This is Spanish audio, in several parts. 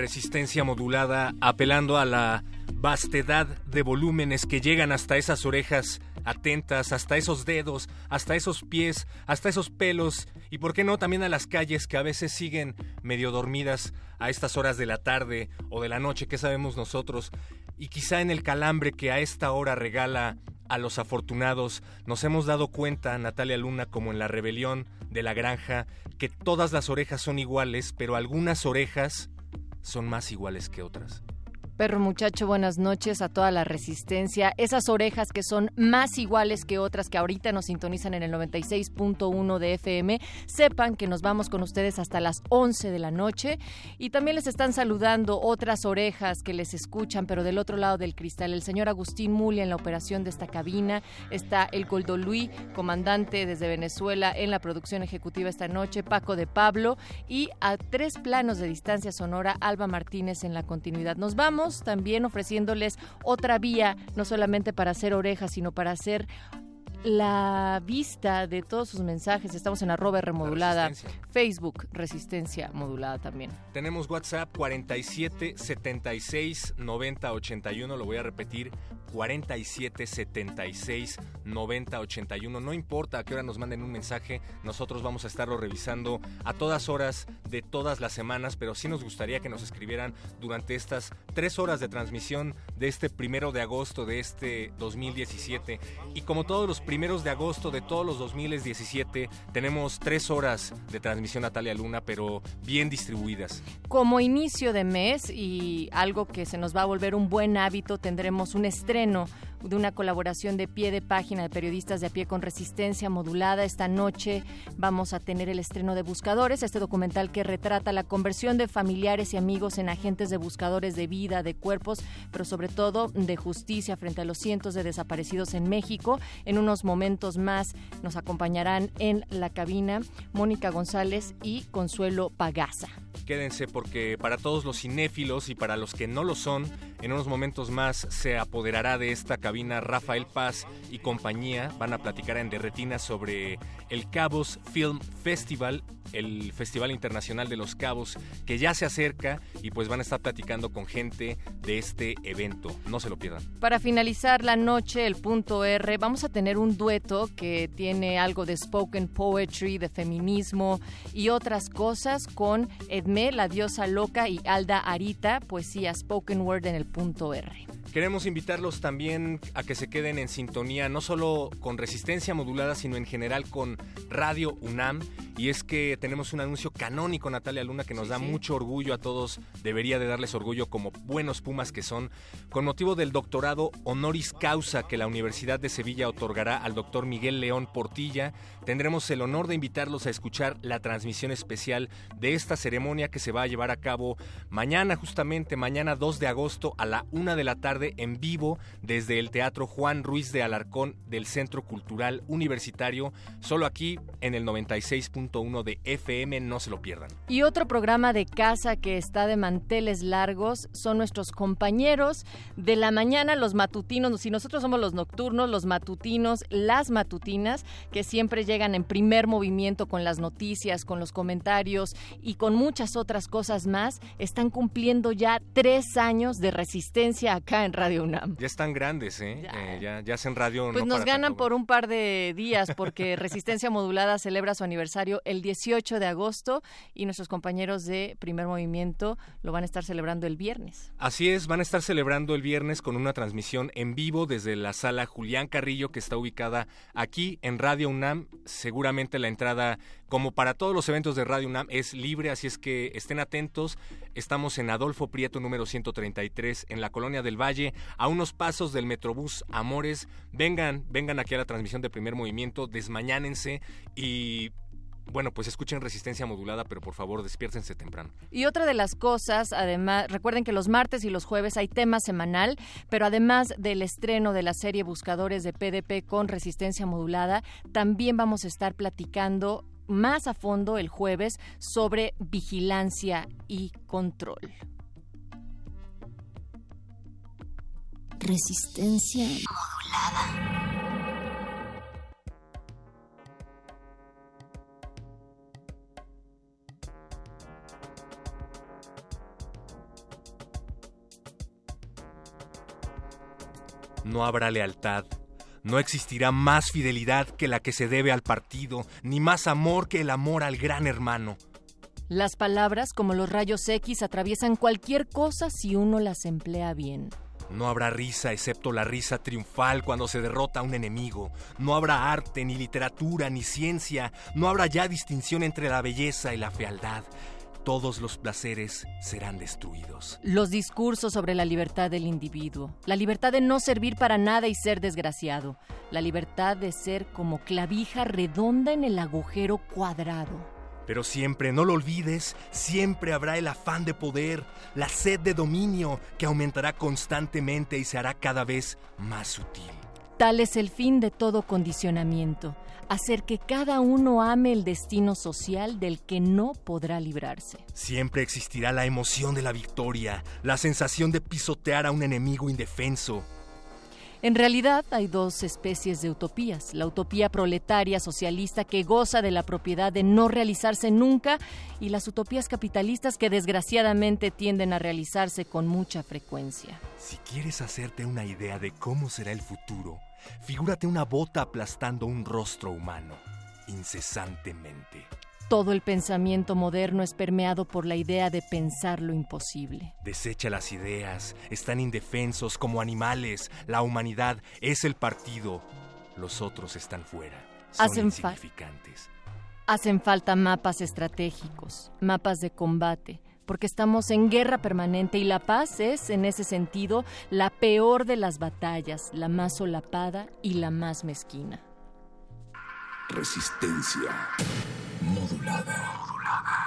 Resistencia modulada apelando a la vastedad de volúmenes que llegan hasta esas orejas atentas, hasta esos dedos, hasta esos pies, hasta esos pelos y por qué no también a las calles que a veces siguen medio dormidas a estas horas de la tarde o de la noche, que sabemos nosotros, y quizá en el calambre que a esta hora regala a los afortunados, nos hemos dado cuenta, Natalia Luna, como en la rebelión de la granja, que todas las orejas son iguales, pero algunas orejas son más iguales que otras. Perro muchacho, buenas noches a toda la resistencia. Esas orejas que son más iguales que otras que ahorita nos sintonizan en el 96.1 de FM, sepan que nos vamos con ustedes hasta las 11 de la noche y también les están saludando otras orejas que les escuchan, pero del otro lado del cristal. El señor Agustín Mulia en la operación de esta cabina, está el Goldo Luis, comandante desde Venezuela en la producción ejecutiva esta noche, Paco de Pablo y a tres planos de distancia sonora, Alba Martínez en la continuidad. Nos vamos también ofreciéndoles otra vía, no solamente para hacer orejas, sino para hacer la vista de todos sus mensajes. Estamos en arroba remodulada, Facebook Resistencia Modulada también. Tenemos WhatsApp 47 76 90 81, lo voy a repetir, 47 76 90 81. No importa a qué hora nos manden un mensaje, nosotros vamos a estarlo revisando a todas horas de todas las semanas, pero sí nos gustaría que nos escribieran durante estas tres horas de transmisión de este primero de agosto de este 2017. Y como todos los primeros de agosto de todos los 2017, tenemos tres horas de transmisión Natalia Luna, pero bien distribuidas. Como inicio de mes y algo que se nos va a volver un buen hábito, tendremos un estreno de una colaboración de pie de página de periodistas de a pie con resistencia modulada. Esta noche vamos a tener el estreno de Buscadores, este documental que retrata la conversión de familiares y amigos en agentes de buscadores de vida, de cuerpos, pero sobre todo de justicia frente a los cientos de desaparecidos en México. En unos momentos más nos acompañarán en la cabina Mónica González y Consuelo Pagaza. Quédense porque para todos los cinéfilos y para los que no lo son, en unos momentos más se apoderará de esta cabina Rafael Paz y compañía. Van a platicar en Derretina sobre el Cabos Film Festival, el Festival Internacional de los Cabos, que ya se acerca y pues van a estar platicando con gente de este evento. No se lo pierdan. Para finalizar la noche, el punto R, vamos a tener un dueto que tiene algo de spoken poetry, de feminismo y otras cosas con Edmé, la diosa loca, y Alda Arita, poesía spoken word en el punto R. Queremos invitarlos también a que se queden en sintonía, no solo con resistencia modulada, sino en general con Radio UNAM. Y es que tenemos un anuncio canónico, Natalia Luna, que nos da mucho orgullo a todos, debería de darles orgullo como buenos pumas que son, con motivo del doctorado honoris causa que la Universidad de Sevilla otorgará al doctor Miguel León Portilla. Tendremos el honor de invitarlos a escuchar la transmisión especial de esta ceremonia que se va a llevar a cabo mañana, justamente mañana 2 de agosto a la una de la tarde en vivo desde el Teatro Juan Ruiz de Alarcón del Centro Cultural Universitario, solo aquí en el 96.1 de FM, no se lo pierdan. Y otro programa de casa que está de manteles largos son nuestros compañeros de la mañana, los matutinos, si nosotros somos los nocturnos, los matutinos, las matutinas, que siempre llegan en primer movimiento con las noticias, con los comentarios y con muchas otras cosas más, están cumpliendo ya tres años de resistencia acá en Radio UNAM. Ya están grandes, ¿eh? Ya, ya, hacen radio. Pues nos ganan por un par de días porque Resistencia Modulada celebra su aniversario el 18 de agosto y nuestros compañeros de Primer Movimiento lo van a estar celebrando el viernes. Así es, van a estar celebrando el viernes con una transmisión en vivo desde la sala Julián Carrillo que está ubicada aquí en Radio UNAM. Seguramente la entrada, como para todos los eventos de Radio UNAM, es libre, así es que estén atentos. Estamos en Adolfo Prieto número 133 en la Colonia del Valle, a unos pasos del Metrobús Amores. Vengan, vengan aquí a la transmisión de Primer Movimiento, desmañánense y bueno, pues escuchen resistencia modulada, pero por favor despiértense temprano. Y otra de las cosas, además, recuerden que los martes y los jueves hay tema semanal, pero además del estreno de la serie Buscadores de PDP con resistencia modulada, también vamos a estar platicando más a fondo el jueves sobre vigilancia y control. Resistencia modulada. no habrá lealtad. No existirá más fidelidad que la que se debe al partido, ni más amor que el amor al gran hermano. Las palabras, como los rayos X, atraviesan cualquier cosa si uno las emplea bien. No habrá risa excepto la risa triunfal cuando se derrota a un enemigo. No habrá arte, ni literatura, ni ciencia. No habrá ya distinción entre la belleza y la fealdad todos los placeres serán destruidos. Los discursos sobre la libertad del individuo, la libertad de no servir para nada y ser desgraciado, la libertad de ser como clavija redonda en el agujero cuadrado. Pero siempre, no lo olvides, siempre habrá el afán de poder, la sed de dominio que aumentará constantemente y se hará cada vez más sutil. Tal es el fin de todo condicionamiento, hacer que cada uno ame el destino social del que no podrá librarse. Siempre existirá la emoción de la victoria, la sensación de pisotear a un enemigo indefenso. En realidad hay dos especies de utopías, la utopía proletaria socialista que goza de la propiedad de no realizarse nunca y las utopías capitalistas que desgraciadamente tienden a realizarse con mucha frecuencia. Si quieres hacerte una idea de cómo será el futuro, Figúrate una bota aplastando un rostro humano, incesantemente. Todo el pensamiento moderno es permeado por la idea de pensar lo imposible. Desecha las ideas, están indefensos como animales. La humanidad es el partido, los otros están fuera. Son Hacen insignificantes. Hacen falta mapas estratégicos, mapas de combate, porque estamos en guerra permanente y la paz es, en ese sentido, la peor de las batallas, la más solapada y la más mezquina. Resistencia modulada. modulada.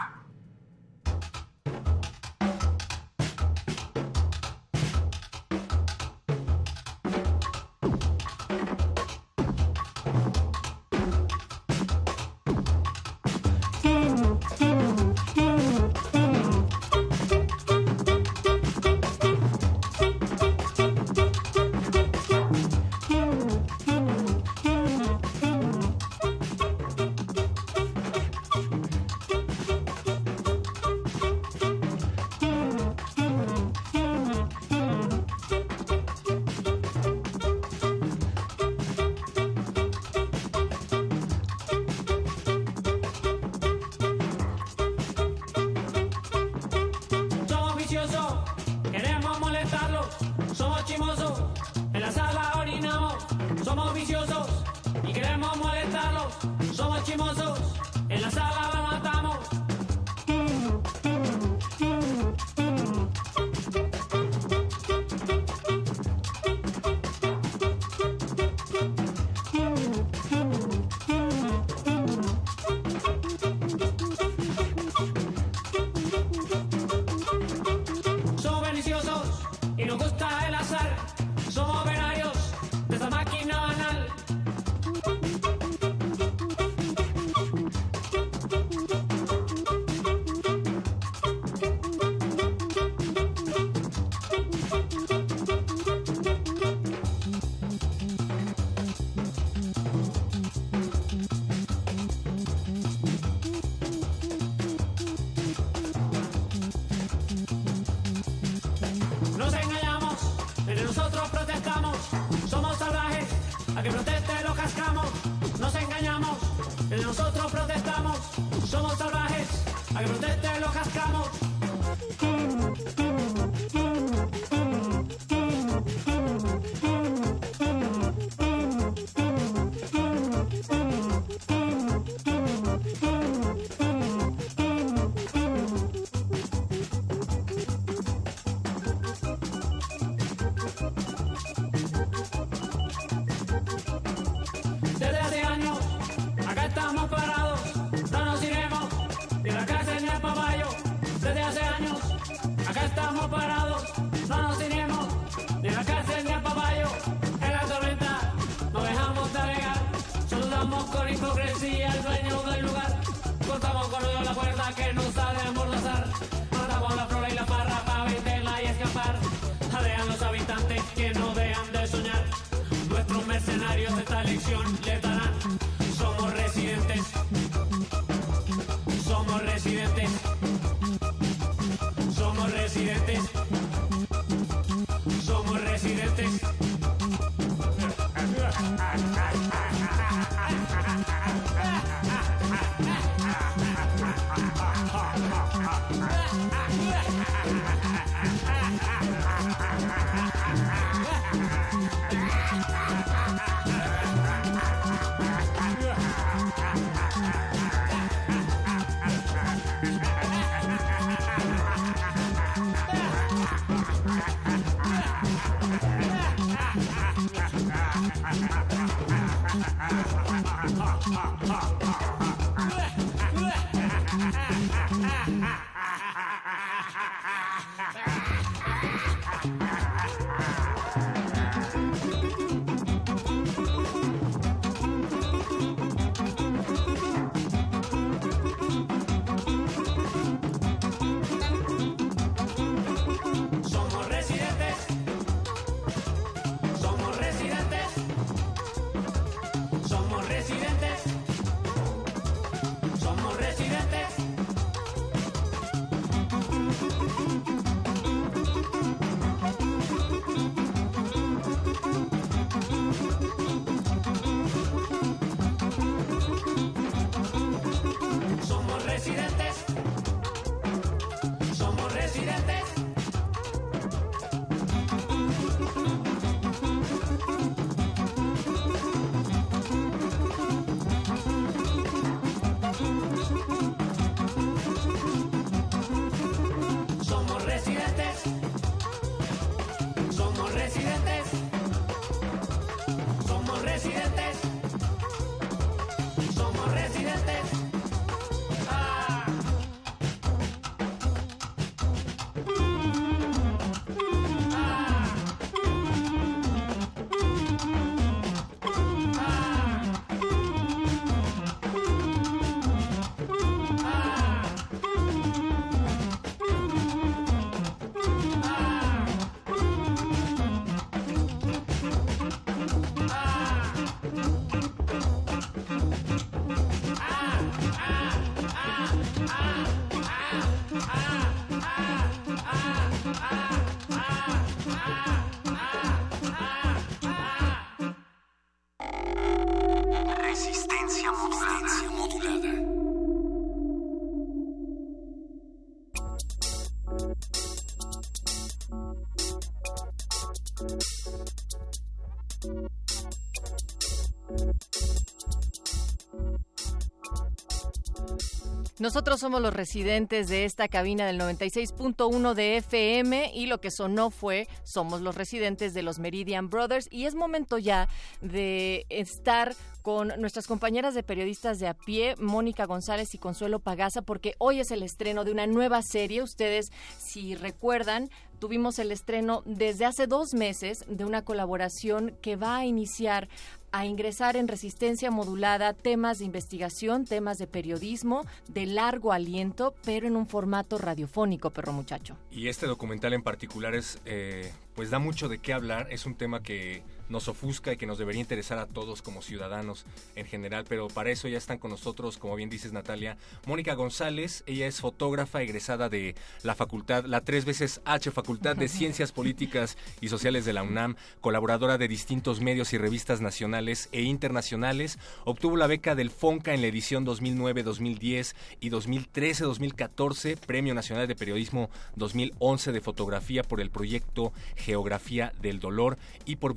Nosotros somos los residentes de esta cabina del 96.1 de FM y lo que sonó fue Somos los residentes de los Meridian Brothers y es momento ya de estar con nuestras compañeras de periodistas de a pie, Mónica González y Consuelo Pagaza, porque hoy es el estreno de una nueva serie. Ustedes, si recuerdan, tuvimos el estreno desde hace dos meses de una colaboración que va a iniciar a ingresar en resistencia modulada temas de investigación, temas de periodismo, de largo aliento, pero en un formato radiofónico, perro muchacho. Y este documental en particular es, eh, pues da mucho de qué hablar. Es un tema que nos ofusca y que nos debería interesar a todos como ciudadanos en general, pero para eso ya están con nosotros, como bien dices Natalia, Mónica González, ella es fotógrafa egresada de la facultad, la tres veces H, Facultad de Ciencias Políticas y Sociales de la UNAM, colaboradora de distintos medios y revistas nacionales e internacionales, obtuvo la beca del FONCA en la edición 2009-2010 y 2013-2014, Premio Nacional de Periodismo 2011 de Fotografía por el proyecto Geografía del Dolor y por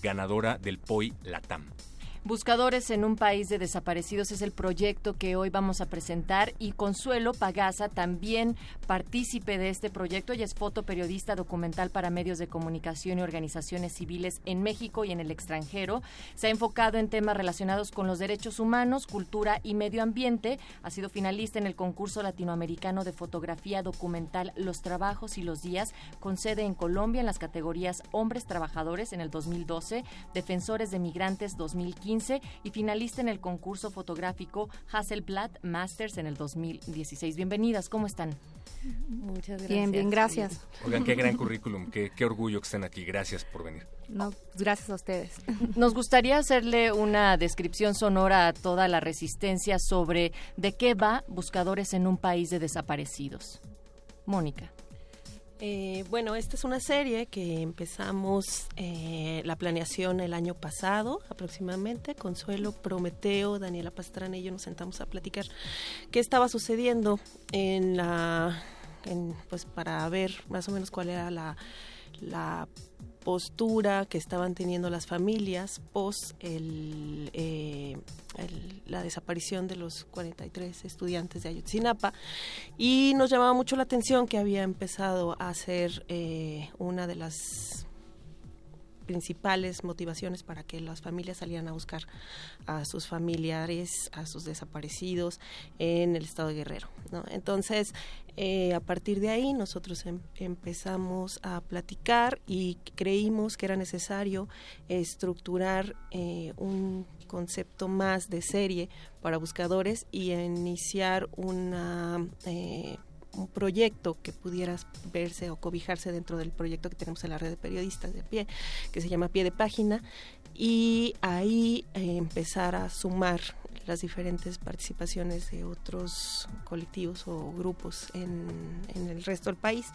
Ganadora del POI Latam. Buscadores en un país de desaparecidos es el proyecto que hoy vamos a presentar y Consuelo Pagaza también partícipe de este proyecto. Ella es fotoperiodista documental para medios de comunicación y organizaciones civiles en México y en el extranjero. Se ha enfocado en temas relacionados con los derechos humanos, cultura y medio ambiente. Ha sido finalista en el concurso latinoamericano de fotografía documental Los Trabajos y los Días, con sede en Colombia en las categorías Hombres Trabajadores en el 2012, Defensores de Migrantes 2015 y finalista en el concurso fotográfico Hasselblad Masters en el 2016. Bienvenidas, ¿cómo están? Muchas gracias. Bien, bien, gracias. Oigan, qué gran currículum, qué, qué orgullo que estén aquí. Gracias por venir. No, gracias a ustedes. Nos gustaría hacerle una descripción sonora a toda la resistencia sobre de qué va Buscadores en un país de desaparecidos. Mónica. Eh, bueno, esta es una serie que empezamos eh, la planeación el año pasado aproximadamente. Consuelo, Prometeo, Daniela Pastrana y yo nos sentamos a platicar qué estaba sucediendo en la, en, pues para ver más o menos cuál era la, la postura que estaban teniendo las familias pos el, eh, la desaparición de los 43 estudiantes de Ayotzinapa. Y nos llamaba mucho la atención que había empezado a ser eh, una de las principales motivaciones para que las familias salieran a buscar a sus familiares, a sus desaparecidos en el estado de Guerrero. Entonces, eh, a partir de ahí nosotros em- empezamos a platicar y creímos que era necesario estructurar eh, un concepto más de serie para buscadores y iniciar una eh, un proyecto que pudiera verse o cobijarse dentro del proyecto que tenemos en la red de periodistas de pie, que se llama Pie de Página, y ahí eh, empezar a sumar las diferentes participaciones de otros colectivos o grupos en, en el resto del país.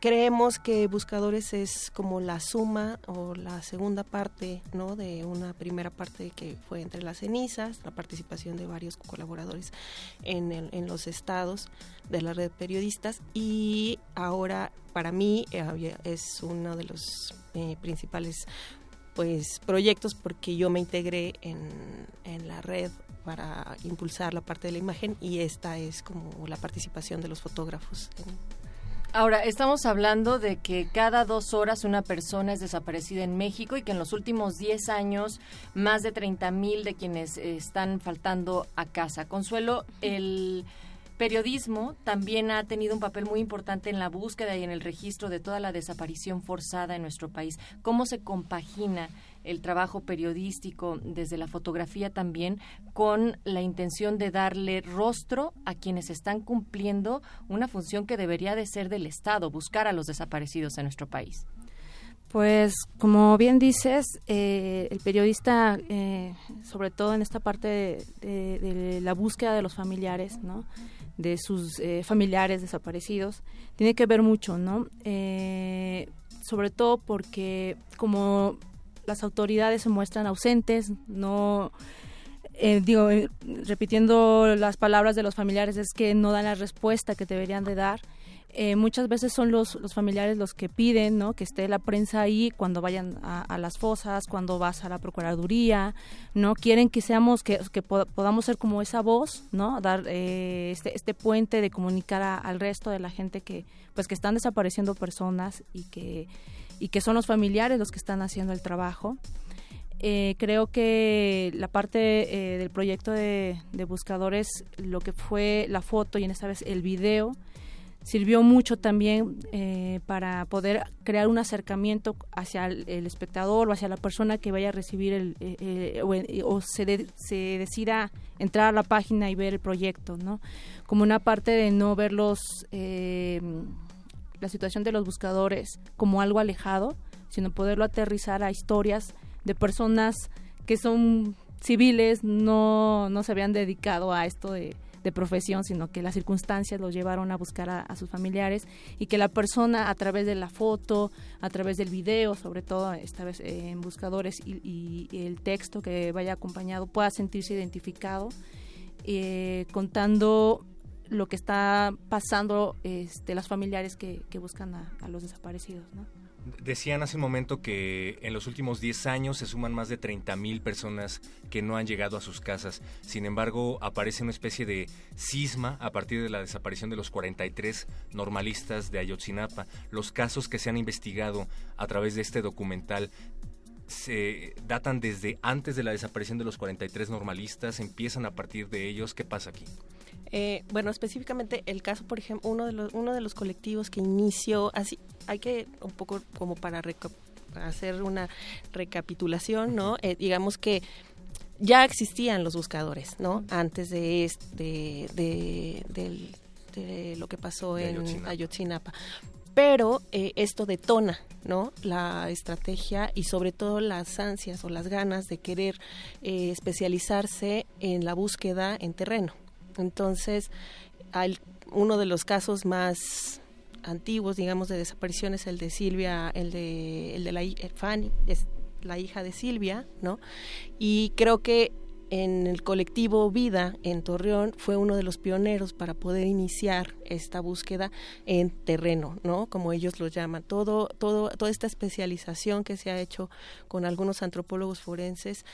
Creemos que Buscadores es como la suma o la segunda parte ¿no? de una primera parte que fue entre las cenizas, la participación de varios colaboradores en, el- en los estados de la red periodistas y ahora para mí eh, es uno de los eh, principales pues proyectos porque yo me integré en, la red para impulsar la parte de la imagen y esta es como la participación de los fotógrafos Ahora, estamos hablando de que cada dos horas una persona es desaparecida en México y que en los últimos 10 años más de 30 mil de quienes eh, están faltando a casa. Consuelo, el periodismo también ha tenido un papel muy importante en la búsqueda y en el registro de toda la desaparición forzada en nuestro país. ¿Cómo se compagina el trabajo periodístico desde la fotografía también con la intención de darle rostro a quienes están cumpliendo una función que debería de ser del Estado, buscar a los desaparecidos en nuestro país? Pues como bien dices, eh, el periodista, eh, sobre todo en esta parte de, la búsqueda de los familiares, ¿no? de sus eh, familiares desaparecidos, tiene que ver mucho, ¿no? Sobre todo porque como las autoridades se muestran ausentes, no eh, digo, eh, repitiendo las palabras de los familiares, es que no dan la respuesta que deberían de dar. Eh, muchas veces son los, los familiares los que piden ¿no? que esté la prensa ahí cuando vayan a, a las fosas, cuando vas a la procuraduría, no quieren que seamos que, que po- podamos ser como esa voz, no dar eh, este, este puente de comunicar a- al resto de la gente que pues que están desapareciendo personas y que y que son los familiares los que están haciendo el trabajo. Eh, creo que la parte eh, del proyecto de, buscadores, lo que fue la foto y en esta vez el video, sirvió mucho también eh, para poder crear un acercamiento hacia el, espectador o hacia la persona que vaya a recibir el, o, se, de- se decida entrar a la página y ver el proyecto, ¿no? Como una parte de no verlos, la situación de los buscadores como algo alejado, sino poderlo aterrizar a historias de personas que son civiles, no, no se habían dedicado a esto de, de profesión, sino que las circunstancias los llevaron a buscar a, sus familiares y que la persona a través de la foto, a través del video, sobre todo esta vez eh, en buscadores y el texto que vaya acompañado pueda sentirse identificado eh, contando lo que está pasando este, las familiares que, que buscan a, los desaparecidos. Decían hace un momento que en los últimos 10 años se suman más de 30 mil personas que no han llegado a sus casas. Sin embargo, aparece una especie de cisma a partir de la desaparición de los 43 normalistas de Ayotzinapa. Los casos que se han investigado a través de este documental se datan desde antes de la desaparición de los 43 normalistas, empiezan a partir de ellos. ¿Qué pasa aquí? Eh, bueno, específicamente el caso, por ejemplo, uno de los uno de los colectivos que inició así, hay que un poco como para, hacer una recapitulación, ¿no? Eh, digamos que ya existían los buscadores, ¿no? Antes de este, de, de- del de lo que pasó De en Ayotzinapa. Ayotzinapa. Pero eh, esto detona, ¿no? La estrategia y sobre todo las ansias o las ganas de querer eh, especializarse en la búsqueda en terreno. Entonces, uno de los casos más antiguos, digamos, de desaparición es el de Silvia, el de, el de la eh, Fanny, es la hija de Silvia, ¿no? Y creo que en el colectivo Vida en Torreón fue uno de los pioneros para poder iniciar esta búsqueda en terreno, ¿no? Como ellos lo llaman. Todo, todo, toda esta especialización que se ha hecho con algunos antropólogos forenses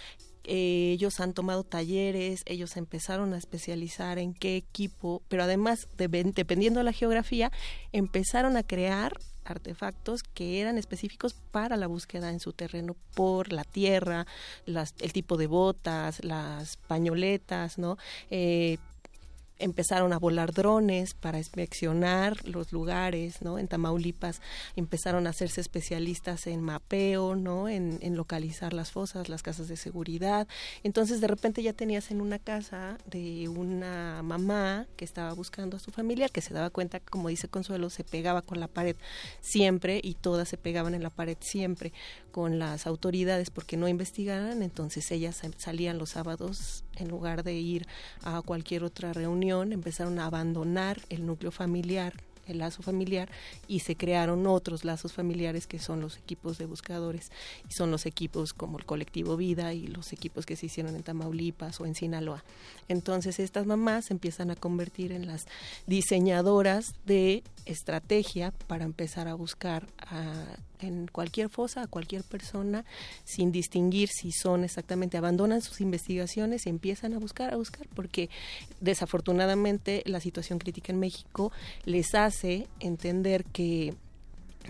eh, ellos han tomado talleres, ellos empezaron a especializar en qué equipo, pero además, dependiendo de la geografía, empezaron a crear artefactos que eran específicos para la búsqueda en su terreno por la tierra, las, el tipo de botas, las pañoletas, ¿no? Eh, empezaron a volar drones para inspeccionar los lugares, ¿no? En Tamaulipas empezaron a hacerse especialistas en mapeo, ¿no? En, localizar las fosas, las casas de seguridad. Entonces, de repente ya tenías en una casa de una mamá que estaba buscando a su familia, que se daba cuenta, como dice Consuelo, se pegaba con la pared siempre y todas se pegaban en la pared siempre con las autoridades porque no investigaran, entonces ellas salían los sábados en lugar de ir a cualquier otra reunión, empezaron a abandonar el núcleo familiar el lazo familiar y se crearon otros lazos familiares que son los equipos de buscadores y son los equipos como el colectivo Vida y los equipos que se hicieron en Tamaulipas o en Sinaloa. Entonces estas mamás empiezan a convertir en las diseñadoras de estrategia para empezar a buscar a- en cualquier fosa a cualquier persona sin distinguir si son exactamente abandonan sus investigaciones y empiezan a buscar a buscar porque desafortunadamente la situación crítica en México les hace entender que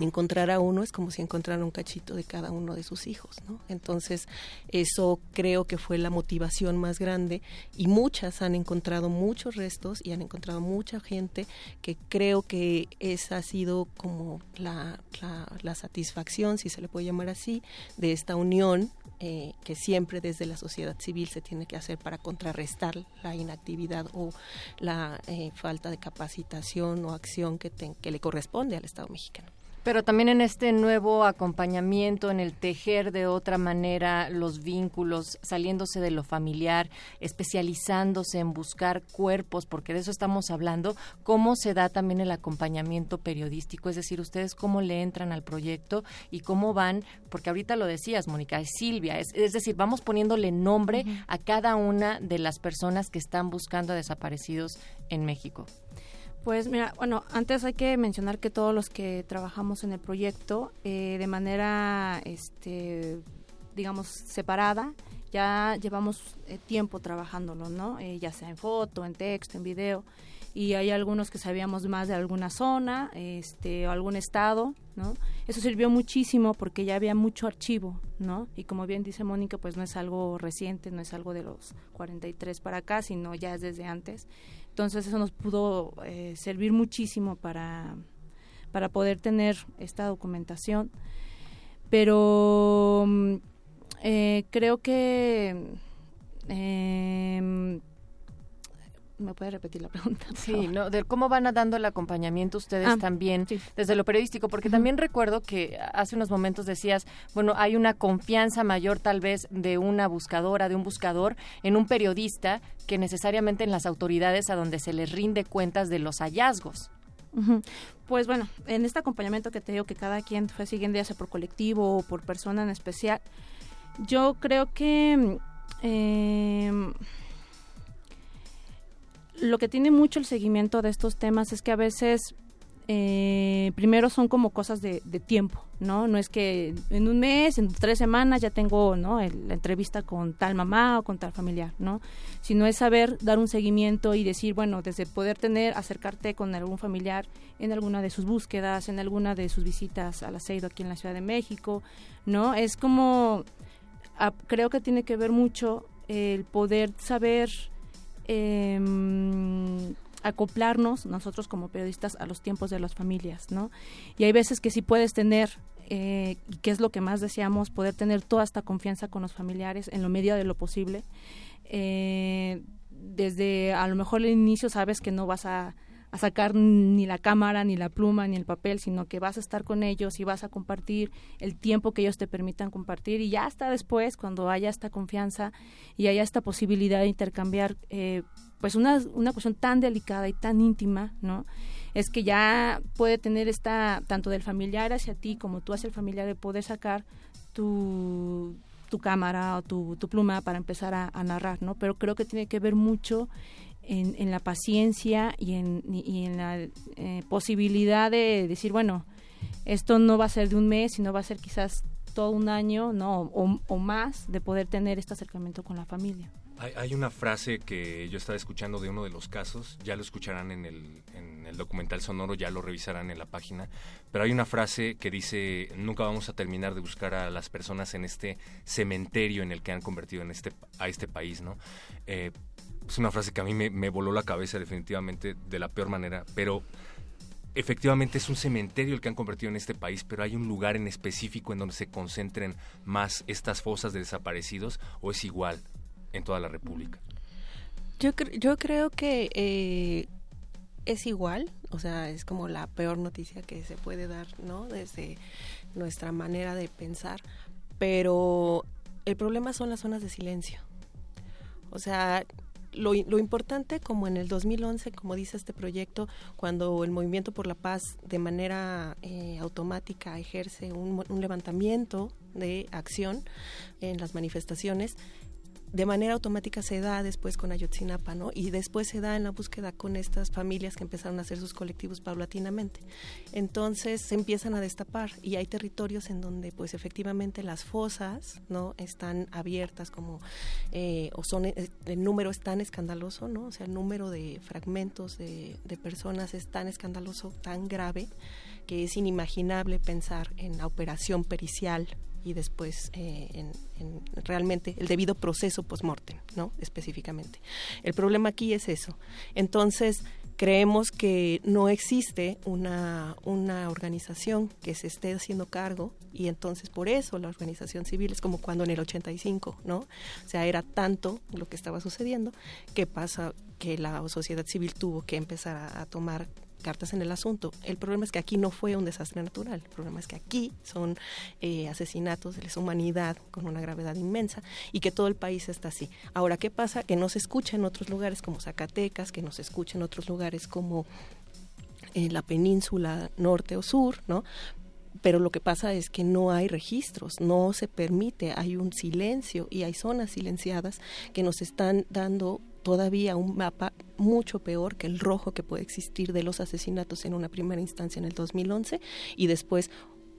encontrar a uno es como si encontrara un cachito de cada uno de sus hijos, ¿no? Entonces, eso creo que fue la motivación más grande y muchas han encontrado muchos restos y han encontrado mucha gente que creo que esa ha sido como la, la, la satisfacción, si se le puede llamar así, de esta unión eh, que siempre desde la sociedad civil se tiene que hacer para contrarrestar la inactividad o la eh, falta de capacitación o acción que, ten- que le corresponde al Estado mexicano. Pero también en este nuevo acompañamiento, en el tejer de otra manera los vínculos, saliéndose de lo familiar, especializándose en buscar cuerpos, porque de eso estamos hablando, ¿cómo se da también el acompañamiento periodístico? Es decir, ustedes cómo le entran al proyecto y cómo van, porque ahorita lo decías, Mónica, es Silvia, es, es decir, vamos poniéndole nombre a cada una de las personas que están buscando a desaparecidos en México. Pues mira, bueno, antes hay que mencionar que todos los que trabajamos en el proyecto eh, de manera, este, digamos, separada, ya llevamos eh, tiempo trabajándolo, ¿no? Eh, ya sea en foto, en texto, en video. Y hay algunos que sabíamos más de alguna zona, este, o algún estado, ¿no? Eso sirvió muchísimo porque ya había mucho archivo, ¿no? Y como bien dice Mónica, pues no es algo reciente, no es algo de los 43 para acá, sino ya es desde antes. Entonces eso nos pudo eh, servir muchísimo para, para poder tener esta documentación. Pero mm, eh, creo que... eh, ¿Me puede repetir la pregunta? Sí? ¿no? De cómo van dando el acompañamiento ustedes Ah, también sí. desde lo periodístico, porque también recuerdo que hace unos momentos decías, bueno, hay una confianza mayor tal vez de una buscadora, de un buscador, en un periodista que necesariamente en las autoridades a donde se les rinde cuentas de los hallazgos. Pues bueno, en este acompañamiento que te digo que cada quien fue siguiendo ya sea por colectivo o por persona en especial, yo creo que mm, eh, lo que tiene mucho el seguimiento de estos temas es que a veces eh, primero son como cosas de, de tiempo, ¿no? No es que en un mes, en tres semanas ya tengo, ¿no? el- la entrevista con tal mamá o con tal familiar, ¿no? Sino es saber dar un seguimiento y decir, bueno, desde poder tener, acercarte con algún familiar en alguna de sus búsquedas, en alguna de sus visitas al aceido aquí en la Ciudad de México, ¿no? Es como, ah, creo que tiene que ver mucho el poder saber em, acoplarnos nosotros como periodistas a los tiempos de las familias, ¿no? Y hay veces que sí puedes tener, eh, que es lo que más deseamos, poder tener toda esta confianza con los familiares en lo medida de lo posible. Eh, desde a lo mejor el inicio sabes que no vas a, a sacar ni la cámara, ni la pluma, ni el papel, sino que vas a estar con ellos y vas a compartir el tiempo que ellos te permitan compartir y ya hasta después, cuando haya esta confianza y haya esta posibilidad de intercambiar, eh, pues una, una cuestión tan delicada y tan íntima, ¿no? Es que ya puede tener esta, tanto del familiar hacia ti como tú hacia el familiar, de poder sacar tu, tu cámara o tu, tu pluma para empezar a, a narrar, ¿no? Pero creo que tiene que ver mucho en, en la paciencia y en, y en la eh, posibilidad de decir, bueno, esto no va a ser de un mes, sino va a ser quizás todo un año, ¿no? O, o más de poder tener este acercamiento con la familia. Hay, hay, una frase que yo estaba escuchando de uno de los casos, ya lo escucharán en el, en el, documental sonoro, ya lo revisarán en la página, pero hay una frase que dice, nunca vamos a terminar de buscar a las personas en este cementerio en el que han convertido en este, a este país, ¿no? Eh, es una frase que a mí me, voló la cabeza definitivamente de la peor manera, pero efectivamente es un cementerio el que han convertido en este país, pero hay un lugar en específico en donde se concentren más estas fosas de desaparecidos o es igual en toda la República. Yo, yo creo que eh, es igual, o sea, es como la peor noticia que se puede dar, ¿no? Desde nuestra manera de pensar, pero el problema son las zonas de silencio. O sea, lo, lo, importante, como en el 2011, como dice este proyecto, cuando el Movimiento por la Paz de manera eh, automática ejerce un, un, levantamiento de acción en las manifestaciones, de manera automática se da después con Ayotzinapa, ¿no? Y después se da en la búsqueda con estas familias que empezaron a hacer sus colectivos paulatinamente. Entonces se empiezan a destapar y hay territorios en donde, pues efectivamente las fosas, ¿no? Están abiertas como, eh, o son, eh, el número es tan escandaloso, ¿no? O sea, el número de fragmentos de, de personas es tan escandaloso, tan grave, que es inimaginable pensar en la operación pericial y después eh, en, en, realmente el debido proceso post-mortem, ¿no? Específicamente. El problema aquí es eso. Entonces, creemos que no existe una, una organización que se esté haciendo cargo y entonces por eso la organización civil es como cuando en el 85, ¿no? O sea, era tanto lo que estaba sucediendo que pasa que la sociedad civil tuvo que empezar a tomar cartas en el asunto. El problema es que aquí no fue un desastre natural, el problema es que aquí son eh, asesinatos de lesa humanidad con una gravedad inmensa y que todo el país está así. Ahora, ¿qué pasa? Que no se escucha en otros lugares como Zacatecas, que no se escucha en otros lugares como en la península norte o sur, ¿no? pero lo que pasa es que no hay registros, no se permite, hay un silencio y hay zonas silenciadas que nos están dando todavía un mapa mucho peor que el rojo que puede existir de los asesinatos en una primera instancia en el 2011 y después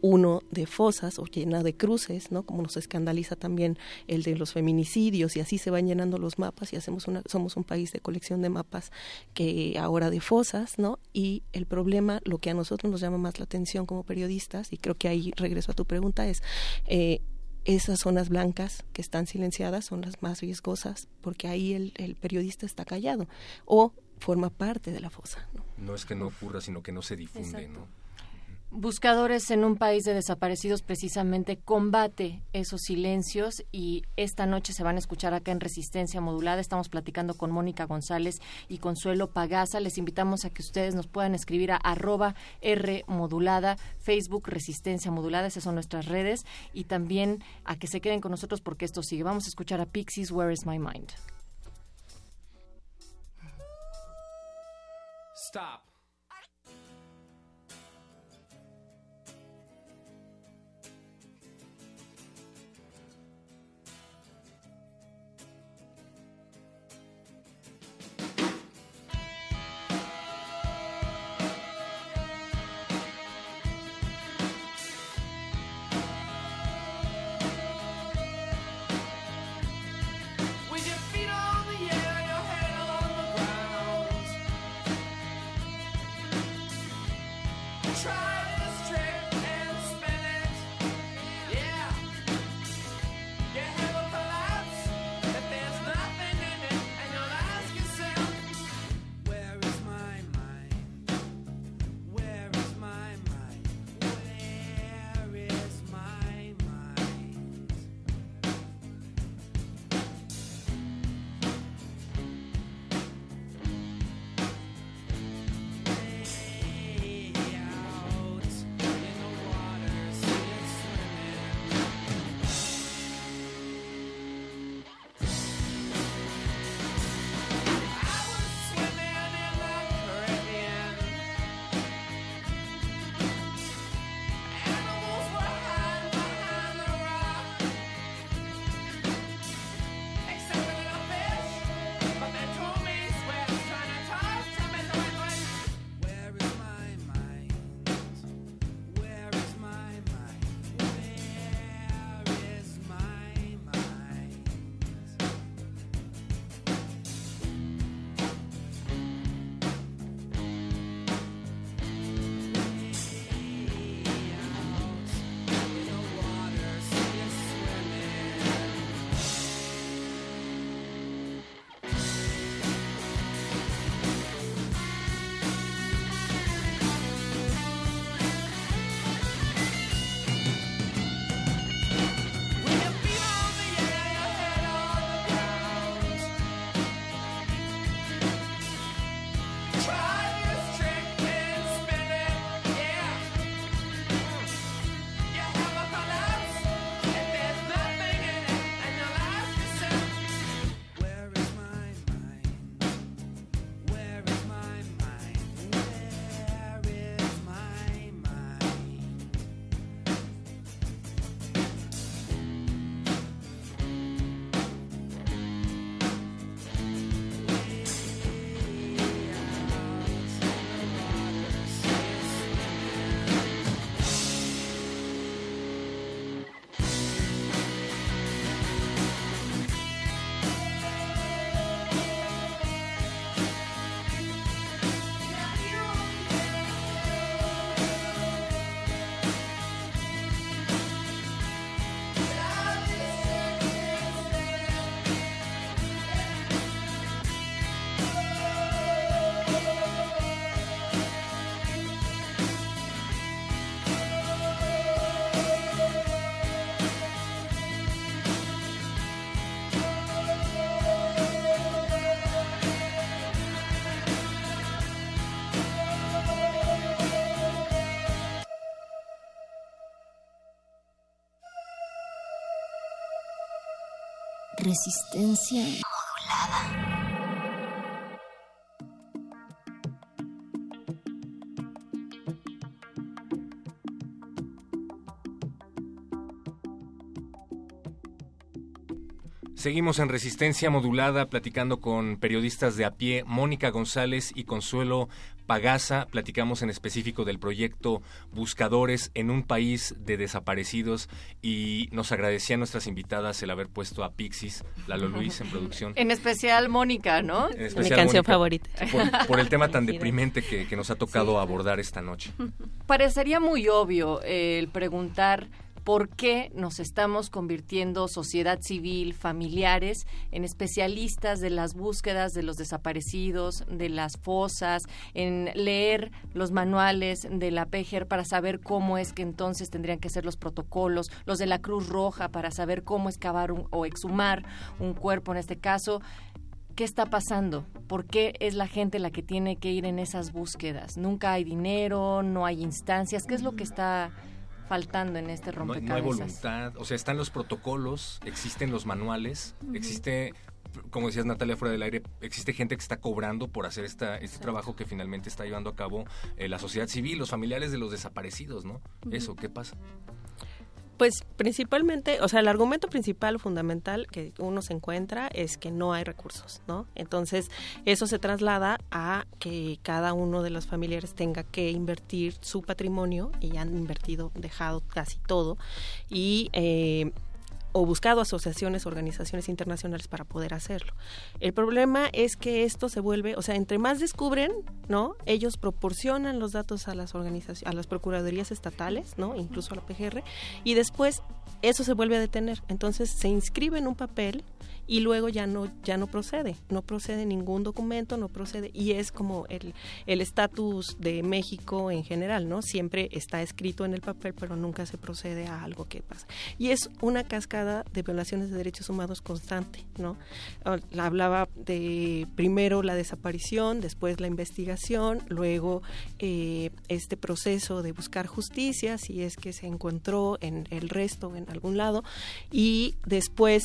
uno de fosas o llena de cruces, ¿no? Como nos escandaliza también el de los feminicidios y así se van llenando los mapas y hacemos una somos un país de colección de mapas que ahora de fosas, ¿no? Y el problema, lo que a nosotros nos llama más la atención como periodistas y creo que ahí regreso a tu pregunta es eh, esas zonas blancas que están silenciadas son las más riesgosas porque ahí el, el periodista está callado o forma parte de la fosa. No, no es que no ocurra, sino que no se difunde, Exacto. ¿no? Buscadores en un país de desaparecidos precisamente combate esos silencios y esta noche se van a escuchar acá en Resistencia Modulada. Estamos platicando con Mónica González y Consuelo Pagaza. Les invitamos a que ustedes nos puedan escribir a arroba R Facebook Resistencia Modulada, esas son nuestras redes y también a que se queden con nosotros porque esto sigue. Vamos a escuchar a Pixies, Where is My Mind. Stop. Resistencia Seguimos en Resistencia Modulada platicando con periodistas de a pie, Mónica González y Consuelo Pagasa. Platicamos en específico del proyecto Buscadores en un país de desaparecidos y nos agradecía a nuestras invitadas el haber puesto a Pixis, Lalo Luis en producción. En especial Mónica, ¿no? En Mi canción Mónica, favorita. Por, por el tema tan deprimente que, que nos ha tocado abordar esta noche. Parecería muy obvio eh, el preguntar por qué nos estamos convirtiendo sociedad civil, familiares, en especialistas de las búsquedas de los desaparecidos, de las fosas, en leer los manuales de la PGR para saber cómo es que entonces tendrían que ser los protocolos, los de la Cruz Roja para saber cómo excavar un- o exhumar un cuerpo en este caso. ¿Qué está pasando? ¿Por qué es la gente la que tiene que ir en esas búsquedas? Nunca hay dinero, no hay instancias. ¿Qué es lo que está faltando en este No, hay- no hay rompecabezas? voluntad, o sea, están los protocolos, existen los manuales, existe, como decías Natalia fuera del aire, existe gente que está cobrando por hacer esta, este trabajo que finalmente está llevando a cabo eh, la sociedad civil, los familiares de los desaparecidos, ¿no? Eso, ¿qué pasa? Pues principalmente, o sea, el argumento principal, fundamental que uno se encuentra es que no hay recursos, ¿no? Entonces, eso se traslada a que cada uno de los familiares tenga que invertir su patrimonio y han invertido, dejado casi todo y eh, o buscado asociaciones, organizaciones internacionales para poder hacerlo. El problema es que esto se vuelve, o sea, entre más descubren, ¿no? Ellos proporcionan los datos a las organizaciones, a las procuradurías estatales, ¿no? Incluso a la PGR, y después eso se vuelve a detener. Entonces se inscribe en un papel y luego ya no ya no procede, no procede ningún documento, no procede y es como el estatus de México en general, ¿no? Siempre está escrito en el papel, pero nunca se procede a algo que pasa. Y es una cascada de violaciones de derechos humanos constante, ¿no? Ah, la Hablaba de primero la desaparición, después la investigación, luego eh, este proceso de buscar justicia, si es que se encontró en el resto en algún lado, y después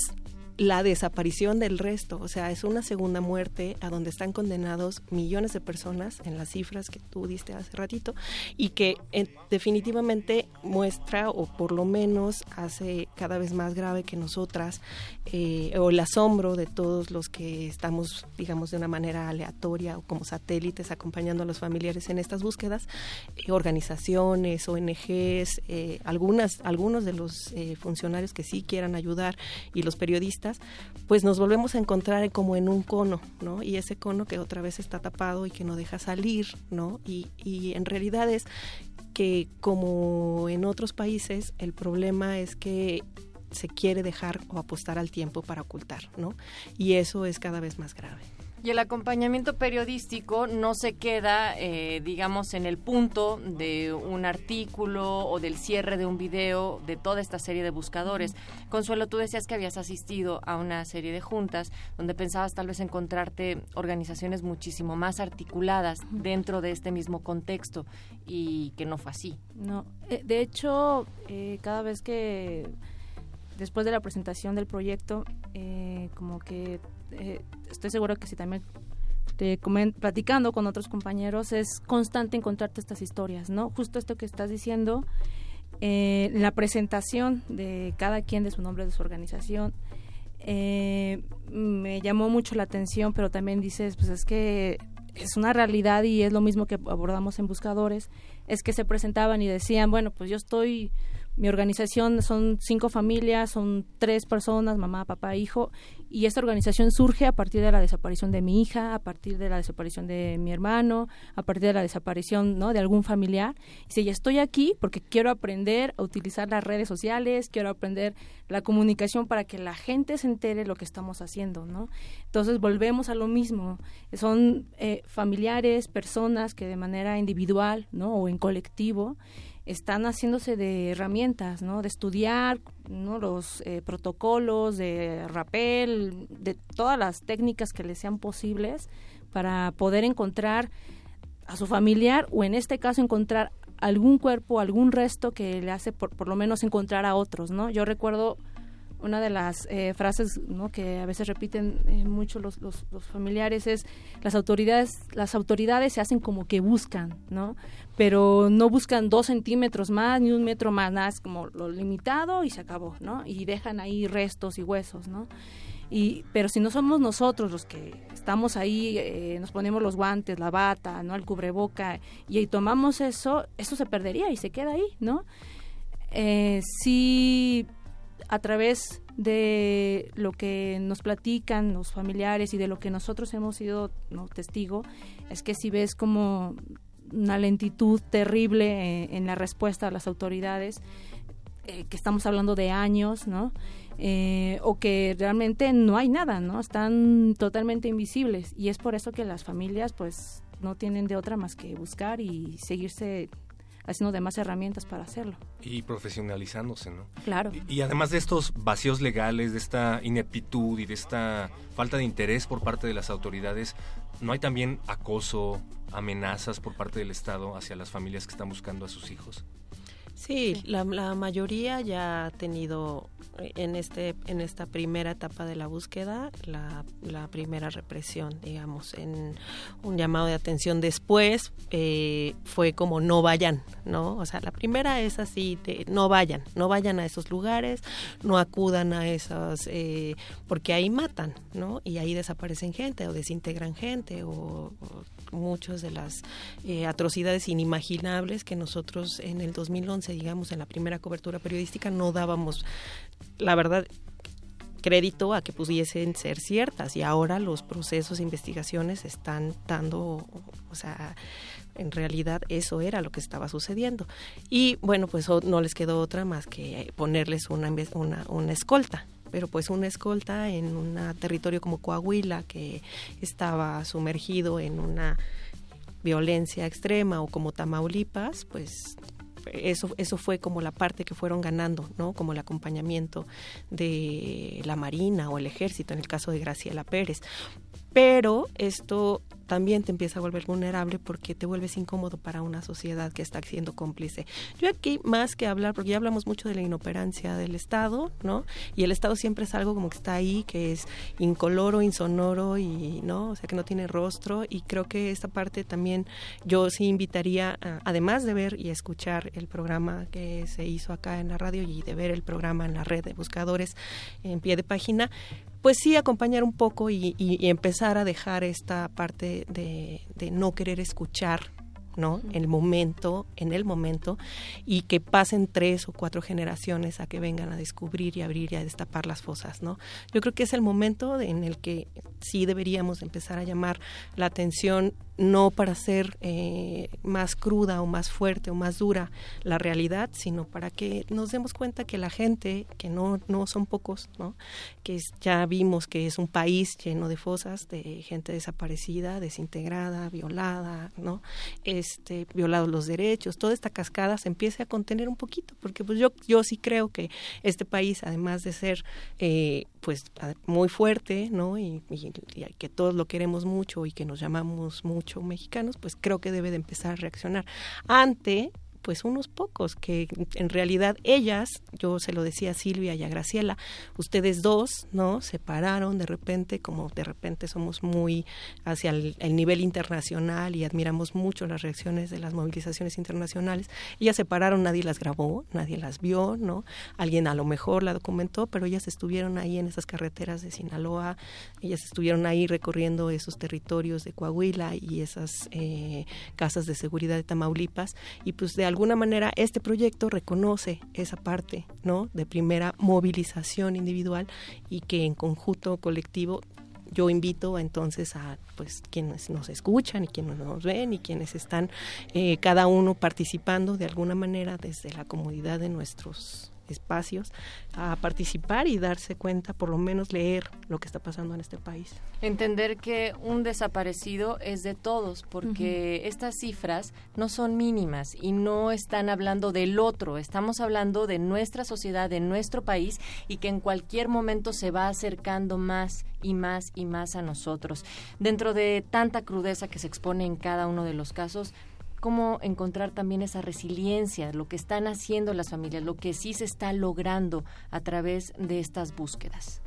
la desaparición del resto, o sea, es una segunda muerte a donde están condenados millones de personas en las cifras que tú diste hace ratito y que eh, definitivamente muestra o por lo menos hace cada vez más grave que nosotras eh, o el asombro de todos los que estamos, digamos, de una manera aleatoria o como satélites acompañando a los familiares en estas búsquedas, eh, organizaciones, ONGs, eh, algunas, algunos de los eh, funcionarios que sí quieran ayudar y los periodistas, pues nos volvemos a encontrar como en un cono, ¿no? Y ese cono que otra vez está tapado y que no deja salir, ¿no? Y, y en realidad es que como en otros países el problema es que se quiere dejar o apostar al tiempo para ocultar, ¿no? Y eso es cada vez más grave. Y el acompañamiento periodístico no se queda, eh, digamos, en el punto de un artículo o del cierre de un video de toda esta serie de buscadores. Consuelo, tú decías que habías asistido a una serie de juntas donde pensabas tal vez encontrarte organizaciones muchísimo más articuladas dentro de este mismo contexto y que no fue así. No, eh, de hecho, eh, cada vez que después de la presentación del proyecto, eh, como que eh, estoy segura que si también te platicando con otros compañeros es constante encontrarte estas historias, ¿no? Justo esto que estás diciendo, eh, la presentación de cada quien de su nombre de su organización. me llamó mucho la atención, pero también dices, pues es que es una realidad y es lo mismo que abordamos en Buscadores, es que se presentaban y decían, bueno, pues yo estoy, mi organización son cinco familias, son tres personas, mamá, papá, hijo, y esta organización surge a partir de la desaparición de mi hija, a partir de la desaparición de mi hermano, a partir de la desaparición ¿no? de algún familiar. Y si ya estoy aquí porque quiero aprender a utilizar las redes sociales, quiero aprender la comunicación para que la gente se entere lo que estamos haciendo, ¿no? Entonces volvemos a lo mismo. Son eh, familiares, personas que de manera individual, ¿no? O en colectivo están haciéndose de herramientas, ¿no? De estudiar, ¿no? Los eh, protocolos de rapel, de todas las técnicas que les sean posibles para poder encontrar a su familiar o en este caso encontrar algún cuerpo, algún resto que le hace por, por lo menos encontrar a otros, ¿no? Yo recuerdo una de las eh, frases que a veces repiten eh, mucho los, familiares es las autoridades las autoridades se hacen como que buscan no pero no buscan dos centímetros más ni un metro más nada es como lo limitado y se acabó no y dejan ahí restos y huesos no y pero si no somos nosotros los que estamos ahí eh, nos ponemos los guantes la bata no el cubreboca y, y tomamos eso eso se perdería y se queda ahí no eh, sí a través de lo que nos platican los familiares y de lo que nosotros hemos sido ¿no? testigo, es que si ves como una lentitud terrible eh, en la respuesta a las autoridades, eh, que estamos hablando de años, ¿no? Eh, o que realmente no hay nada, ¿no? Están totalmente invisibles y es por eso que las familias pues no tienen de otra más que buscar y seguirse haciendo demás herramientas para hacerlo. Y profesionalizándose, ¿no? Claro. Y, y, además de estos vacíos legales, de esta ineptitud y de esta falta de interés por parte de las autoridades, ¿no hay también acoso, amenazas por parte del Estado hacia las familias que están buscando a sus hijos? Sí, la, la, mayoría ya ha tenido en este en esta primera etapa de la búsqueda la, la primera represión, digamos, en un llamado de atención. Después eh, fue como no vayan, ¿no? O sea, la primera es así, de, no vayan, no vayan a esos lugares, no acudan a esas, eh, porque ahí matan, ¿no? Y ahí desaparecen gente o desintegran gente o, o muchas de las eh, atrocidades inimaginables que nosotros en el 2011 digamos, en la primera cobertura periodística no dábamos, la verdad, crédito a que pudiesen ser ciertas y ahora los procesos e investigaciones están dando, o sea, en realidad eso era lo que estaba sucediendo. Y bueno, pues no les quedó otra más que ponerles una, una, una escolta, pero pues una escolta en un territorio como Coahuila que estaba sumergido en una violencia extrema o como Tamaulipas, pues eso, eso fue como la parte que fueron ganando, ¿no? Como el acompañamiento de la Marina o el Ejército, en el caso de Graciela Pérez. Pero esto también te empieza a volver vulnerable porque te vuelves incómodo para una sociedad que está siendo cómplice. Yo aquí más que hablar, porque ya hablamos mucho de la inoperancia del Estado, ¿no? Y el Estado siempre es algo como que está ahí, que es incoloro, insonoro y, ¿no? O sea, que no tiene rostro y creo que esta parte también yo sí invitaría, a, además de ver y escuchar el programa que se hizo acá en la radio y de ver el programa en la red de buscadores en pie de página, pues sí acompañar un poco y, y, y empezar a dejar esta parte de, de, no querer escuchar ¿no? El momento, en el momento, y que pasen tres o cuatro generaciones a que vengan a descubrir y abrir y a destapar las fosas, ¿no? Yo creo que es el momento en el que sí deberíamos empezar a llamar la atención no para ser eh, más cruda o más fuerte o más dura la realidad, sino para que nos demos cuenta que la gente, que no, no son pocos, ¿no? que ya vimos que es un país lleno de fosas, de gente desaparecida, desintegrada, violada, ¿no? este, violados los derechos, toda esta cascada se empiece a contener un poquito, porque pues yo, yo sí creo que este país, además de ser eh, pues muy fuerte, ¿no? Y, que todos lo queremos mucho y que nos llamamos mucho mexicanos, pues creo que debe de empezar a reaccionar ante pues unos pocos que en realidad ellas, yo se lo decía a Silvia y a Graciela, ustedes dos, ¿no? Se pararon de repente, como de repente somos muy hacia el, el, nivel internacional y admiramos mucho las reacciones de las movilizaciones internacionales. Ellas se pararon, nadie las grabó, nadie las vio, ¿no? Alguien a lo mejor la documentó, pero ellas estuvieron ahí en esas carreteras de Sinaloa, ellas estuvieron ahí recorriendo esos territorios de Coahuila y esas eh, casas de seguridad de Tamaulipas y pues de alguna manera este proyecto reconoce esa parte, ¿no? De primera movilización individual y que en conjunto colectivo yo invito entonces a pues quienes nos escuchan y quienes nos ven y quienes están eh, cada uno participando de alguna manera desde la comodidad de nuestros espacios a participar y darse cuenta, por lo menos leer lo que está pasando en este país. Entender que un desaparecido es de todos, porque uh -huh. estas cifras no son mínimas y no están hablando del otro, estamos hablando de nuestra sociedad, de nuestro país y que en cualquier momento se va acercando más y más y más a nosotros. Dentro de tanta crudeza que se expone en cada uno de los casos, cómo encontrar también esa resiliencia, lo que están haciendo las familias, lo que sí se está logrando a través de estas búsquedas.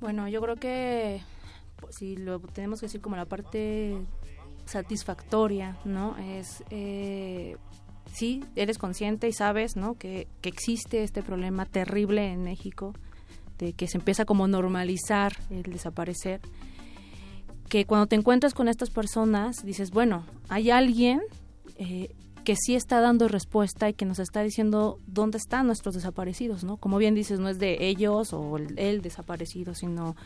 Bueno, yo creo que pues, si lo tenemos que decir como la parte satisfactoria, ¿no? Es, eh, sí, eres consciente y sabes, ¿no? Que, que existe este problema terrible en México, de que se empieza como a normalizar el desaparecer, que cuando te encuentras con estas personas dices, bueno, hay alguien eh, que sí está dando respuesta y que nos está diciendo dónde están nuestros desaparecidos, ¿no? Como bien dices, no es de ellos o el, el desaparecido, sino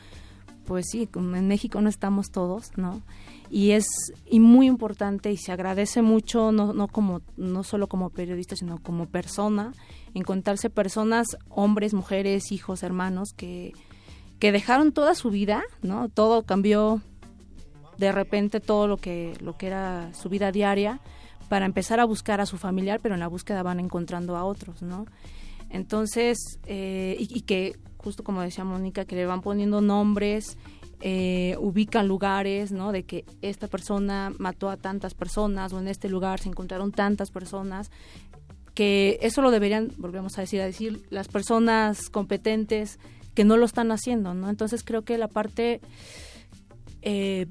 pues sí, en México no estamos todos, ¿no? Y es y muy importante y se agradece mucho no, no como no solo como periodista, sino como persona, encontrarse personas, hombres, mujeres, hijos, hermanos que que dejaron toda su vida, ¿no? Todo cambió de repente todo lo que lo que era su vida diaria para empezar a buscar a su familiar, pero en la búsqueda van encontrando a otros, ¿no? Entonces, eh, y, que justo como decía Mónica, que le van poniendo nombres, eh, ubican lugares, ¿no? De que esta persona mató a tantas personas o en este lugar se encontraron tantas personas, que eso lo deberían, volvemos a decir, a decir las personas competentes que no lo están haciendo, ¿no? Entonces creo que la parte, eh,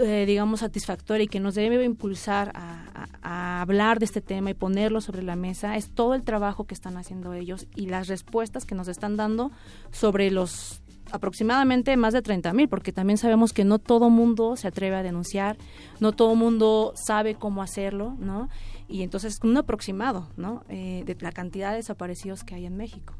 eh, digamos, satisfactoria y que nos debe impulsar a, hablar de este tema y ponerlo sobre la mesa es todo el trabajo que están haciendo ellos y las respuestas que nos están dando sobre los aproximadamente más de 30 mil, porque también sabemos que no todo mundo se atreve a denunciar, no todo mundo sabe cómo hacerlo, ¿no? Y entonces un aproximado, ¿no? Eh, de la cantidad de desaparecidos que hay en México.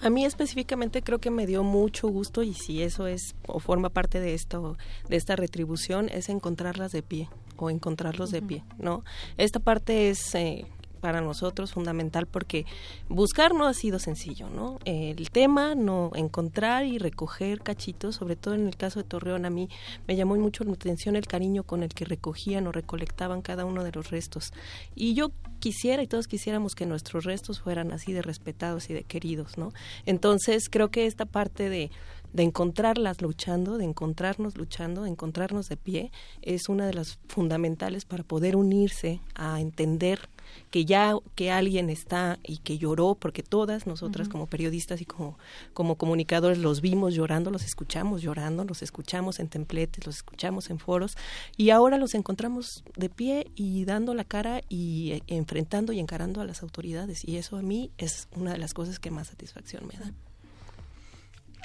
A mí específicamente creo que me dio mucho gusto y si eso es o forma parte de esto de esta retribución es encontrarlas de pie o encontrarlos de pie, ¿no? Esta parte es eh, para nosotros fundamental porque buscar no ha sido sencillo, ¿no? El tema, no encontrar y recoger cachitos, sobre todo en el caso de Torreón, a mí me llamó mucho la atención el cariño con el que recogían o recolectaban cada uno de los restos. Y yo quisiera y todos quisiéramos que nuestros restos fueran así de respetados y de queridos, ¿no? Entonces creo que esta parte de de encontrarlas luchando, de encontrarnos luchando, de encontrarnos de pie, es una de las fundamentales para poder unirse a entender que ya que alguien está y que lloró, porque todas nosotras uh -huh. como periodistas y como, como comunicadores los vimos llorando, los escuchamos llorando, los escuchamos en templetes, los escuchamos en foros, y ahora los encontramos de pie y dando la cara y eh, enfrentando y encarando a las autoridades, y eso a mí es una de las cosas que más satisfacción me da.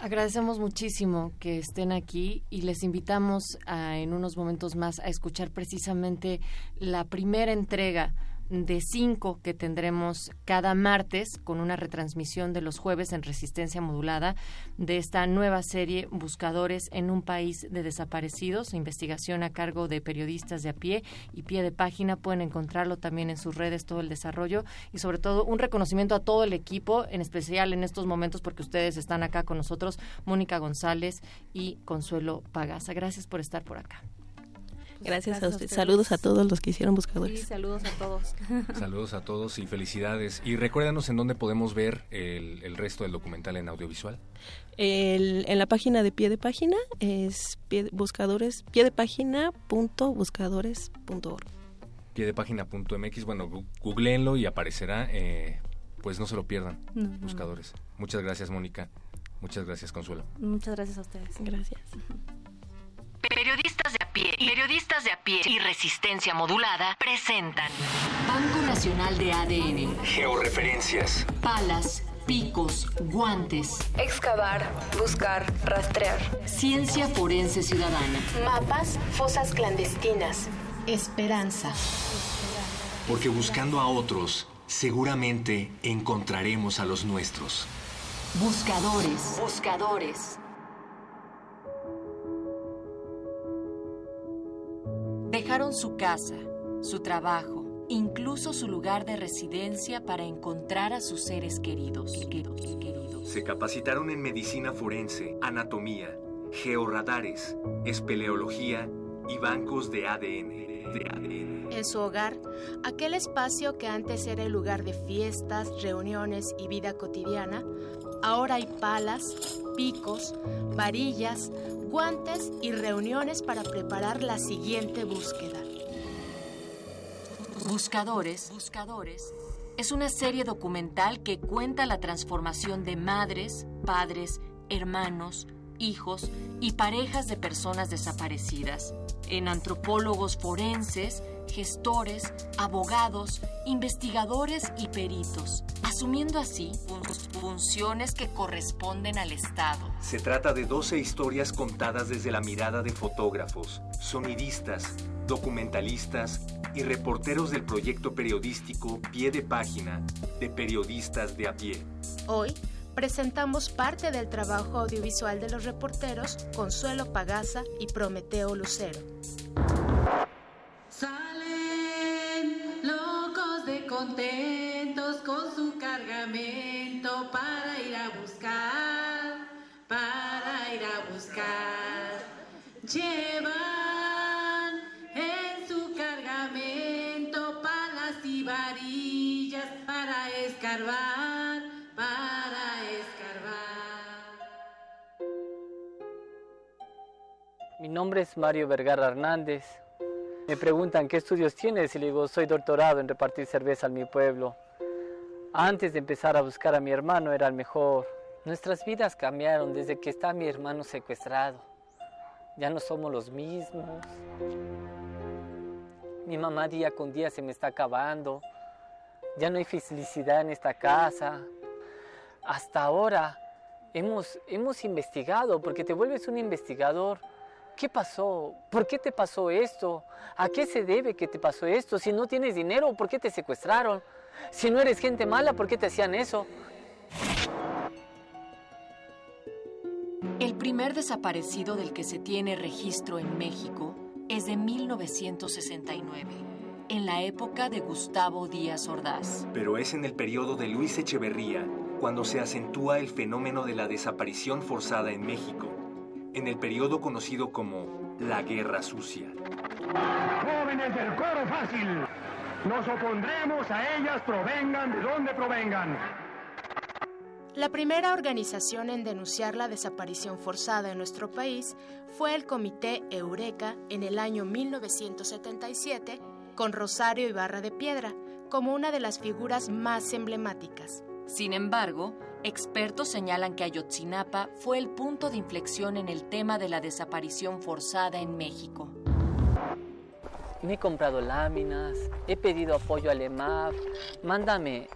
Agradecemos muchísimo que estén aquí y les invitamos a, en unos momentos más a escuchar precisamente la primera entrega de cinco que tendremos cada martes con una retransmisión de los jueves en resistencia modulada de esta nueva serie Buscadores en un país de desaparecidos, investigación a cargo de periodistas de a pie y pie de página. Pueden encontrarlo también en sus redes, todo el desarrollo y sobre todo un reconocimiento a todo el equipo, en especial en estos momentos porque ustedes están acá con nosotros, Mónica González y Consuelo Pagasa. Gracias por estar por acá. Gracias, Gracias, a usted. Saludos a todos los que hicieron buscadores. Sí, saludos a todos. saludos a todos y felicidades. Y recuérdanos en dónde podemos ver el, el resto del documental en audiovisual. El, en la página de pie de página es pie, buscadores, pie de página punto buscadores punto org. Pie de página punto mx, bueno, googleenlo y aparecerá, eh, pues no se lo pierdan, no, buscadores. No. Muchas gracias, Mónica. Muchas gracias, Consuelo. Muchas gracias a ustedes. Gracias. Periodistas de a pie, periodistas de a pie y resistencia modulada presentan Banco Nacional de ADN, Georreferencias, palas, picos, guantes, excavar, buscar, rastrear, ciencia forense ciudadana, mapas, fosas clandestinas, esperanza. Porque buscando a otros, seguramente encontraremos a los nuestros. Buscadores, buscadores. Dejaron su casa, su trabajo, incluso su lugar de residencia para encontrar a sus seres queridos. Se capacitaron en medicina forense, anatomía, georradares, espeleología y bancos de ADN. de ADN. En su hogar, aquel espacio que antes era el lugar de fiestas, reuniones y vida cotidiana, ahora hay palas, picos, varillas, guantes y reuniones para preparar la siguiente búsqueda. Buscadores, Buscadores es una serie documental que cuenta la transformación de madres, padres, hermanos, hijos y parejas de personas desaparecidas en antropólogos forenses, gestores, abogados, investigadores y peritos, asumiendo así funciones que corresponden al Estado. Se trata de 12 historias contadas desde la mirada de fotógrafos, sonidistas, documentalistas y reporteros del proyecto periodístico Pie de Página de Periodistas de a pie. Hoy presentamos parte del trabajo audiovisual de los reporteros Consuelo Pagaza y Prometeo Lucero. Salen locos de contentos con su cargamento para ir a buscar, para ir a buscar. Llevan en su cargamento palas y varillas para escarbar, para escarbar. Mi nombre es Mario Vergara Hernández. Me preguntan qué estudios tienes y le digo, soy doctorado en repartir cerveza en mi pueblo. Antes de empezar a buscar a mi hermano era el mejor. Nuestras vidas cambiaron desde que está mi hermano secuestrado. Ya no somos los mismos. Mi mamá día con día se me está acabando. Ya no hay felicidad en esta casa. Hasta ahora hemos, hemos investigado, porque te vuelves un investigador. ¿Qué pasó? ¿Por qué te pasó esto? ¿A qué se debe que te pasó esto? Si no tienes dinero, ¿por qué te secuestraron? Si no eres gente mala, ¿por qué te hacían eso? El primer desaparecido del que se tiene registro en México es de 1969, en la época de Gustavo Díaz Ordaz. Pero es en el periodo de Luis Echeverría cuando se acentúa el fenómeno de la desaparición forzada en México, en el periodo conocido como la Guerra Sucia. Jóvenes del coro fácil, nos opondremos a ellas provengan de donde provengan. La primera organización en denunciar la desaparición forzada en nuestro país fue el Comité Eureka en el año 1977, con Rosario Ibarra de Piedra como una de las figuras más emblemáticas. Sin embargo, expertos señalan que Ayotzinapa fue el punto de inflexión en el tema de la desaparición forzada en México. Me he comprado láminas, he pedido apoyo al EMAF, mándame,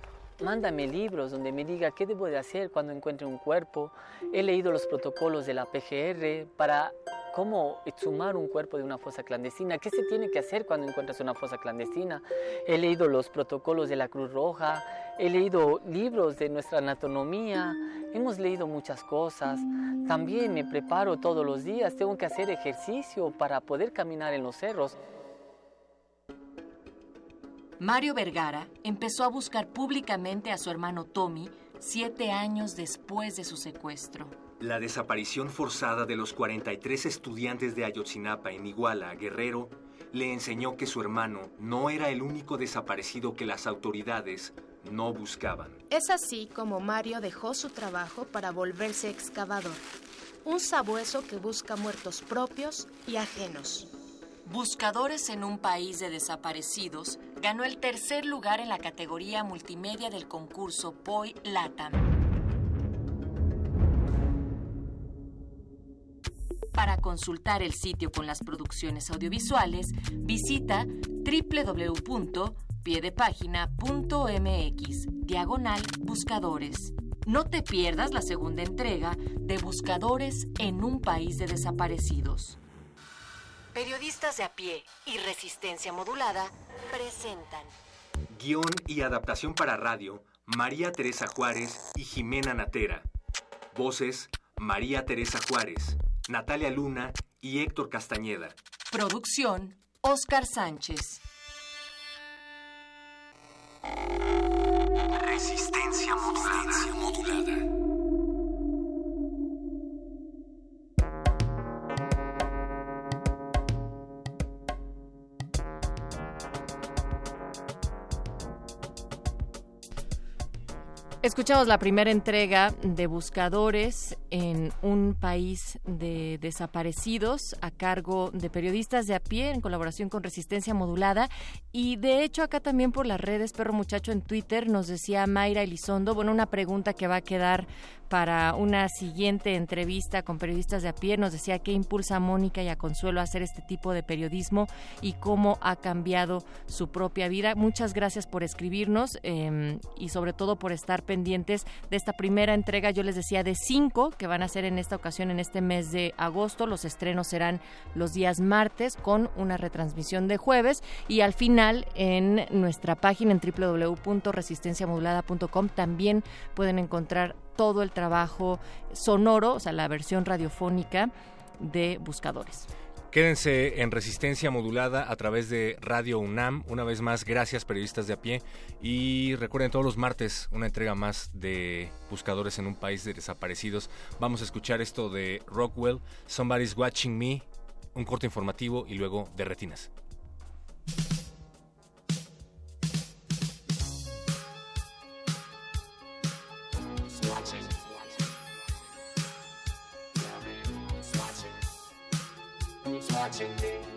mándame libros donde me diga qué debo de hacer cuando encuentre un cuerpo. He leído los protocolos de la PGR para cómo exhumar un cuerpo de una fosa clandestina, qué se tiene que hacer cuando encuentras una fosa clandestina. He leído los protocolos de la Cruz Roja, he leído libros de nuestra anatomía, hemos leído muchas cosas. También me preparo todos los días, tengo que hacer ejercicio para poder caminar en los cerros. Mario Vergara empezó a buscar públicamente a su hermano Tommy siete años después de su secuestro. La desaparición forzada de los 43 estudiantes de Ayotzinapa en Iguala, Guerrero, le enseñó que su hermano no era el único desaparecido que las autoridades no buscaban. Es así como Mario dejó su trabajo para volverse excavador, un sabueso que busca muertos propios y ajenos. Buscadores en un país de desaparecidos ganó el tercer lugar en la categoría multimedia del concurso POI LATAM. Para consultar el sitio con las producciones audiovisuales, visita www.piedepagina.mx, diagonal Buscadores. No te pierdas la segunda entrega de Buscadores en un país de desaparecidos. Periodistas de a pie y resistencia modulada presentan. Guión y adaptación para radio, María Teresa Juárez y Jimena Natera. Voces, María Teresa Juárez, Natalia Luna y Héctor Castañeda. Producción, Oscar Sánchez. Resistencia modulada. modulada. Escuchamos la primera entrega de Buscadores en un país de desaparecidos a cargo de periodistas de a pie en colaboración con Resistencia Modulada. Y de hecho acá también por las redes Perro Muchacho en Twitter nos decía Mayra Elizondo, bueno, una pregunta que va a quedar para una siguiente entrevista con periodistas de a pie. Nos decía qué impulsa a Mónica y a Consuelo a hacer este tipo de periodismo y cómo ha cambiado su propia vida. Muchas gracias por escribirnos eh, y sobre todo por estar pendientes de esta primera entrega. Yo les decía de cinco que van a ser en esta ocasión en este mes de agosto. Los estrenos serán los días martes con una retransmisión de jueves y al final en nuestra página en www.resistenciamodulada.com también pueden encontrar todo el trabajo sonoro, o sea, la versión radiofónica de Buscadores. Quédense en resistencia modulada a través de Radio UNAM. Una vez más, gracias periodistas de a pie. Y recuerden todos los martes una entrega más de Buscadores en un país de desaparecidos. Vamos a escuchar esto de Rockwell, Somebody's Watching Me, un corto informativo y luego de Retinas. Watching me.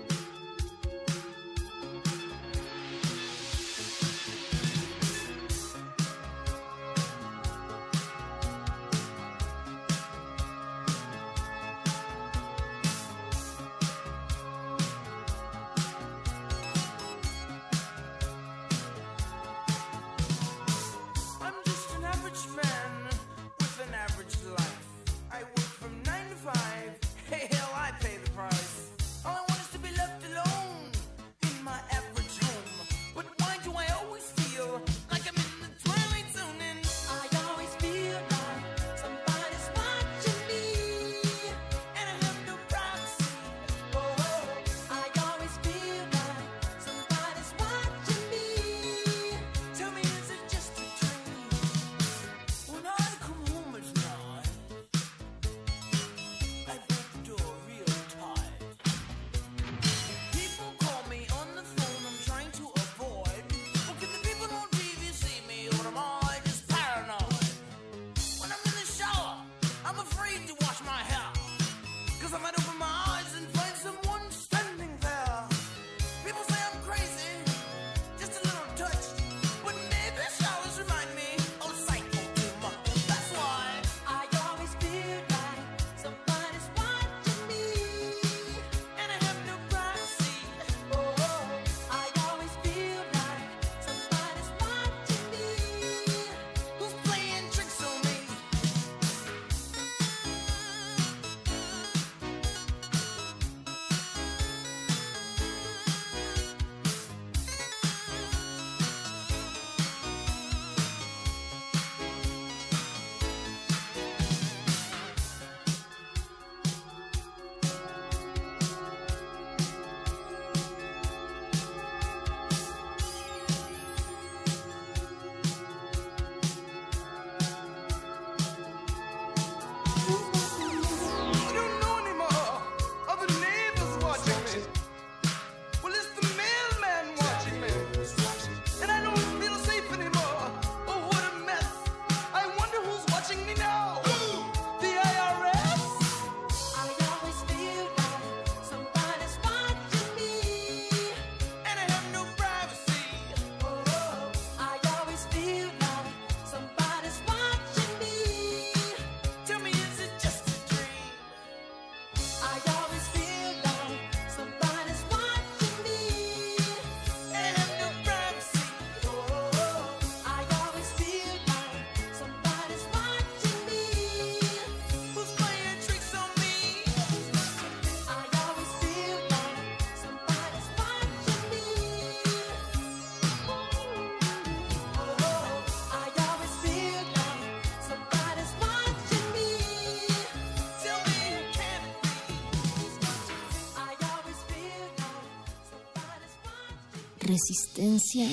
Resistencia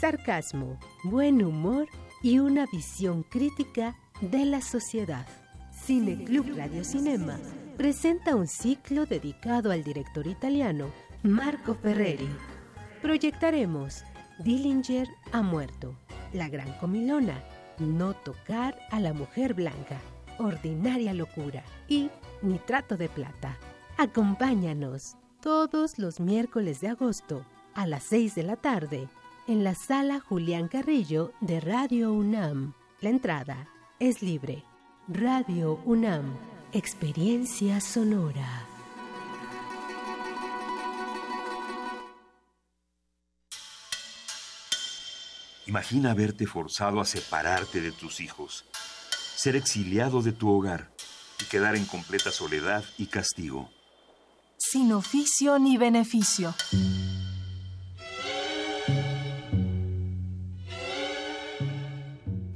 Sarcasmo, buen humor y una visión crítica de la sociedad. Cine Club Radio Cinema presenta un ciclo dedicado al director italiano Marco Ferreri. Proyectaremos Dillinger ha muerto. La gran comilona. No tocar a la mujer blanca. Ordinaria locura. Y nitrato de plata. Acompáñanos todos los miércoles de agosto a las 6 de la tarde en la sala Julián Carrillo de Radio UNAM. La entrada es libre. Radio UNAM. Experiencia sonora. Imagina verte forzado a separarte de tus hijos, ser exiliado de tu hogar y quedar en completa soledad y castigo. Sin oficio ni beneficio.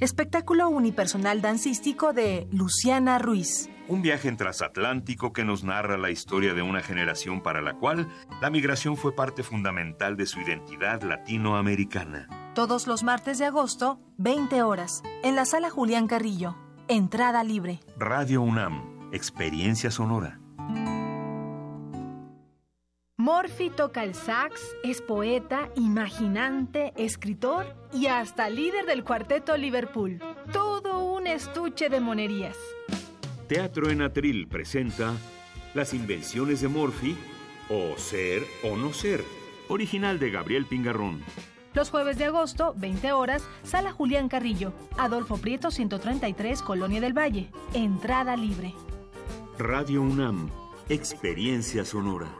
Espectáculo unipersonal dancístico de Luciana Ruiz. Un viaje en transatlántico que nos narra la historia de una generación para la cual la migración fue parte fundamental de su identidad latinoamericana. Todos los martes de agosto, 20 horas, en la sala Julián Carrillo. Entrada libre. Radio UNAM, experiencia sonora. Morphy toca el sax, es poeta, imaginante, escritor y hasta líder del cuarteto Liverpool. Todo un estuche de monerías. Teatro en Atril presenta Las invenciones de Morphy o Ser o No Ser, original de Gabriel Pingarrón. Los jueves de agosto, 20 horas, Sala Julián Carrillo, Adolfo Prieto 133, Colonia del Valle. Entrada libre. Radio UNAM, experiencia sonora.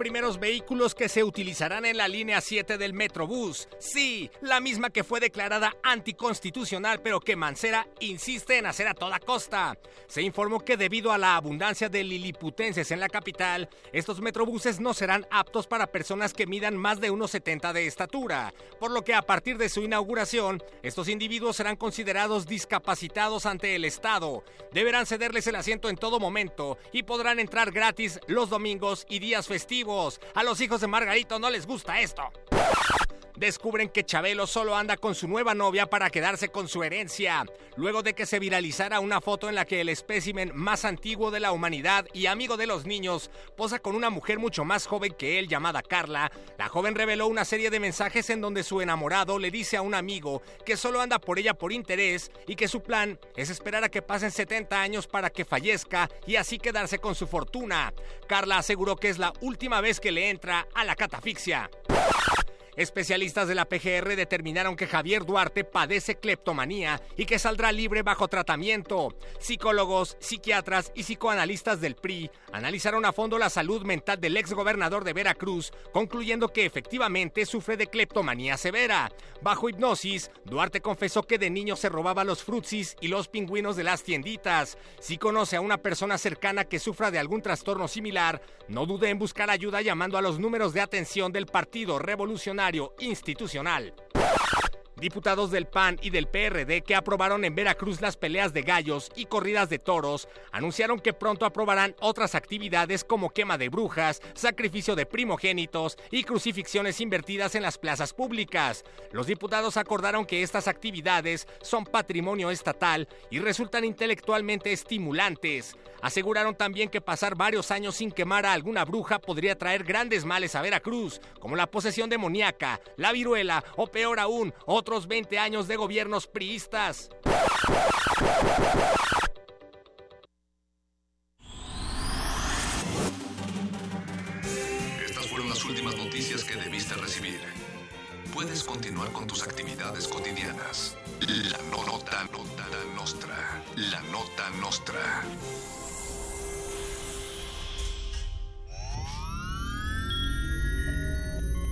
Primeros vehículos que se utilizarán en la línea 7 del Metrobús. Sí, la misma que fue declarada anticonstitucional, pero que Mancera insiste en hacer a toda costa. Se informó que debido a la abundancia de liliputenses en la capital, estos metrobuses no serán aptos para personas que midan más de 1,70 de estatura, por lo que a partir de su inauguración, estos individuos serán considerados discapacitados ante el Estado. Deberán cederles el asiento en todo momento y podrán entrar gratis los domingos y días festivos. A los hijos de Margarito no les gusta esto. Descubren que Chabelo solo anda con su nueva novia para quedarse con su herencia. Luego de que se viralizara una foto en la que el espécimen más antiguo de la humanidad y amigo de los niños posa con una mujer mucho más joven que él llamada Carla, la joven reveló una serie de mensajes en donde su enamorado le dice a un amigo que solo anda por ella por interés y que su plan es esperar a que pasen 70 años para que fallezca y así quedarse con su fortuna. Carla aseguró que es la última vez que le entra a la catafixia. Especialistas de la PGR determinaron que Javier Duarte padece cleptomanía y que saldrá libre bajo tratamiento. Psicólogos, psiquiatras y psicoanalistas del PRI analizaron a fondo la salud mental del exgobernador de Veracruz, concluyendo que efectivamente sufre de cleptomanía severa. Bajo hipnosis, Duarte confesó que de niño se robaba los frutsis y los pingüinos de las tienditas. Si conoce a una persona cercana que sufra de algún trastorno similar, no dude en buscar ayuda llamando a los números de atención del Partido Revolucionario institucional. Diputados del PAN y del PRD que aprobaron en Veracruz las peleas de gallos y corridas de toros anunciaron que pronto aprobarán otras actividades como quema de brujas, sacrificio de primogénitos y crucifixiones invertidas en las plazas públicas. Los diputados acordaron que estas actividades son patrimonio estatal y resultan intelectualmente estimulantes. Aseguraron también que pasar varios años sin quemar a alguna bruja podría traer grandes males a Veracruz, como la posesión demoníaca, la viruela o peor aún, otros 20 años de gobiernos priistas. Estas fueron las últimas noticias que debiste recibir. Puedes continuar con tus actividades cotidianas. La no- nota, nota nostra. La nota nostra.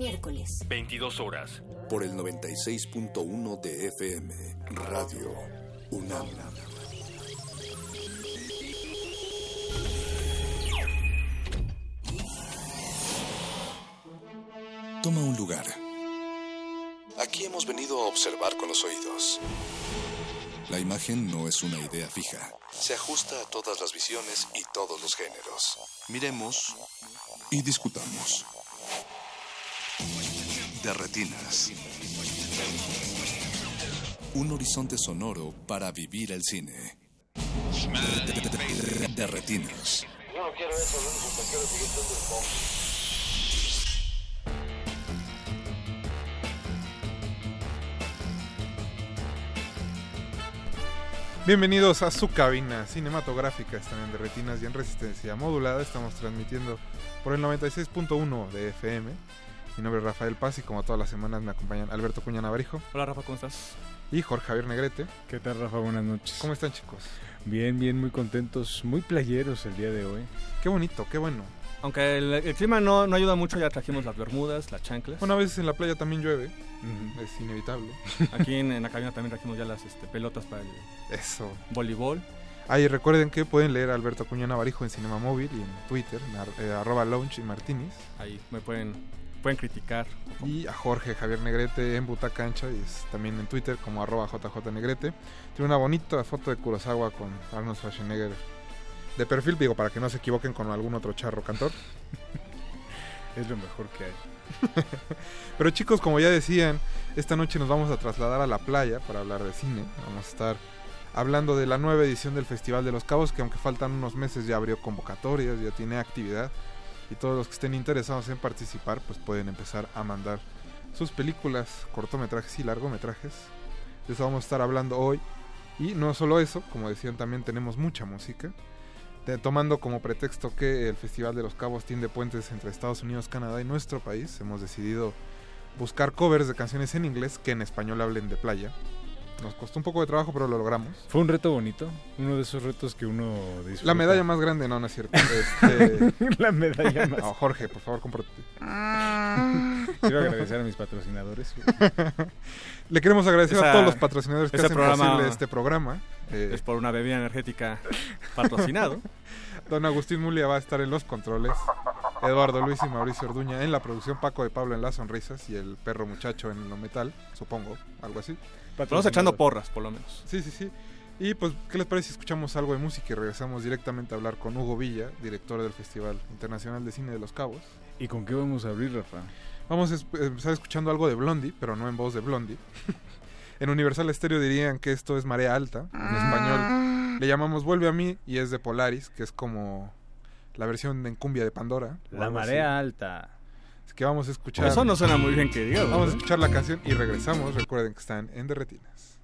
Miércoles. 22 horas. Por el 96.1 de FM. Radio UNAM. Toma un lugar. Aquí hemos venido a observar con los oídos. La imagen no es una idea fija. Se ajusta a todas las visiones y todos los géneros. Miremos y discutamos. De retinas. Un horizonte sonoro para vivir el cine. De, retinas. Yo no quiero eso, lo único que quiero es seguir siendo el Fox. Bienvenidos a su cabina cinematográfica, están en de retinas y en resistencia modulada. Estamos transmitiendo por el 96.1 de FM. Mi nombre es Rafael Paz y como todas las semanas me acompañan Alberto Cuña Navarijo. Hola Rafa, ¿cómo estás? Y Jorge Javier Negrete. ¿Qué tal, Rafa? Buenas noches. ¿Cómo están, chicos? Bien, bien, muy contentos, muy playeros el día de hoy. Qué bonito, qué bueno. Aunque el, el clima no, no ayuda mucho, ya trajimos las bermudas, las chanclas. Una vez en la playa también llueve, es inevitable. Aquí en, en la cabina también trajimos ya las este, pelotas para el Eso. voleibol. Ahí recuerden que pueden leer a Alberto Cuña Navarijo en Cinema Móvil y en Twitter, en ar- eh, arroba launch y martinis. Ahí me pueden, pueden criticar. Y a Jorge Javier Negrete en Butaca Ancha y es también en Twitter como arroba JJ Negrete. Tiene una bonita foto de Kurosawa con Arnold Schwarzenegger de perfil, digo, para que no se equivoquen con algún otro charro cantor. Es lo mejor que hay. Pero chicos, como ya decían, esta noche nos vamos a trasladar a la playa para hablar de cine. Vamos a estar hablando de la nueva edición del Festival de los Cabos, que aunque faltan unos meses ya abrió convocatorias, ya tiene actividad. Y todos los que estén interesados en participar, pues pueden empezar a mandar sus películas, cortometrajes y largometrajes. De eso vamos a estar hablando hoy. Y no solo eso, como decían, también tenemos mucha música. Tomando como pretexto que el Festival de los Cabos tiende puentes entre Estados Unidos, Canadá y nuestro país, hemos decidido buscar covers de canciones en inglés que en español hablen de playa. Nos costó un poco de trabajo, pero lo logramos. Fue un reto bonito, uno de esos retos que uno disfruta. La medalla más grande, no, no es cierto. Este... La medalla más- No, Jorge, por favor, cómprate. Quiero agradecer a mis patrocinadores. Le queremos agradecer a todos los patrocinadores que hacen programa posible este programa. Eh, Es por una bebida energética patrocinado. Don Agustín Mulia va a estar en los controles. Eduardo Luis y Mauricio Orduña en la producción. Paco de Pablo en las sonrisas. Y el perro muchacho en lo metal, supongo. Algo así. Vamos echando porras, por lo menos. Sí, sí, sí. Y pues, ¿qué les parece si escuchamos algo de música y regresamos directamente a hablar con Hugo Villa, director del Festival Internacional de Cine de Los Cabos? ¿Y con qué vamos a abrir, Rafa? Vamos a es- empezar escuchando algo de Blondie, pero no en voz de Blondie. en Universal Stereo dirían que esto es Marea Alta, en español. Le llamamos Vuelve a mí y es de Polaris, que es como la versión en cumbia de Pandora. La marea así. alta. Que vamos a escuchar. Eso no suena muy bien que digamos, Vamos a ¿eh? escuchar la canción y regresamos. Recuerden que están en Derretinas.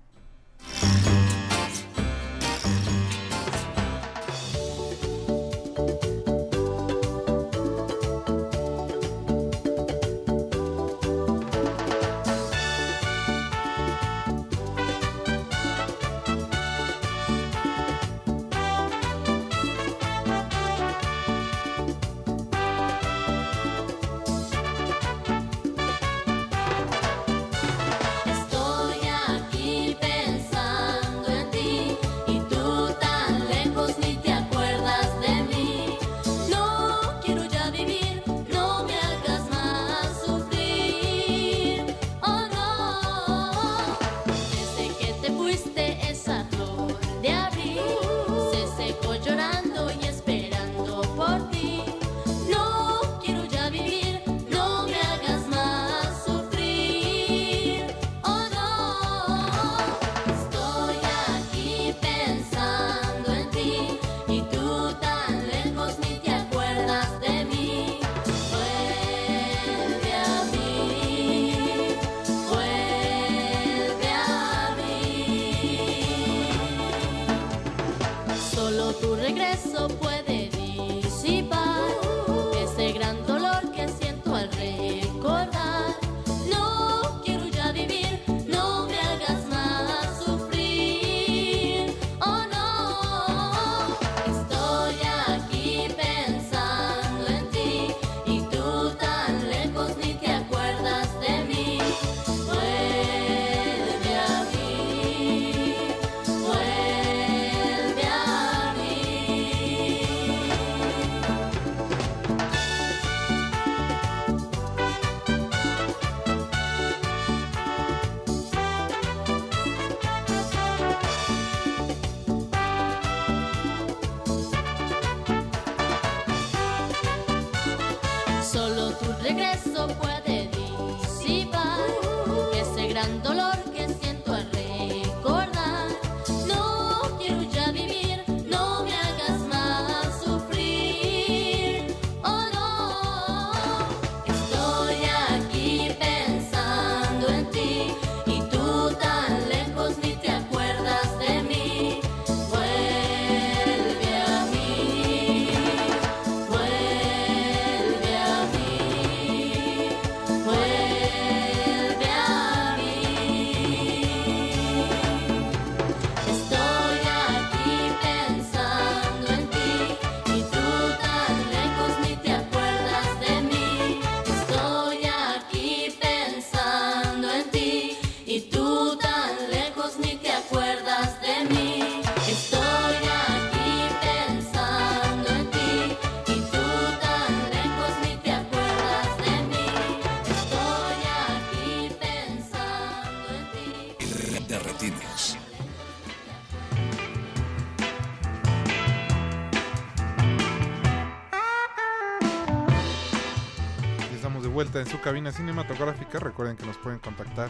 En su cabina cinematográfica. Recuerden que nos pueden contactar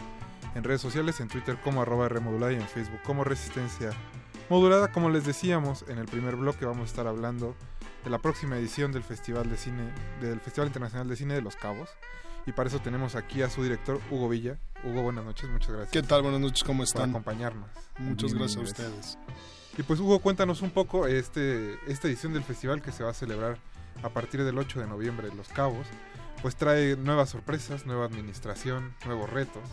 en redes sociales, en Twitter como arroba Rmodulada y en Facebook como Resistencia Modulada. Como les decíamos, en el primer bloque vamos a estar hablando de la próxima edición del Festival de Cine, del Festival Internacional de Cine de Los Cabos. Y para eso tenemos aquí a su director, Hugo Villa. Hugo, buenas noches, muchas gracias. ¿Qué tal? Buenas noches, ¿cómo Por están? acompañarnos. Muchas gracias a ustedes. Y pues Hugo, cuéntanos un poco este, esta edición del festival que se va a celebrar a partir del 8 de noviembre en Los Cabos. Pues trae nuevas sorpresas, nueva administración, nuevos retos.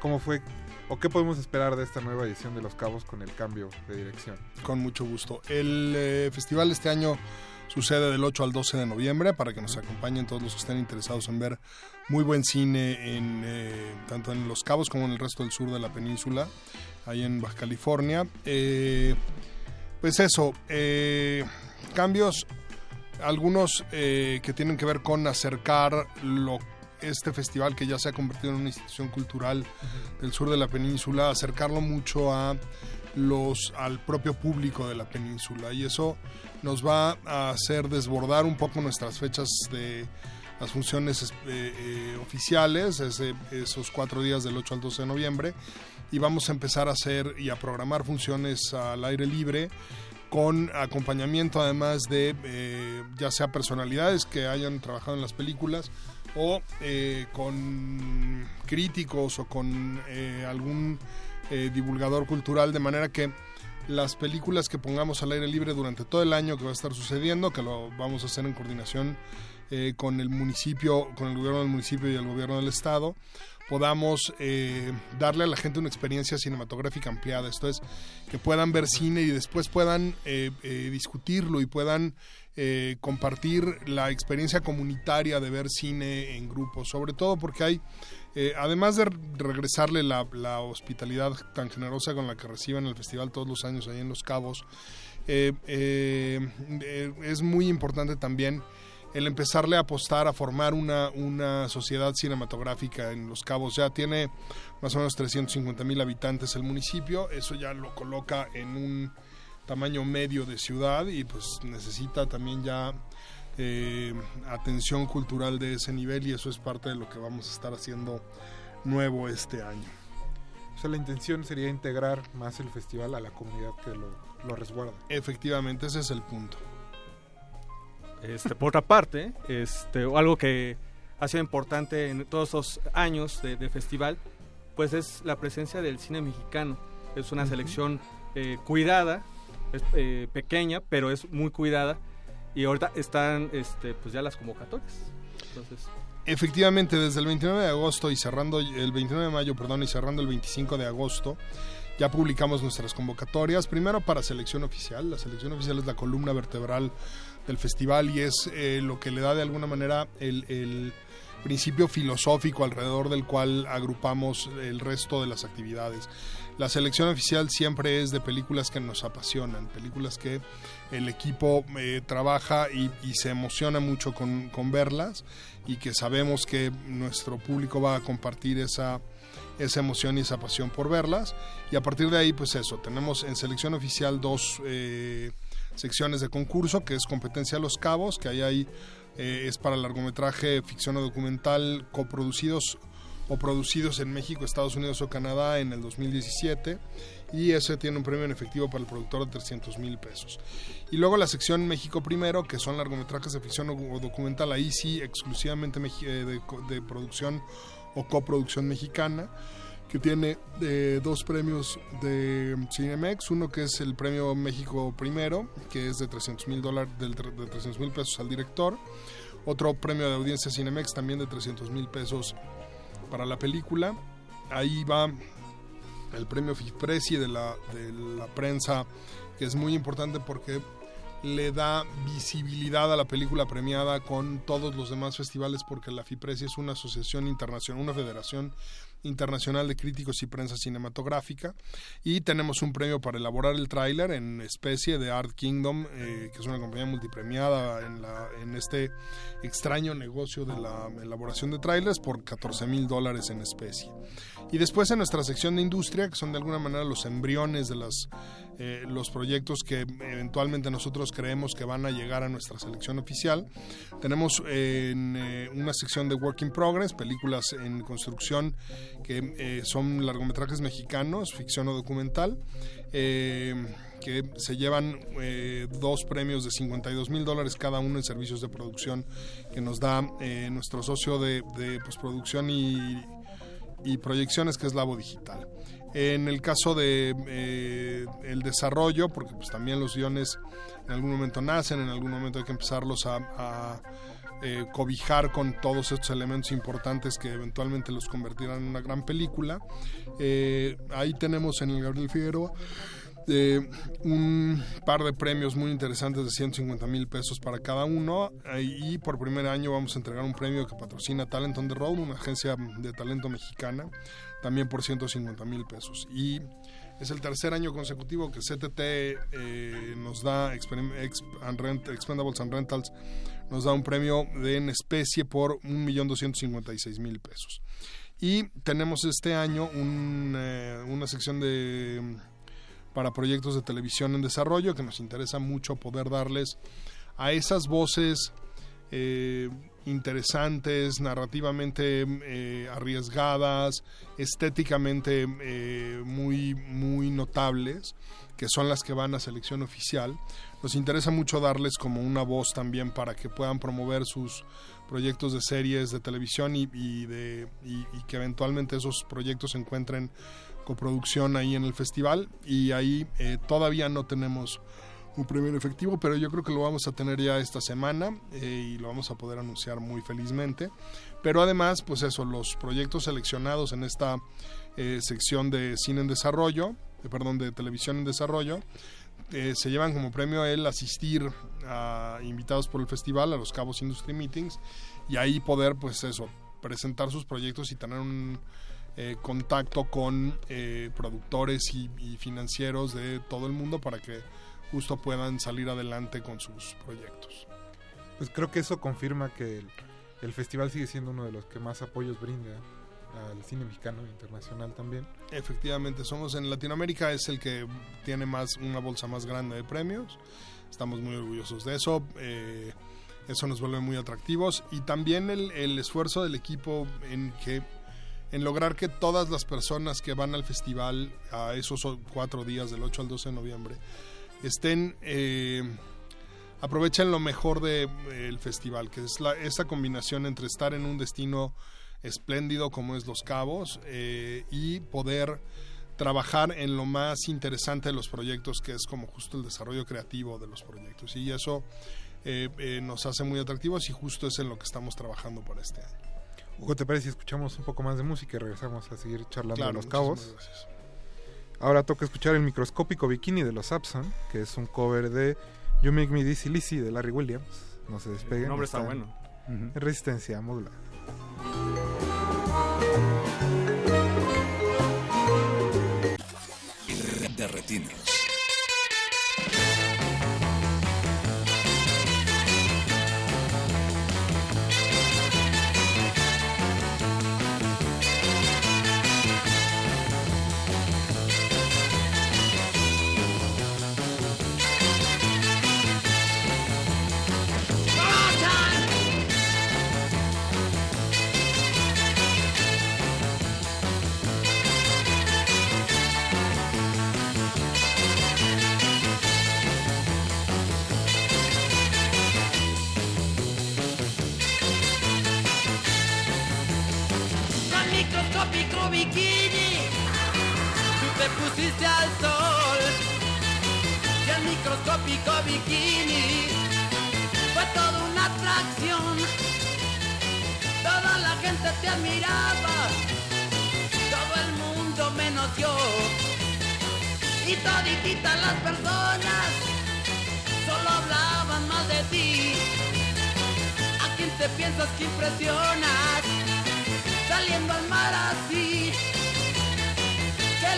¿Cómo fue o qué podemos esperar de esta nueva edición de Los Cabos con el cambio de dirección? Con mucho gusto. El eh, festival este año sucede del 8 al 12 de noviembre para que nos acompañen todos los que estén interesados en ver muy buen cine en eh, tanto en Los Cabos como en el resto del sur de la península, ahí en Baja California. Eh, pues eso, cambios, algunos eh, que tienen que ver con acercar lo, este festival que ya se ha convertido en una institución cultural del sur de la península, acercarlo mucho a los al propio público de la península. Y eso nos va a hacer desbordar un poco nuestras fechas de las funciones eh, eh, oficiales, ese- esos cuatro días del 8 al 12 de noviembre, y vamos a empezar a hacer y a programar funciones al aire libre con acompañamiento además de eh, ya sea personalidades que hayan trabajado en las películas o eh, con críticos o con eh, algún eh, divulgador cultural de manera que las películas que pongamos al aire libre durante todo el año que va a estar sucediendo, que lo vamos a hacer en coordinación eh, con el municipio, con el gobierno del municipio y el gobierno del estado, podamos eh, darle a la gente una experiencia cinematográfica ampliada. Esto es, que puedan ver cine y después puedan eh, eh, discutirlo y puedan compartir la experiencia comunitaria de ver cine en grupo, sobre todo porque hay, además de regresarle la, la hospitalidad tan generosa con la que reciben el festival todos los años ahí en Los Cabos, es muy importante también el empezarle a apostar a formar una, una sociedad cinematográfica en Los Cabos. Ya tiene más o menos 350 mil habitantes el municipio, eso ya lo coloca en un tamaño medio de ciudad y pues necesita también ya eh, atención cultural de ese nivel y eso es parte de lo que vamos a estar haciendo nuevo este año. O sea, la intención sería integrar más el festival a la comunidad que lo, lo resguarda. Efectivamente, ese es el punto. Este, por otra parte, este, algo que ha sido importante en todos estos años de, de festival, pues es la presencia del cine mexicano. Es una selección eh, cuidada, es eh, pequeña, pero es muy cuidada. Y ahorita están este, pues ya las convocatorias. Entonces, Efectivamente, desde el 29 de agosto y cerrando el 29 de mayo, perdón, y cerrando el 25 de agosto, ya publicamos nuestras convocatorias. Primero para selección oficial. La selección oficial es la columna vertebral del festival y es eh, lo que le da de alguna manera el, el principio filosófico alrededor del cual agrupamos el resto de las actividades. La selección oficial siempre es de películas que nos apasionan, películas que el equipo eh, trabaja y, y se emociona mucho con, con verlas y que sabemos que nuestro público va a compartir esa, esa emoción y esa pasión por verlas. Y a partir de ahí, pues eso, tenemos en selección oficial dos eh, secciones de concurso, que es competencia a los cabos, que ahí hay, eh, es para largometraje, ficción o documental coproducidos o producidos en México, Estados Unidos o Canadá en el 2017 y ese tiene un premio en efectivo para el productor de 300 mil pesos. Y luego la sección México Primero, que son largometrajes de ficción o, documental, ahí sí exclusivamente eh, de producción o coproducción mexicana, que tiene eh, dos premios de Cinemex, uno que es el premio México Primero, que es de 300 mil de 300 mil pesos al director, otro premio de audiencia Cinemex también de 300 mil pesos para la película. Ahí va el premio FIPRESI de la, de la prensa, que es muy importante porque le da visibilidad a la película premiada con todos los demás festivales, porque la FIPRESI es una asociación internacional, una federación Internacional de Críticos y Prensa Cinematográfica y tenemos un premio para elaborar el tráiler en especie de Art Kingdom, eh, que es una compañía multipremiada en, en este extraño negocio de la elaboración de trailers por 14 mil dólares en especie. Y después en nuestra sección de industria, que son de alguna manera los embriones de las, eh, los proyectos que eventualmente nosotros creemos que van a llegar a nuestra selección oficial, tenemos eh, eh, una sección de Work in Progress, películas en construcción que eh, son largometrajes mexicanos, ficción o documental. que se llevan dos premios de 52 mil dólares cada uno en servicios de producción que nos da nuestro socio de, de y proyecciones que es Labo Digital. En el caso de eh, el desarrollo, porque pues también los guiones en algún momento nacen, en algún momento hay que empezarlos a, eh, cobijar con todos estos elementos importantes que eventualmente los convertirán en una gran película. Eh, ahí tenemos en el Gabriel Figueroa un par de premios muy interesantes de 150 mil pesos para cada uno y por primer año vamos a entregar un premio que patrocina Talent on the Road, una agencia de talento mexicana, también por 150 mil pesos. Y es el tercer año consecutivo que CTT eh, nos da Exp and Expendables and Rentals nos da un premio de en especie por 1.256.000 pesos. Y tenemos este año un, eh, una sección de para proyectos de televisión en desarrollo que nos interesa mucho poder darles a esas voces eh, interesantes, narrativamente eh, arriesgadas, estéticamente eh, muy, muy notables, que son las que van a selección oficial. Nos interesa mucho darles como una voz también para que puedan promover sus proyectos de series de televisión y, de, y que eventualmente esos proyectos se encuentren coproducción ahí en el festival y ahí eh, todavía no tenemos un premio en efectivo, pero yo creo que lo vamos a tener ya esta semana eh, y lo vamos a poder anunciar muy felizmente. Pero además, pues eso, los proyectos seleccionados en esta eh, sección de cine en desarrollo, eh, perdón, de televisión en desarrollo, se llevan como premio el asistir a invitados por el festival a los Cabos Industry Meetings y ahí poder, pues eso, presentar sus proyectos y tener un eh, contacto con productores y financieros de todo el mundo para que justo puedan salir adelante con sus proyectos. Pues creo que eso confirma que el, el festival sigue siendo uno de los que más apoyos brinda al cine mexicano e internacional también. Efectivamente, somos en Latinoamérica, es el que tiene más una bolsa más grande de premios. Estamos muy orgullosos de eso. eh, eso nos vuelve muy atractivos. Y también el, el esfuerzo del equipo en que en lograr que todas las personas que van al festival a esos cuatro días, del 8 al 12 de noviembre, estén eh, aprovechen lo mejor del festival, que es la, esa combinación entre estar en un destino espléndido como es Los Cabos eh, y poder trabajar en lo más interesante de los proyectos, que es como justo el desarrollo creativo de los proyectos. Y eso eh, eh, nos hace muy atractivos y justo es en lo que estamos trabajando para este año. Hugo, ¿te parece si escuchamos un poco más de música y regresamos a seguir charlando Claro, de los cabos? gracias. Ahora toca escuchar el microscópico bikini de los Sapson, que es un cover de You Make Me Dizzy Lizzy de Larry Williams. No se despeguen. El nombre está en- bueno. en Resistencia modular. De retinas. Microscópico bikini fue toda una atracción. Toda la gente te admiraba, todo el mundo menos yo. Y todititas las personas solo hablaban mal de ti. ¿A quién te piensas que impresionas? saliendo al mar así.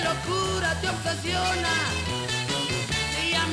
locura te obsesiona?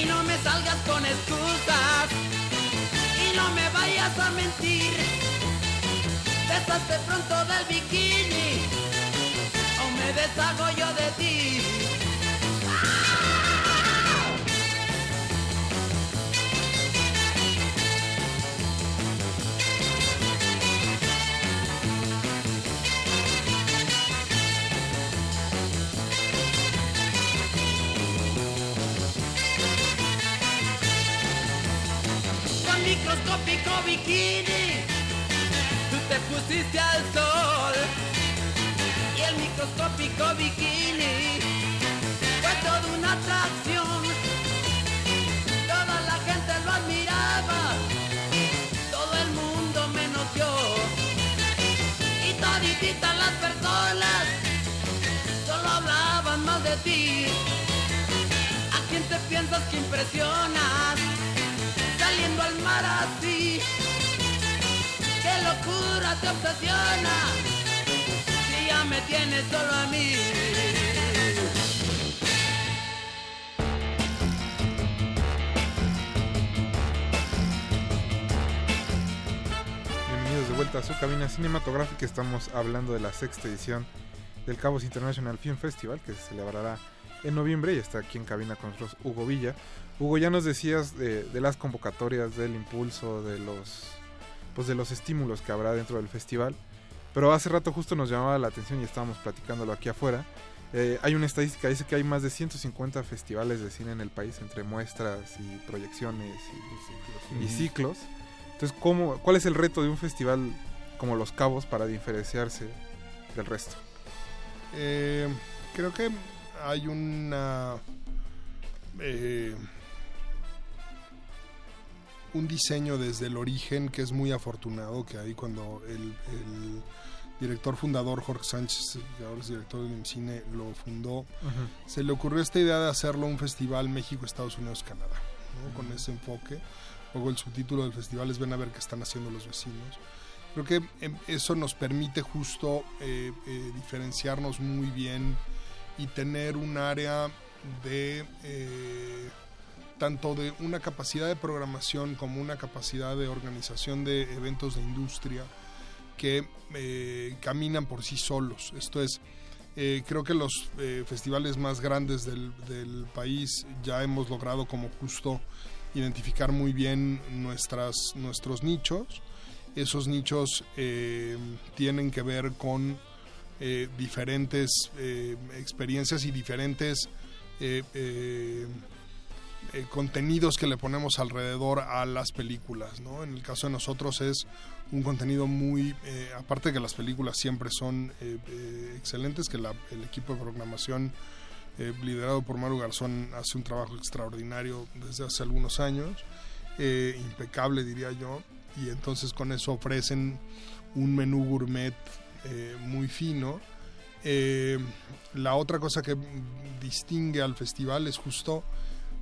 y no me salgas con excusas y no me vayas a mentir. Deshazte pronto del bikini o me deshago yo de ti. Microscópico bikini. Tú te pusiste al sol y el microscópico bikini fue toda una atracción. Toda la gente lo admiraba, todo el mundo menos yo. Y todititas las personas solo hablaban más de ti. ¿A quién te piensas que impresionas? Saliendo al mar así. Qué locura te obsesiona, si ya me tienes solo a mí. Bienvenidos de vuelta a su cabina cinematográfica. Estamos hablando de la sexta edición del Cabos International Film Festival que se celebrará en noviembre y está aquí en cabina con nosotros Hugo Villa. Hugo, ya nos decías de, de las convocatorias, del impulso, de los, pues de los estímulos que habrá dentro del festival. Pero hace rato justo nos llamaba la atención y estábamos platicándolo aquí afuera. Eh, hay una estadística, dice que hay más de 150 festivales de cine en el país, entre muestras y proyecciones y, y ciclos. Entonces, ¿cómo, ¿cuál es el reto de un festival como Los Cabos para diferenciarse del resto? Eh, creo que hay una eh, un diseño desde el origen que es muy afortunado que hay cuando el, el director fundador Jorge Sánchez que ahora es director del IMCINE lo fundó se le ocurrió esta idea de hacerlo un festival México Estados Unidos Canadá ¿no? con ese enfoque. Luego el subtítulo del festival es ven a ver qué están haciendo los vecinos creo que em, eso nos permite justo eh, eh, diferenciarnos muy bien y tener un área de eh, tanto de una capacidad de programación como una capacidad de organización de eventos de industria que eh, caminan por sí solos. Esto es, eh, creo que los eh, festivales más grandes del, país ya hemos logrado como justo identificar muy bien nuestras, nuestros nichos. Esos nichos tienen que ver con diferentes experiencias y diferentes eh, contenidos que le ponemos alrededor a las películas. ¿no? En el caso de nosotros es un contenido muy, eh, aparte de que las películas siempre son eh, excelentes, que la- el equipo de programación liderado por Maru Garzón hace un trabajo extraordinario desde hace algunos años, impecable diría yo, y entonces con eso ofrecen un menú gourmet muy fino. La otra cosa que distingue al festival es justo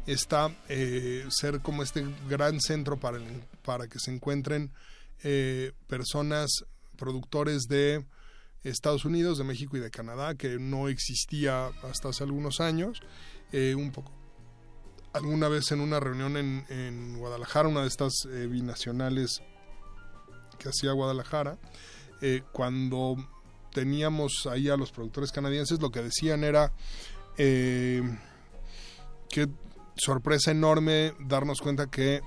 esta eh, ser como este gran centro para, para que se encuentren eh, personas, productores de Estados Unidos, de México y de Canadá, que no existía hasta hace algunos años. Eh, un poco alguna vez en una reunión en, en Guadalajara, una de estas eh, binacionales que hacía Guadalajara, cuando teníamos ahí a los productores canadienses, lo que decían era que sorpresa enorme darnos cuenta que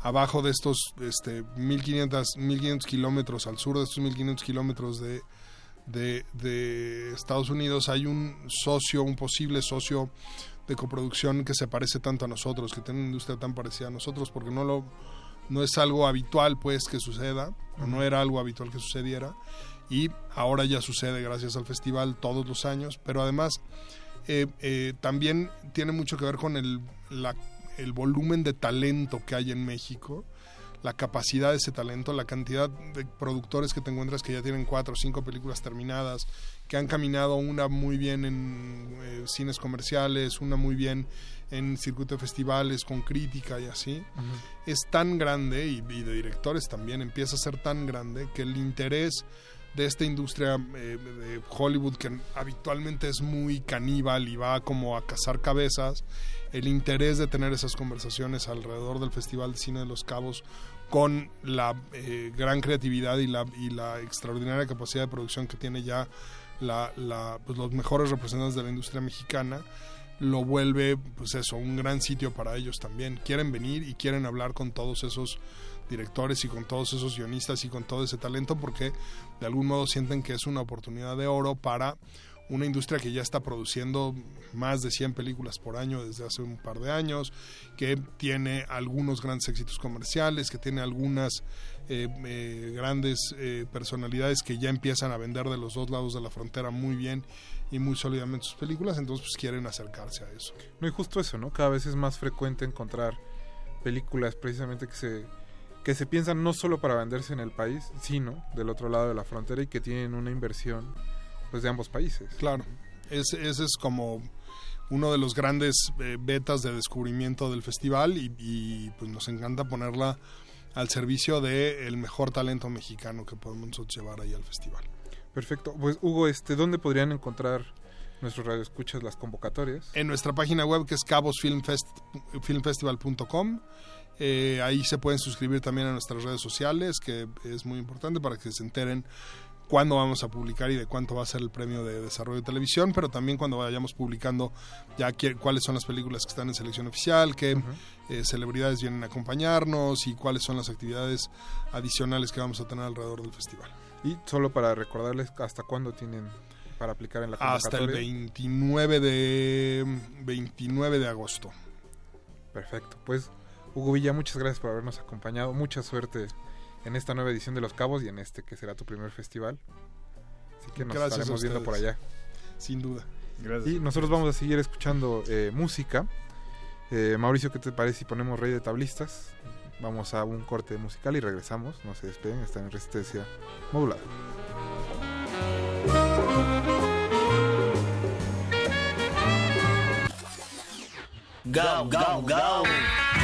abajo de estos este, 1500, 1500 kilómetros, al sur de estos 1500 kilómetros de, de, de Estados Unidos, hay un socio, un posible socio de coproducción que se parece tanto a nosotros, que tiene una industria tan parecida a nosotros, porque no lo no es algo habitual pues que suceda, o no era algo habitual que sucediera, y ahora ya sucede gracias al festival todos los años, pero además eh, eh, también tiene mucho que ver con el, la- el volumen de talento que hay en México, la capacidad de ese talento, la cantidad de productores que te encuentras que ya tienen cuatro o cinco películas terminadas, que han caminado una muy bien en eh, cines comerciales, una muy bien en circuito de festivales con crítica y así. Es tan grande y, y de directores también empieza a ser tan grande que el interés de esta industria eh, de Hollywood que habitualmente es muy caníbal y va como a cazar cabezas, el interés de tener esas conversaciones alrededor del Festival de Cine de los Cabos con la eh, gran creatividad y la, y la extraordinaria capacidad de producción que tiene ya la, la- pues los mejores representantes de la industria mexicana, lo vuelve, pues eso, un gran sitio para ellos también. Quieren venir y quieren hablar con todos esos directores y con todos esos guionistas y con todo ese talento porque de algún modo sienten que es una oportunidad de oro para una industria que ya está produciendo más de 100 películas por año desde hace un par de años, que tiene algunos grandes éxitos comerciales, que tiene algunas eh, eh, grandes eh, personalidades que ya empiezan a vender de los dos lados de la frontera muy bien y muy sólidamente sus películas, entonces pues quieren acercarse a eso. No, y justo eso, ¿no? Cada vez es más frecuente encontrar películas precisamente que se que se piensan no solo para venderse en el país, sino del otro lado de la frontera y que tienen una inversión pues de ambos países. Claro, es- ese es como uno de los grandes eh, betas de descubrimiento del festival y, y, pues nos encanta ponerla al servicio del mejor talento mexicano que podemos llevar ahí al festival. Perfecto. Pues Hugo, este ¿dónde podrían encontrar nuestros radioescuchas las convocatorias? En nuestra página web que es cabosfilmfestival.com eh, ahí se pueden suscribir también a nuestras redes sociales, que es muy importante para que se enteren cuándo vamos a publicar y de cuánto va a ser el premio de desarrollo de televisión, pero también cuando vayamos publicando ya cuáles son las películas que están en selección oficial, qué eh, celebridades vienen a acompañarnos y cuáles son las actividades adicionales que vamos a tener alrededor del festival. Y solo para recordarles hasta cuándo tienen para aplicar en la Hasta el convocatoria. 29 de 29 de agosto. Perfecto. Pues Hugo Villa, muchas gracias por habernos acompañado. Mucha suerte en esta nueva edición de Los Cabos y en este que será tu primer festival. Así que nos Gracias estaremos viendo por allá. Sin duda. Y nosotros vamos a seguir escuchando eh, música. Eh, Mauricio, ¿qué te parece si ponemos Rey de Tablistas? Vamos a un corte musical y regresamos. No se despeguen, están en resistencia modulada. Go, go, go.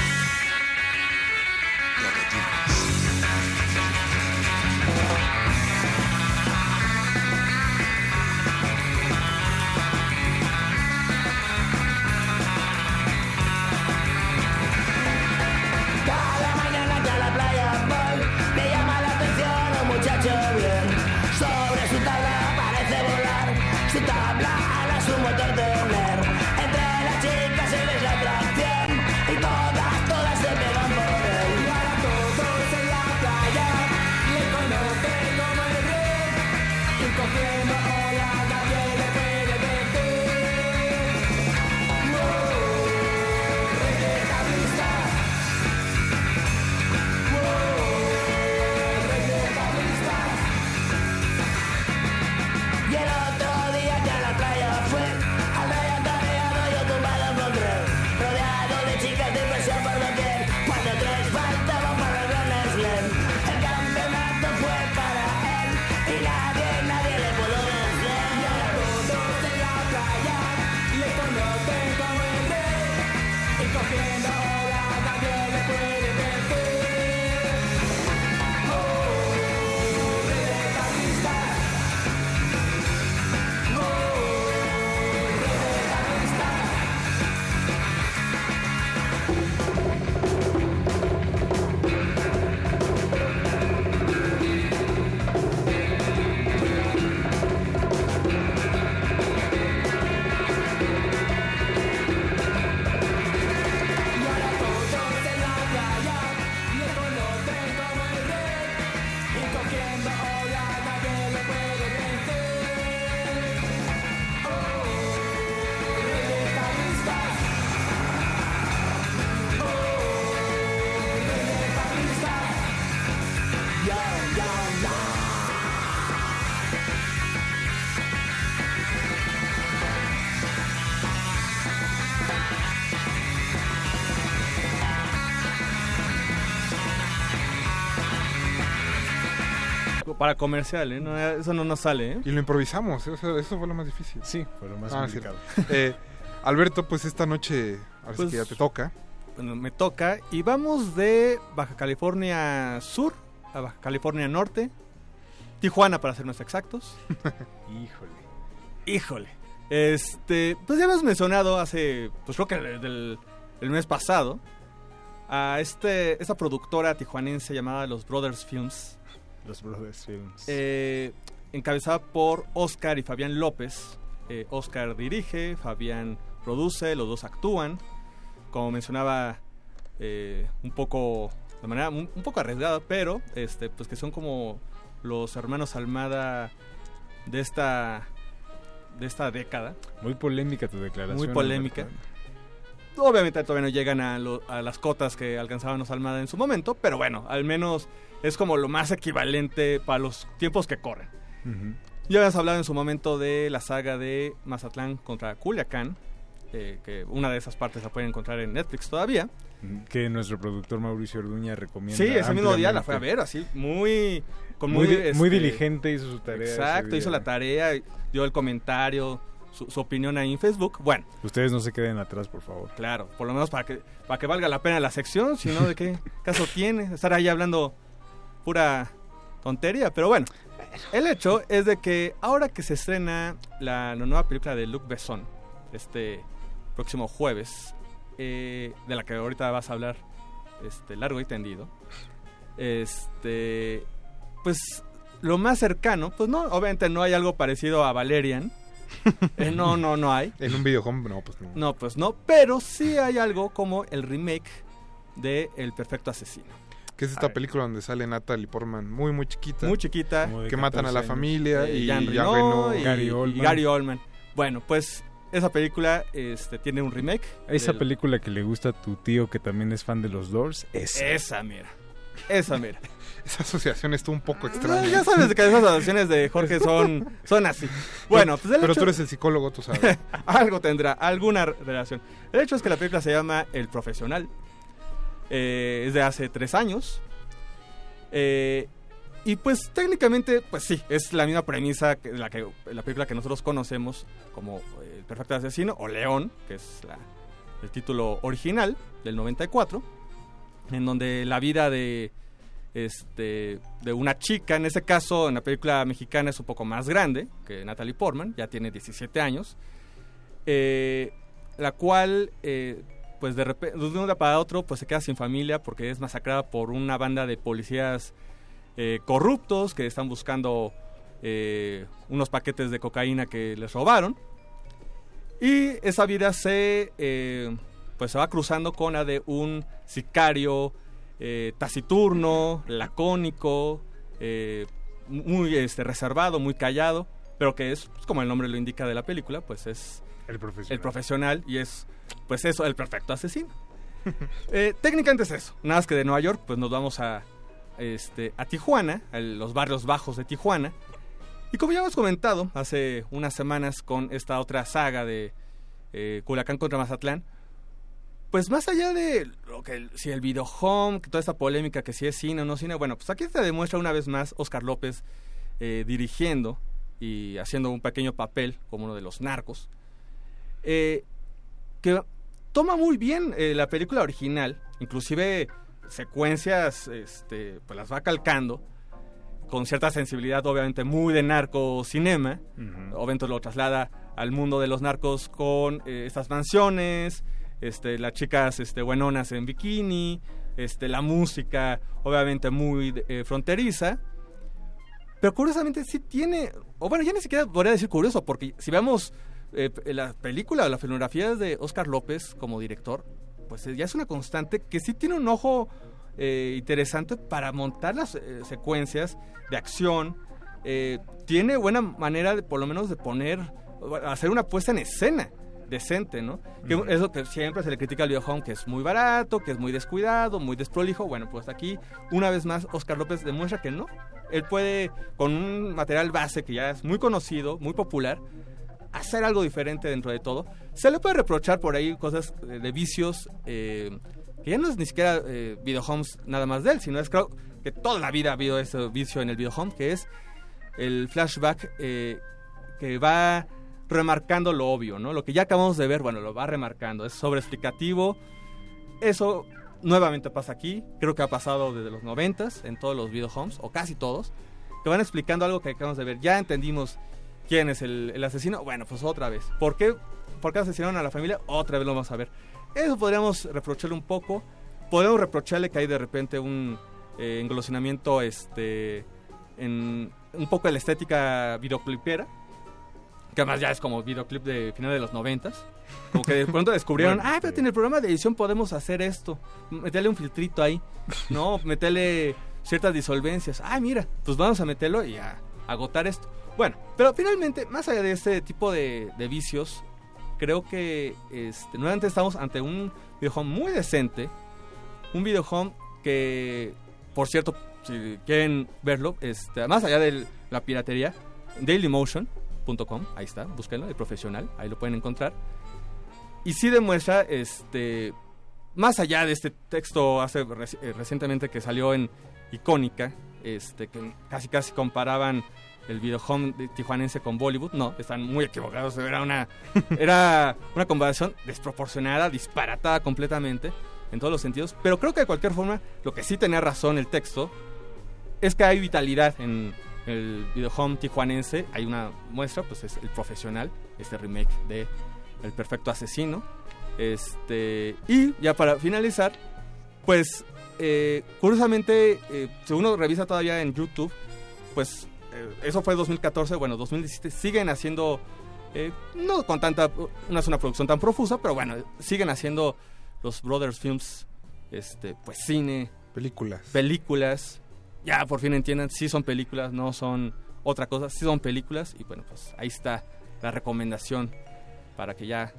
Para comercial, ¿eh? No, eso no nos sale, ¿eh? Y lo improvisamos, ¿eh? O sea, eso fue lo más difícil. Sí, fue lo más Ah, complicado. Eh, Alberto, pues esta noche, ahora sí Pues- que ya te toca. Bueno, me toca. Y vamos de Baja California Sur a Baja California Norte. Tijuana, para ser más exactos. Híjole. Híjole. Este, pues ya hemos mencionado hace, pues creo que desde el, el mes pasado, a este, esta productora tijuanense llamada Los Brothers Films. Los Brothers Films. eh, encabezada por Oscar y Fabián López. Eh, Oscar dirige, Fabián produce, los dos actúan. Como mencionaba, eh, un poco de manera un, un poco arriesgada, pero este, pues que son como los hermanos Almada de esta de esta década. Muy polémica tu declaración. Muy polémica. Obviamente todavía no llegan a, lo- a las cotas que alcanzaban los Almada en su momento, pero bueno, al menos es como lo más equivalente para los tiempos que corren. Ujú. Ya habíamos hablado en su momento de la saga de Mazatlán contra Culiacán, eh, que una de esas partes la pueden encontrar en Netflix todavía. Que nuestro productor Mauricio Orduña recomienda. Sí, ese mismo día la fue a ver, así, muy... Con Muy muy, este, diligente hizo su tarea Exacto, hizo la tarea, dio el comentario, su, su opinión ahí en Facebook. Bueno, Ustedes no se queden atrás, por favor. Claro, por lo menos para que, para que valga la pena la sección, si no, ¿de qué caso tiene? Estar ahí hablando pura tontería, pero bueno. El hecho es de que ahora que se estrena la, la nueva película de Luc Besson, este próximo jueves, eh, de la que ahorita vas a hablar este, largo y tendido, este, pues lo más cercano, pues no, obviamente no hay algo parecido a Valerian, Eh, no, no, no hay. En un videojuego, no, pues no. No, pues no, pero sí hay algo como el remake de El Perfecto Asesino. Que es esta película donde sale Natalie Portman muy, muy chiquita. Muy chiquita. Que matan a 14 la años. familia Eh, y Jean Jean Reno Reno. y, Gary y Oldman. Gary Oldman. Bueno, pues esa película este, tiene un remake. Esa del- película que le gusta a tu tío que también es fan de los Doors, esa. Esa, mira. Esa, mira. Esa asociación estuvo un poco extraña. ya sabes que esas adaptaciones de Jorge son, son así. Bueno, pues el Pero hecho- tú eres el psicólogo, tú sabes. algo tendrá, alguna relación. El hecho es que la película se llama El Profesional. Eh, es de hace tres años. Eh, y pues técnicamente, pues sí, es la misma premisa que la, que, la película que nosotros conocemos como eh, El Perfecto Asesino o León, que es el título original del 94, en donde la vida de, este, de una chica, en ese caso en la película mexicana es un poco más grande que Natalie Portman, ya tiene 17 años, la cual pues de repente de un día para otro pues se queda sin familia porque es masacrada por una banda de policías eh, corruptos que están buscando eh, unos paquetes de cocaína que les robaron. Y esa vida se eh, pues se va cruzando con la de un sicario taciturno, lacónico, muy este, reservado, muy callado, pero que es, pues, como el nombre lo indica de la película, pues es El profesional. y es, pues eso, el perfecto asesino. Eh, técnicamente es eso, nada más que de Nueva York, pues nos vamos a, este, a Tijuana, a los barrios bajos de Tijuana. Y como ya hemos comentado hace unas semanas con esta otra saga de eh, Culiacán contra Mazatlán, pues más allá de lo que si el video home, que toda esta polémica que si es cine o no cine, bueno, pues aquí se demuestra una vez más Oscar López eh, dirigiendo y haciendo un pequeño papel como uno de los narcos, eh, que toma muy bien eh, la película original, inclusive secuencias, este, pues las va calcando con cierta sensibilidad, obviamente muy de narco cinema. Obviamente lo traslada al mundo de los narcos con eh, estas mansiones, este, las chicas este, buenonas en bikini, este, la música, obviamente muy eh, fronteriza. Pero curiosamente sí tiene, o bueno, ya ni siquiera podría decir curioso, porque si vemos eh, la película o la filmografía de Oscar López como director, pues eh, ya es una constante que sí tiene un ojo eh, interesante para montar las eh, secuencias de acción. Eh, tiene buena manera, de, por lo menos, de poner, hacer una puesta en escena decente, ¿no? Que es lo que siempre se le critica al videojuego, que es muy barato, que es muy descuidado, muy desprolijo. Bueno, pues aquí, una vez más, Oscar López demuestra que no. Él puede, con un material base que ya es muy conocido, muy popular, hacer algo diferente dentro de todo. Se le puede reprochar por ahí cosas eh, de vicios, eh, que ya no es ni siquiera eh, videohomes nada más de él, sino es creo que toda la vida ha habido ese vicio en el videohome, que es el flashback eh, que va remarcando lo obvio, ¿no? Lo que ya acabamos de ver, bueno, lo va remarcando, es sobreexplicativo. Eso nuevamente pasa aquí, creo que ha pasado desde los noventas en todos los videohomes, o casi todos, que van explicando algo que acabamos de ver. Ya entendimos quién es el, el asesino, bueno, pues otra vez. ¿Por qué, ¿Por qué asesinaron a la familia? Otra vez lo vamos a ver. Eso podríamos reprocharle un poco. Podemos reprocharle que hay de repente un eh, englosinamiento este, en un poco de la estética videoclipera. Que además ya es como videoclip de final de los noventas. Como que de pronto descubrieron, Bueno, ah, pero en el programa de edición podemos hacer esto. Meterle un filtrito ahí. No, meterle ciertas disolvencias. Ah, mira, pues vamos a meterlo y a agotar esto. Bueno, pero finalmente, más allá de este tipo de, vicios, creo que este, nuevamente estamos ante un videohome muy decente. Un videohome que, por cierto, si quieren verlo, este, más allá de la piratería, dailymotion.com, ahí está, búsquenlo, el profesional, ahí lo pueden encontrar. Y sí demuestra, este, más allá de este texto hace eh, recientemente que salió en Icónica, este, que casi casi comparaban el videohome de tijuanense con Bollywood, no, están muy equivocados, era una, era una comparación desproporcionada, disparatada completamente, en todos los sentidos, pero creo que de cualquier forma, lo que sí tenía razón el texto, es que hay vitalidad en el videohome tijuanense, hay una muestra, pues es el profesional, este remake de El Perfecto Asesino, este, y ya para finalizar, pues eh, curiosamente, eh, si uno revisa todavía en YouTube, pues eh, eso fue 2014, bueno, 2017 siguen haciendo, eh, no con tanta, no es una producción tan profusa, pero bueno, siguen haciendo los Brothers Films, este, pues cine, películas, películas, ya por fin entiendan, sí son películas, no son otra cosa, sí son películas, y bueno, pues ahí está la recomendación para que ya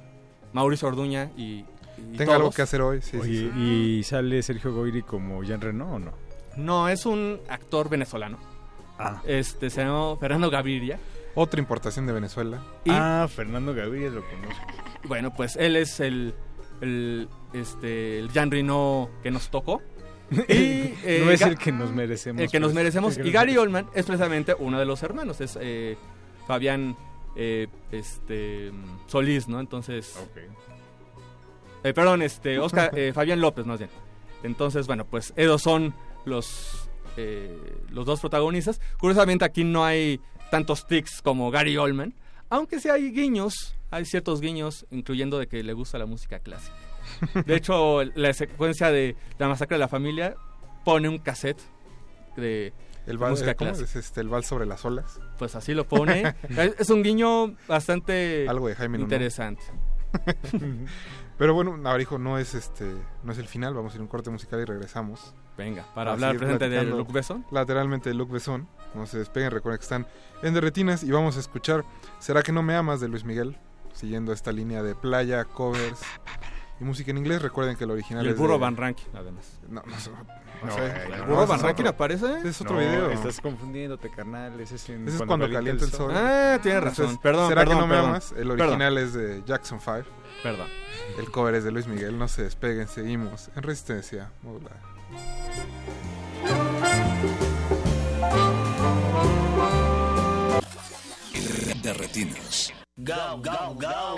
Mauricio Orduña y, y Tenga algo todos- que hacer hoy, sí, sí, Oye, sí. ¿y sale Sergio Goyri como Jean Reno o no? No, es un actor venezolano. Ah. Este, se llama Fernando Gaviria. Otra importación de Venezuela. Y- Ah, Fernando Gaviria lo conozco. Bueno, pues él es el, el, este, el Jean Reno que nos tocó. Y, No es el que nos merecemos, El que nos pues. merecemos. Que Y Gary. Oldman es precisamente uno de los hermanos. Es eh, Fabián eh, este, Solís, ¿no? Entonces... Eh, perdón, este, Oscar, eh, Fabián López, más bien. Entonces, bueno, pues ellos son los, eh, los dos protagonistas. Curiosamente aquí no hay tantos tics como Gary Oldman, aunque sí hay guiños, hay ciertos guiños, incluyendo de que le gusta la música clásica. De hecho, la secuencia de La masacre de la familia pone un cassette de, El de vals, música eh, ¿cómo es este, el vals sobre las olas. Pues así lo pone. es un guiño bastante Algo de Jaime interesante. Pero bueno, Navarijo no es este, no es el final, vamos a ir a un corte musical y regresamos. Venga, para hablar presente de Luc Besson. Lateralmente de Luc Besson. No se despeguen, recuerden que están en Derretinas y vamos a escuchar ¿Será que no me amas? de Luis Miguel, siguiendo esta línea de playa, covers y música en inglés. Recuerden que el original Y el es burro de- Van Rankin, además. No, no, sé, no No, sé. eh, ¿El No, burro Van es Rankin otro- aparece? ese es otro No, video. Estás confundiéndote, carnal. Ese es, en Ese es cuando calienta el sol. Ah, tienes Entonces, razón. Perdón, ¿Será perdón, que no me amas? El Perdón. original es de Jackson 5. Perdón. El cover es de Luis Miguel. No se despeguen, seguimos en resistencia modular. De retinas. Go, go, go.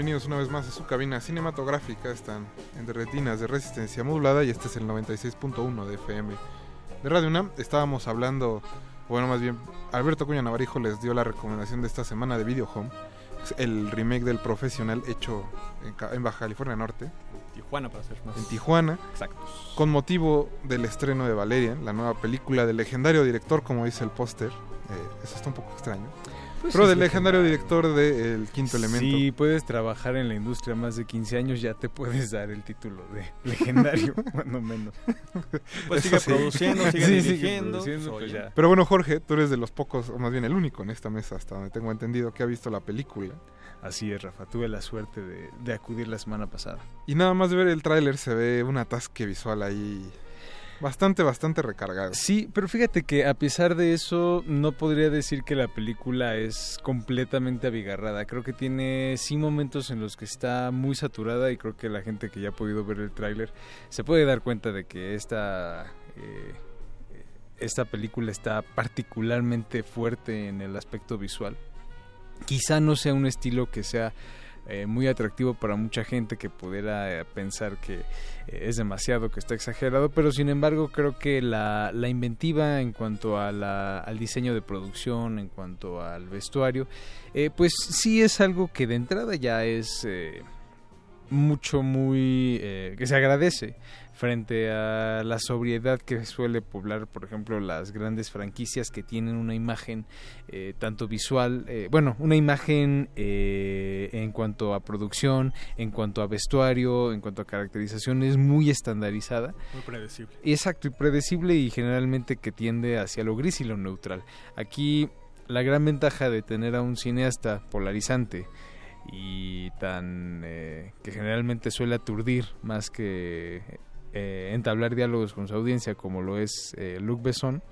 Bienvenidos una vez más a su cabina cinematográfica. Están en retinas de resistencia modulada y este es el 96.1 de FM de Radio UNAM. Estábamos hablando, bueno, más bien, Alberto Cuña Navarijo les dio la recomendación de esta semana de Video Home, el remake del profesional hecho en, en Baja California Norte. Tijuana, para ser más. En Tijuana. Exacto. Con motivo del estreno de Valerian, la nueva película del legendario director, como dice el póster. Pero es del legendario. director de El Quinto Elemento. Si puedes trabajar en la industria más de 15 años, ya te puedes dar el título de legendario, cuando menos. Pues sigue produciendo, sigue dirigiendo, produciendo, pues, pues ya. Pero bueno, Jorge, tú eres de los pocos, o más bien el único en esta mesa, hasta donde tengo entendido, que ha visto la película. Así es, Rafa. Tuve la suerte de, de acudir la semana pasada. Y nada más de ver el tráiler se ve un atasque visual ahí bastante, bastante recargado. Sí, pero fíjate que a pesar de eso, no podría decir que la película es completamente abigarrada. Creo que tiene sí momentos en los que está muy saturada y creo que la gente que ya ha podido ver el tráiler se puede dar cuenta de que esta, eh, esta película está particularmente fuerte en el aspecto visual. Quizá no sea un estilo que sea eh, muy atractivo para mucha gente que pudiera eh, pensar que eh, es demasiado, que está exagerado, pero sin embargo creo que la, la inventiva en cuanto a la- al diseño de producción, en cuanto al vestuario, eh, pues sí es algo que de entrada ya es eh, mucho, muy... que se agradece frente a la sobriedad que suele poblar, por ejemplo, las grandes franquicias que tienen una imagen eh, tanto visual, eh, bueno, una imagen eh, en cuanto a producción, en cuanto a vestuario, en cuanto a caracterización, es muy estandarizada. Muy predecible. Exacto, y predecible y generalmente que tiende hacia lo gris y lo neutral. Aquí la gran ventaja de tener a un cineasta polarizante y tan eh, que generalmente suele aturdir más que eh, entablar diálogos con su audiencia como lo es eh, Luc Besson,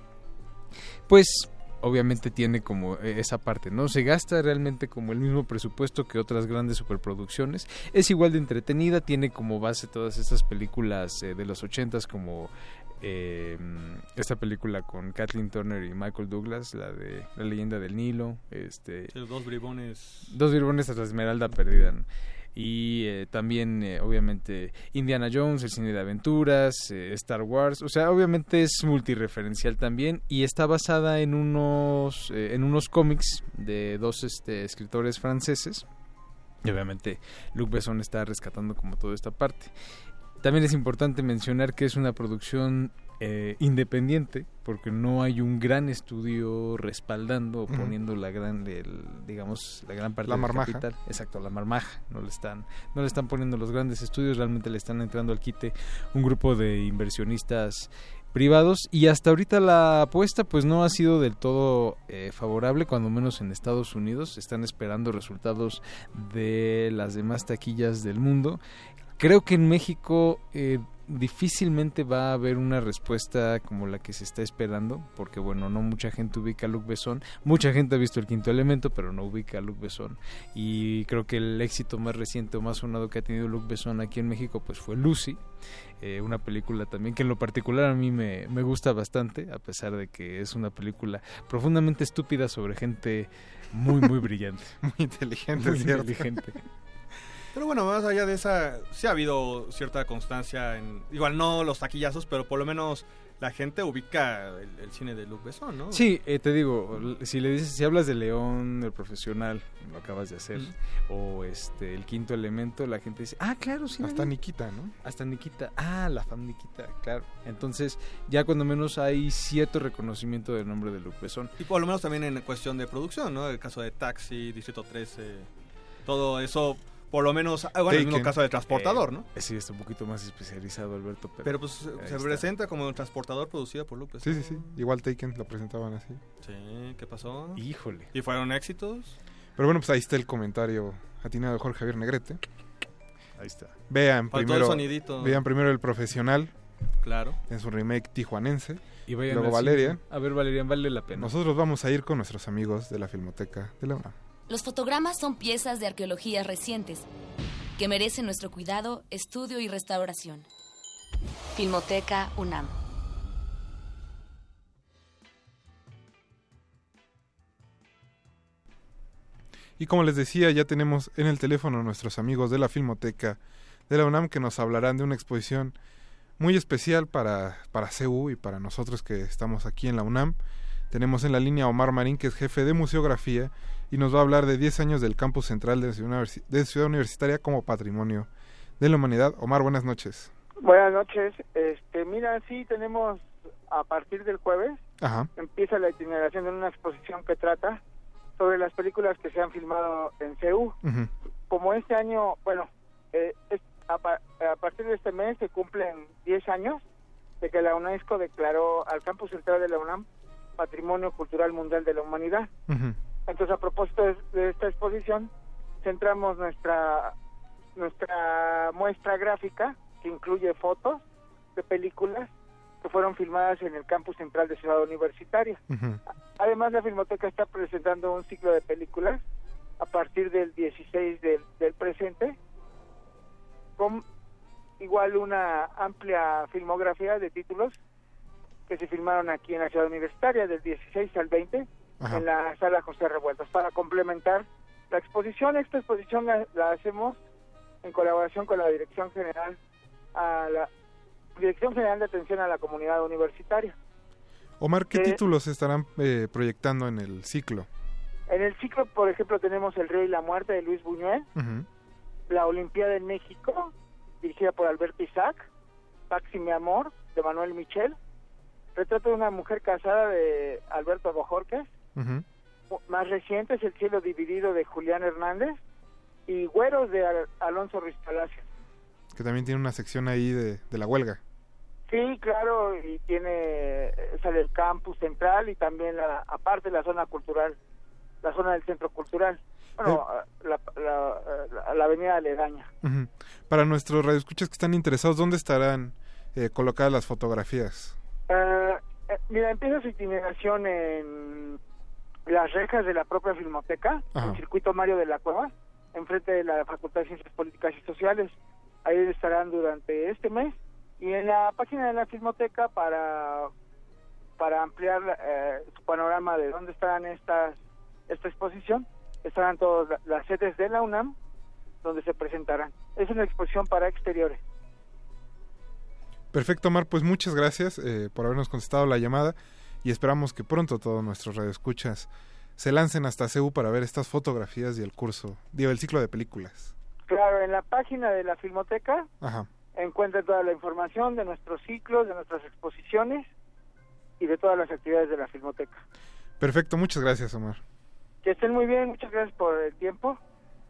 pues obviamente tiene como eh, esa parte, ¿no? Se gasta realmente como el mismo presupuesto que otras grandes superproducciones. Es igual de entretenida, tiene como base todas estas películas eh, de los ochentas como eh, esta película con Kathleen Turner y Michael Douglas, la de La leyenda del Nilo, este, los dos bribones. Dos bribones a la Esmeralda perdida. ¿no? Y eh, también, eh, obviamente, Indiana Jones, el cine de aventuras, eh, Star Wars. O sea, obviamente es multireferencial también. Y está basada en unos, eh, en unos cómics de dos este, escritores franceses. Y obviamente Luc Besson está rescatando como toda esta parte. También es importante mencionar que es una producción eh, independiente porque no hay un gran estudio respaldando o poniendo la gran el, digamos la gran parte La del marmaja. capital. Exacto la marmaja. No le están no le están poniendo los grandes estudios realmente le están entrando al quite un grupo de inversionistas privados. Y hasta ahorita la apuesta pues no ha sido del todo eh, favorable cuando menos en Estados Unidos. Están esperando resultados de las demás taquillas del mundo. Creo que en México eh, difícilmente va a haber una respuesta como la que se está esperando, porque bueno, no mucha gente ubica a Luc Besson, mucha gente ha visto el quinto elemento, pero no ubica a Luc Besson, y creo que el éxito más reciente o más sonado que ha tenido Luc Besson aquí en México pues fue Lucy, eh, una película también que en lo particular a mí me, me gusta bastante, a pesar de que es una película profundamente estúpida sobre gente muy, muy brillante. muy inteligente, Muy ¿cierto? inteligente. Pero bueno, más allá de esa, sí ha habido cierta constancia en. Igual no los taquillazos, pero por lo menos la gente ubica el, el cine de Luc Besson, ¿no? Sí, eh, te digo, si le dices, si hablas de León, el profesional, lo acabas de hacer, o este, el quinto elemento, la gente dice, ah, claro, sí. Hasta vi". Nikita, ¿no? Hasta Nikita, ah, la fam Nikita, claro. Entonces, ya cuando menos hay cierto reconocimiento del nombre de Luc Besson. Y por lo menos también en cuestión de producción, ¿no? El caso de Taxi, Distrito 13, todo eso, por lo menos, bueno, el mismo caso de Transportador, Eh, ¿no? Sí, está un poquito más especializado, Alberto. Pero, Pero pues se- está. presenta como un transportador producido por Luc Sí, sí, sí. Igual Taken lo presentaban así. Sí, ¿qué pasó? Híjole. ¿Y fueron éxitos? Pero bueno, pues ahí está el comentario atinado de Jorge Javier Negrete. Ahí está. Vean Faltó el primero, sonidito. vean primero El Profesional. Claro. En su remake tijuanense. Y vayan Luego. Valerian. A ver, Valerian, vale la pena. Nosotros vamos a ir con nuestros amigos de la Filmoteca de la UNAM. Los fotogramas son piezas de arqueología recientes que merecen nuestro cuidado, estudio y restauración. Filmoteca UNAM. Y como les decía, ya tenemos en el teléfono a nuestros amigos de la Filmoteca de la UNAM que nos hablarán de una exposición muy especial para, para CEU y para nosotros que estamos aquí en la UNAM. Tenemos en la línea a Omar Marín, que es jefe de museografía, y nos va a hablar de 10 años del campus central de Ciudad, de Ciudad Universitaria como patrimonio de la humanidad. Omar, buenas noches. Buenas noches. Este, mira, sí tenemos a partir del jueves Ajá. empieza la itineración de una exposición que trata sobre las películas que se han filmado en CEU. Como este año, bueno, eh, es- a, pa- a partir de este mes se cumplen 10 años de que la UNESCO declaró al campus central de la UNAM Patrimonio Cultural Mundial de la Humanidad. Ujú. Entonces, a propósito de, de esta exposición, centramos nuestra nuestra muestra gráfica que incluye fotos de películas que fueron filmadas en el campus central de Ciudad Universitaria. Además, la Filmoteca está presentando un ciclo de películas a partir del 16 del, del presente, con igual una amplia filmografía de títulos que se filmaron aquí en la Ciudad Universitaria del 16 al 20 Ajá. en la sala José Revueltas para complementar la exposición. Esta exposición la, la hacemos en colaboración con la Dirección General a la Dirección General de Atención a la Comunidad Universitaria. Omar, ¿qué Eh, títulos estarán eh, proyectando en el ciclo? En el ciclo, por ejemplo, tenemos El Rey y la Muerte de Luis Buñuel. La Olimpiada en México, dirigida por Alberto Isaac, Taxi Mi Amor, de Manuel Michel, Retrato de una mujer casada de Alberto Más reciente es El Cielo Dividido de Julián Hernández, y Güeros de Al- Alonso Ruiz. Que también tiene una sección ahí de, de la huelga. Sí, claro, y tiene, sale el campus central y también la, aparte la zona cultural, la zona del centro cultural. Bueno, la, la, la- la avenida aledaña. Ujú. Para nuestros radioescuchas que están interesados, ¿dónde estarán eh, colocadas las fotografías? Eh, eh, mira, empieza su itineración en las rejas de la propia filmoteca, Ajá. en circuito Mario de la Cueva, enfrente de la Facultad de Ciencias Políticas y Sociales. Ahí estarán durante este mes Y en la página de la Filmoteca, para, para ampliar eh, su panorama de dónde estarán estas, esta exposición, estarán todas la- las sedes de la UNAM, donde se presentarán. Es una exposición para exteriores. Perfecto, Omar, pues muchas gracias eh, por habernos contestado la llamada y esperamos que pronto todos nuestros radioescuchas se lancen hasta CEU para ver estas fotografías y el curso, digo, el ciclo de películas. Claro, en la página de la Filmoteca Ajá. encuentran toda la información de nuestros ciclos, de nuestras exposiciones y de todas las actividades de la Filmoteca. Perfecto, muchas gracias, Omar. Que estén muy bien, muchas gracias por el tiempo.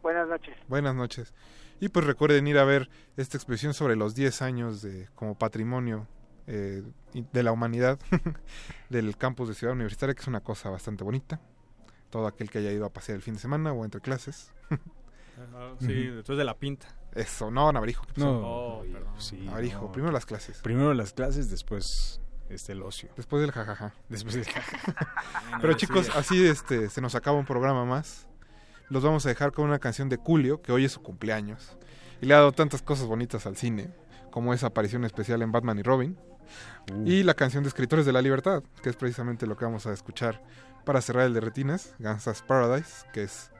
Buenas noches. Buenas noches. Y pues recuerden ir a ver esta exposición sobre los 10 años de como patrimonio eh, de la humanidad del campus de Ciudad Universitaria, que es una cosa bastante bonita. Todo aquel que haya ido a pasear el fin de semana o entre clases. Ah, sí, después de la pinta. Eso, no, Navarijo. ¿qué pasó? No, Oh, sí, Navarijo, no. primero las clases. Primero las clases, después este el ocio. Después del jajaja. Después del Pero chicos, así este se nos acaba un programa más. Los vamos a dejar con una canción de Julio, que hoy es su cumpleaños. Y le ha dado tantas cosas bonitas al cine, como esa aparición especial en Batman y Robin. Y la canción de Escritores de la Libertad, que es precisamente lo que vamos a escuchar para cerrar el de Retinas, Gansas Paradise, que es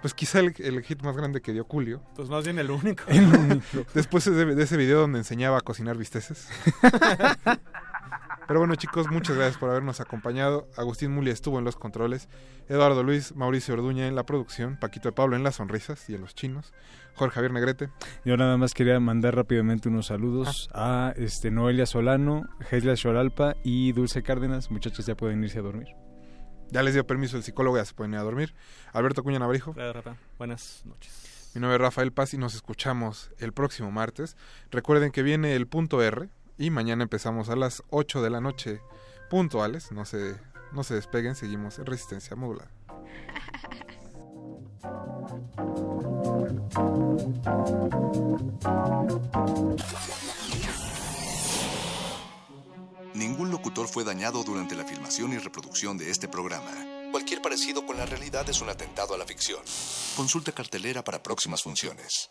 pues quizá el, el hit más grande que dio Julio. Pues más bien el único. El único. Después de, de ese video donde enseñaba a cocinar bisteces. Pero bueno chicos, muchas gracias por habernos acompañado. Agustín Muli estuvo en los controles, Eduardo Luis, Mauricio Orduña en la producción, Paquito de Pablo en las sonrisas y en los chinos, Jorge Javier Negrete. Yo nada más quería mandar rápidamente unos saludos a este Noelia Solano, Geisla Choralpa y Dulce Cárdenas. Muchachos, ya pueden irse a dormir. Ya les dio permiso el psicólogo, ya se pueden ir a dormir. Alberto Cuña Navarijo. Claro, Rafa. Buenas noches. Mi nombre es Rafael Paz y nos escuchamos el próximo martes. Recuerden que viene el punto R y mañana empezamos a las 8 de la noche puntuales. No se, no se despeguen, seguimos en resistencia modular. Ningún locutor fue dañado durante la filmación y reproducción de este programa. Cualquier parecido con la realidad es un atentado a la ficción. Consulta cartelera para próximas funciones.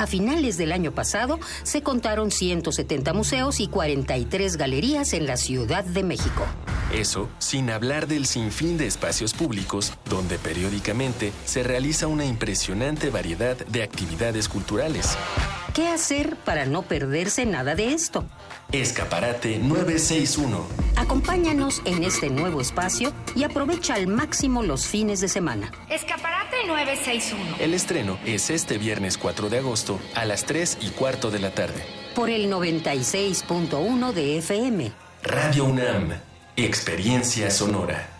A finales del año pasado se contaron 170 museos y 43 galerías en la Ciudad de México. Eso sin hablar del sinfín de espacios públicos donde periódicamente se realiza una impresionante variedad de actividades culturales. ¿Qué hacer para no perderse nada de esto? Escaparate 961. Acompáñanos en este nuevo espacio y aprovecha al máximo los fines de semana. Escaparate 961. El estreno es este viernes 4 de agosto a las 3 y cuarto de la tarde. Por el 96.1 de FM. Radio UNAM. Experiencia sonora.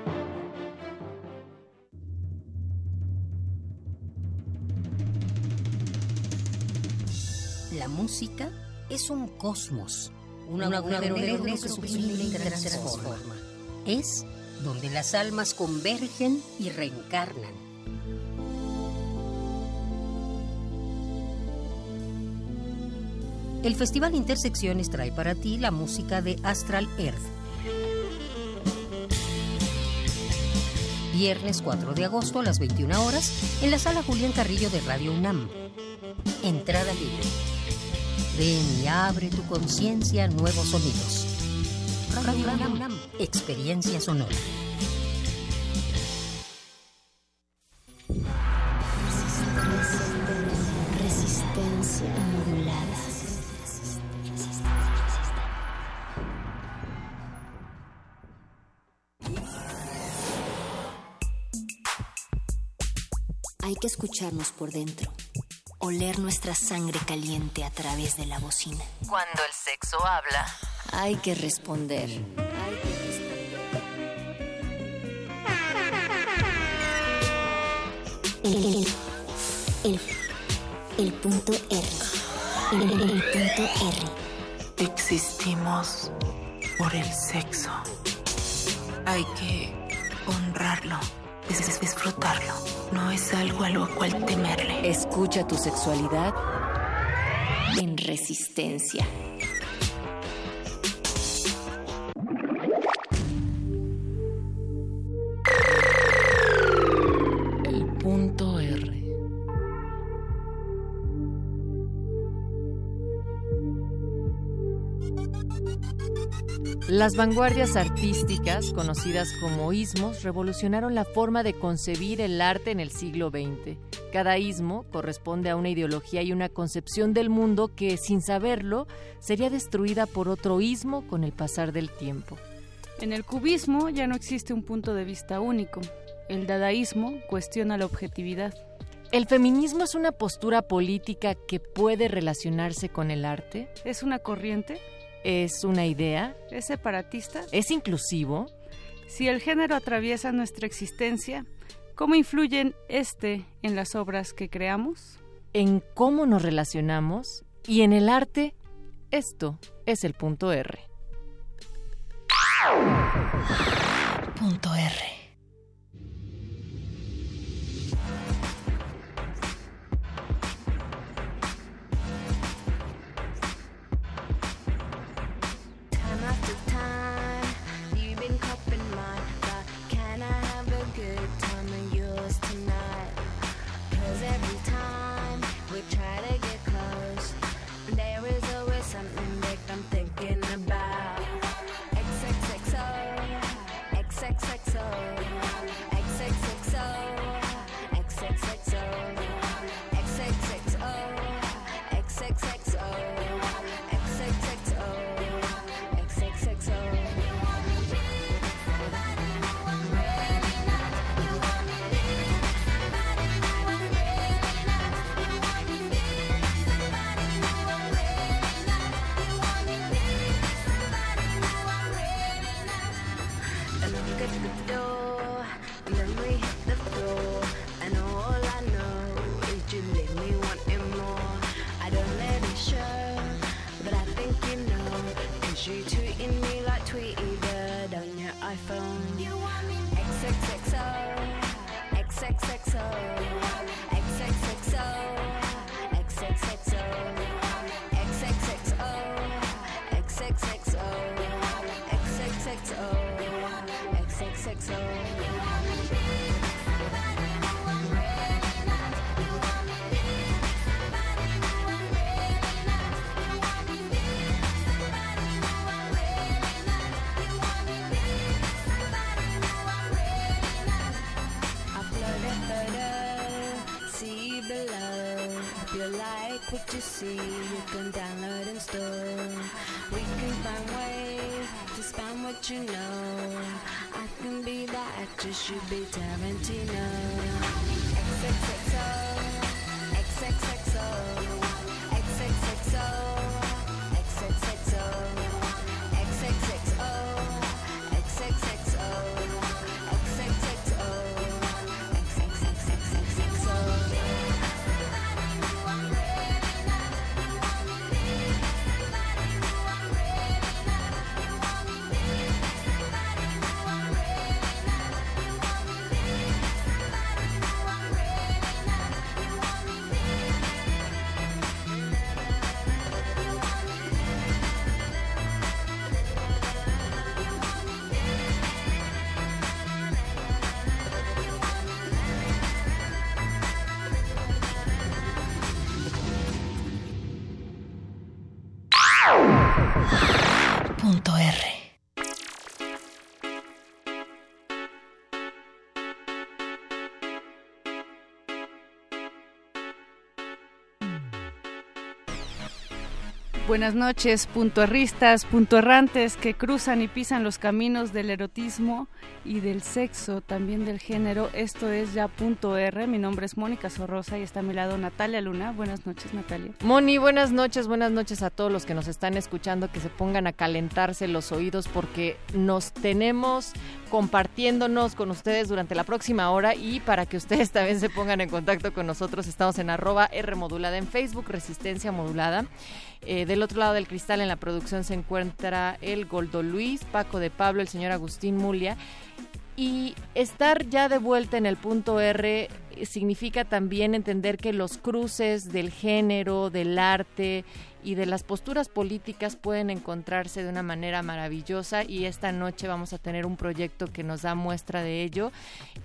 La música es un cosmos, un agujero negro que suprime y transforma. Es donde las almas convergen y reencarnan. El Festival Intersecciones trae para ti la música de Astral Earth. Viernes 4 de agosto a las 21 horas en la sala Julián Carrillo de Radio UNAM. Entrada libre. Ven y abre tu conciencia a nuevos sonidos. Radio UNAM, experiencia sonora. Resistencia modulada. Hay que escucharnos por dentro, oler nuestra sangre caliente a través de la bocina. Cuando el sexo habla. Hay que responder. El, el, el, el punto R. El, el- el punto R. Existimos por el sexo. Hay que honrarlo, dis- disfrutarlo. No es algo a lo cual temerle. Escucha tu sexualidad en resistencia. Las vanguardias artísticas, conocidas como ismos, revolucionaron la forma de concebir el arte en el siglo XX. Cada ismo corresponde a una ideología y una concepción del mundo que, sin saberlo, sería destruida por otro ismo con el pasar del tiempo. En el cubismo ya no existe un punto de vista único. El dadaísmo cuestiona la objetividad. ¿El feminismo es una postura política que puede relacionarse con el arte? ¿Es una corriente? Es una idea, ¿Es separatista? es inclusivo, Si el género atraviesa nuestra existencia, ¿cómo influyen este en las obras que creamos? en cómo nos relacionamos y en el arte, esto es el punto R. Punto R. XXXO, XXXO, you see, you can download and store. We can find ways to spam what you know. I can be the actress, you be Tarantino. XXXO, XXXO, Buenas noches, puntoerristas, puntoerrantes que cruzan y pisan los caminos del erotismo y del sexo, también del género. Esto es ya punto R. Mi nombre es Mónica Sorrosa y está a mi lado Natalia Luna. Buenas noches, Natalia. Moni, buenas noches, buenas noches a todos los que nos están escuchando, que se pongan a calentarse los oídos porque nos tenemos compartiéndonos con ustedes durante la próxima hora y para que ustedes también se pongan en contacto con nosotros, estamos en arroba R modulada en Facebook, Resistencia Modulada. Eh, del otro lado del cristal en la producción se encuentra el Goldo Luis, Paco de Pablo, el señor Agustín Mulia. Y estar ya de vuelta en el punto R eh, significa también entender que los cruces del género, del arte y de las posturas políticas pueden encontrarse de una manera maravillosa y esta noche vamos a tener un proyecto que nos da muestra de ello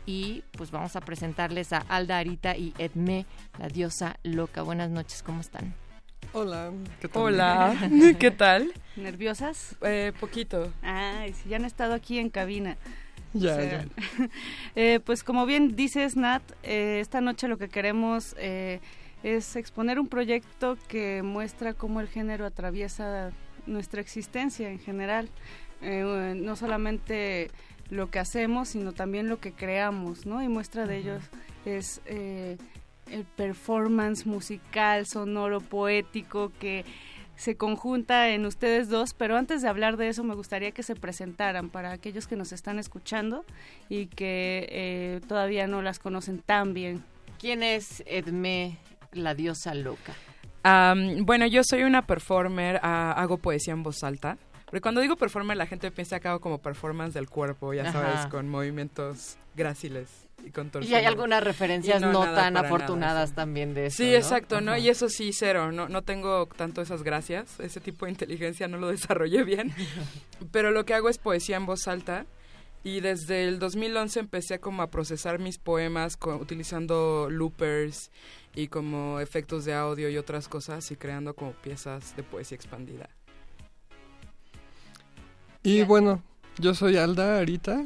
y pues vamos a presentarles a Alda Arita y Edme, la diosa loca. Buenas noches, ¿cómo están? Hola, ¿qué tal? Hola, ¿qué tal? ¿Nerviosas? Eh, poquito. Ay, sí, ya han estado aquí en cabina. Ya, O sea, eh, pues como bien dices, Nat, eh, esta noche lo que queremos eh, es exponer un proyecto que muestra cómo el género atraviesa nuestra existencia en general. Eh, no solamente lo que hacemos, sino también lo que creamos, ¿no? Y muestra de ellos es eh, el performance musical, sonoro, poético, que se conjunta en ustedes dos, pero antes de hablar de eso me gustaría que se presentaran para aquellos que nos están escuchando y que eh, todavía no las conocen tan bien. ¿Quién es Edme, la diosa loca? bueno, yo soy una performer, ah, hago poesía en voz alta. Porque cuando digo performer, la gente piensa que hago como performance del cuerpo, ya sabes, con movimientos gráciles y contorsiones. Y hay algunas referencias no, tan afortunadas también de eso. Sí, exacto, ¿no? Y eso sí, cero. No, no tengo tanto esas gracias. Ese tipo de inteligencia no lo desarrollé bien. Pero lo que hago es poesía en voz alta. Y desde el 2011 empecé como a procesar mis poemas utilizando loopers y como efectos de audio y otras cosas y creando como piezas de poesía expandida. Y bueno, yo soy Alda Arita,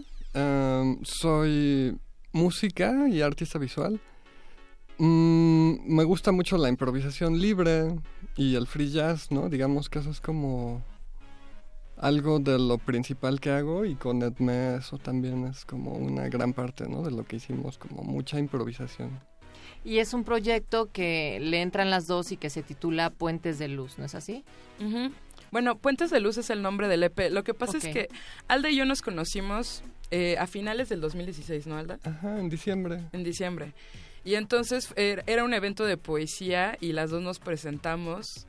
soy música y artista visual. Mm, me gusta mucho la improvisación libre y el free jazz, ¿no? Digamos que eso es como algo de lo principal que hago y con Edme eso también es como una gran parte, ¿no? De lo que hicimos, como mucha improvisación. Y es un proyecto que le entran las dos y que se titula Puentes de Luz, ¿no es así? Bueno, Puentes de Luz es el nombre del EP. Lo que pasa es que Alda y yo nos conocimos eh, a finales del 2016, ¿no, Alda? Ajá, en diciembre. En diciembre. Y entonces er, era un evento de poesía y las dos nos presentamos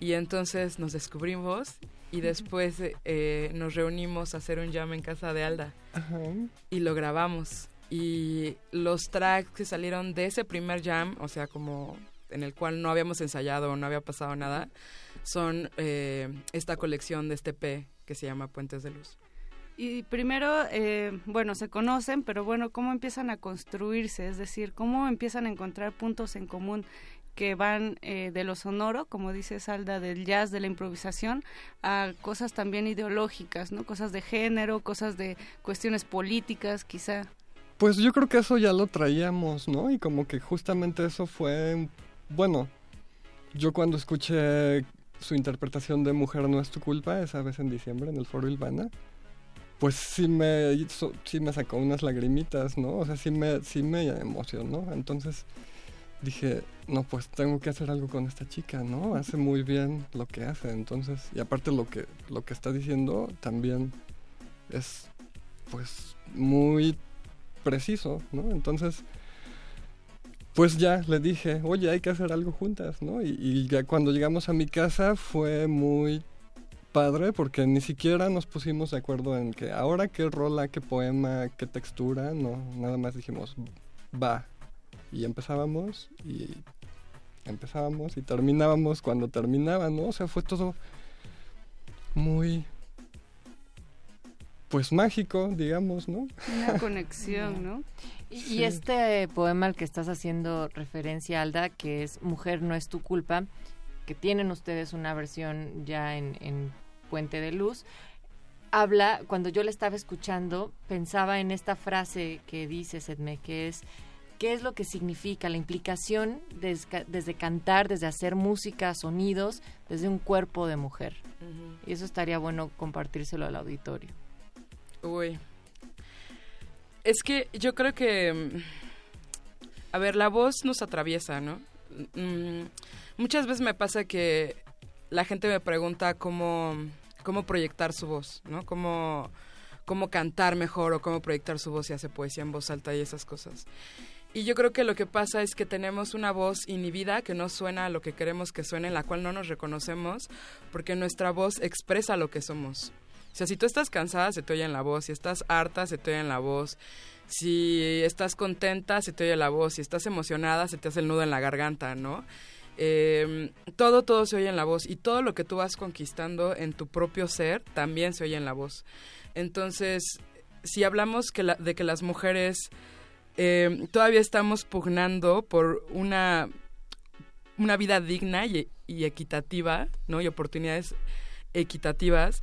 y entonces nos descubrimos y después eh, nos reunimos a hacer un jam en casa de Alda Ajá. y lo grabamos y los tracks que salieron de ese primer jam, o sea, como en el cual no habíamos ensayado o no había pasado nada, son eh, esta colección de este P que se llama Puentes de Luz. Y primero, eh, bueno, se conocen, pero bueno, ¿cómo empiezan a construirse? Es decir, ¿cómo empiezan a encontrar puntos en común que van eh, de lo sonoro, como dice Salda, del jazz, de la improvisación, a cosas también ideológicas, ¿no? Cosas de género, cosas de cuestiones políticas, quizá. Pues yo creo que eso ya lo traíamos, ¿no? Y como que justamente eso fue, bueno, yo cuando escuché su interpretación de Mujer no es tu culpa, esa vez en diciembre en el Foro Ilvana, pues sí me, hizo, sí me sacó unas lagrimitas, ¿no? O sea, sí me, sí me emocionó. Entonces dije, no, pues tengo que hacer algo con esta chica, ¿no? Hace muy bien lo que hace. Entonces, y aparte lo que, lo que está diciendo también es, pues, muy preciso, ¿no? Entonces, pues ya le dije, oye, hay que hacer algo juntas, ¿no? Y, ya cuando llegamos a mi casa fue muy padre porque ni siquiera nos pusimos de acuerdo en que ahora qué rola, qué poema, qué textura, no, nada más dijimos, va. Y empezábamos y empezábamos y terminábamos cuando terminaba, ¿no? O sea, fue todo muy pues mágico, digamos, ¿no? Una conexión, ¿no? Y, este poema al que estás haciendo referencia, Alda, que es Mujer no es tu culpa, que tienen ustedes una versión ya en, Puente de Luz, habla, cuando yo le estaba escuchando, pensaba en esta frase que dice Sedme, que es qué es lo que significa la implicación desde, cantar, desde hacer música, sonidos, desde un cuerpo de mujer. Y eso estaría bueno compartírselo al auditorio. Uy. Es que yo creo que... Mm, a ver, la voz nos atraviesa, ¿no? Mm, muchas veces me pasa que la gente me pregunta cómo, cómo proyectar su voz, ¿no? Cómo, cómo cantar mejor o cómo proyectar su voz y hace poesía en voz alta y esas cosas. Y yo creo que lo que pasa es que tenemos una voz inhibida que no suena a lo que queremos que suene, en la cual no nos reconocemos, porque nuestra voz expresa lo que somos. Sea, si tú estás cansada, se te oye en la voz. Si estás harta, se te oye en la voz. Si estás contenta, se te oye la voz. Si estás emocionada, se te hace el nudo en la garganta, ¿no? Em, todo, todo se oye en la voz. Y todo lo que tú vas conquistando en tu propio ser también se oye en la voz. Entonces, si hablamos de que las mujeres em, todavía estamos pugnando por una, una vida digna y equitativa, ¿no? Y oportunidades equitativas,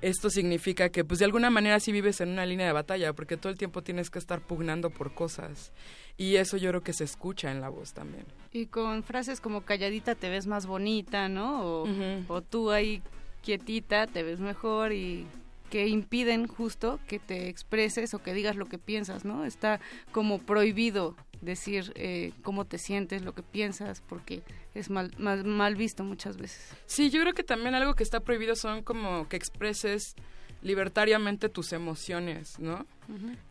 esto significa que pues de alguna manera sí vives en una línea de batalla, porque todo el tiempo tienes que estar pugnando por cosas. Y eso yo creo que se escucha en la voz también. Y con frases como calladita te ves más bonita, ¿no? O, o tú ahí quietita te ves mejor y que impiden justo que te expreses o que digas lo que piensas, ¿no? Está como prohibido decir eh, cómo te sientes, lo que piensas, porque es mal, mal, mal visto muchas veces. Sí, yo creo que también algo que está prohibido son como que expreses libertariamente tus emociones, ¿no?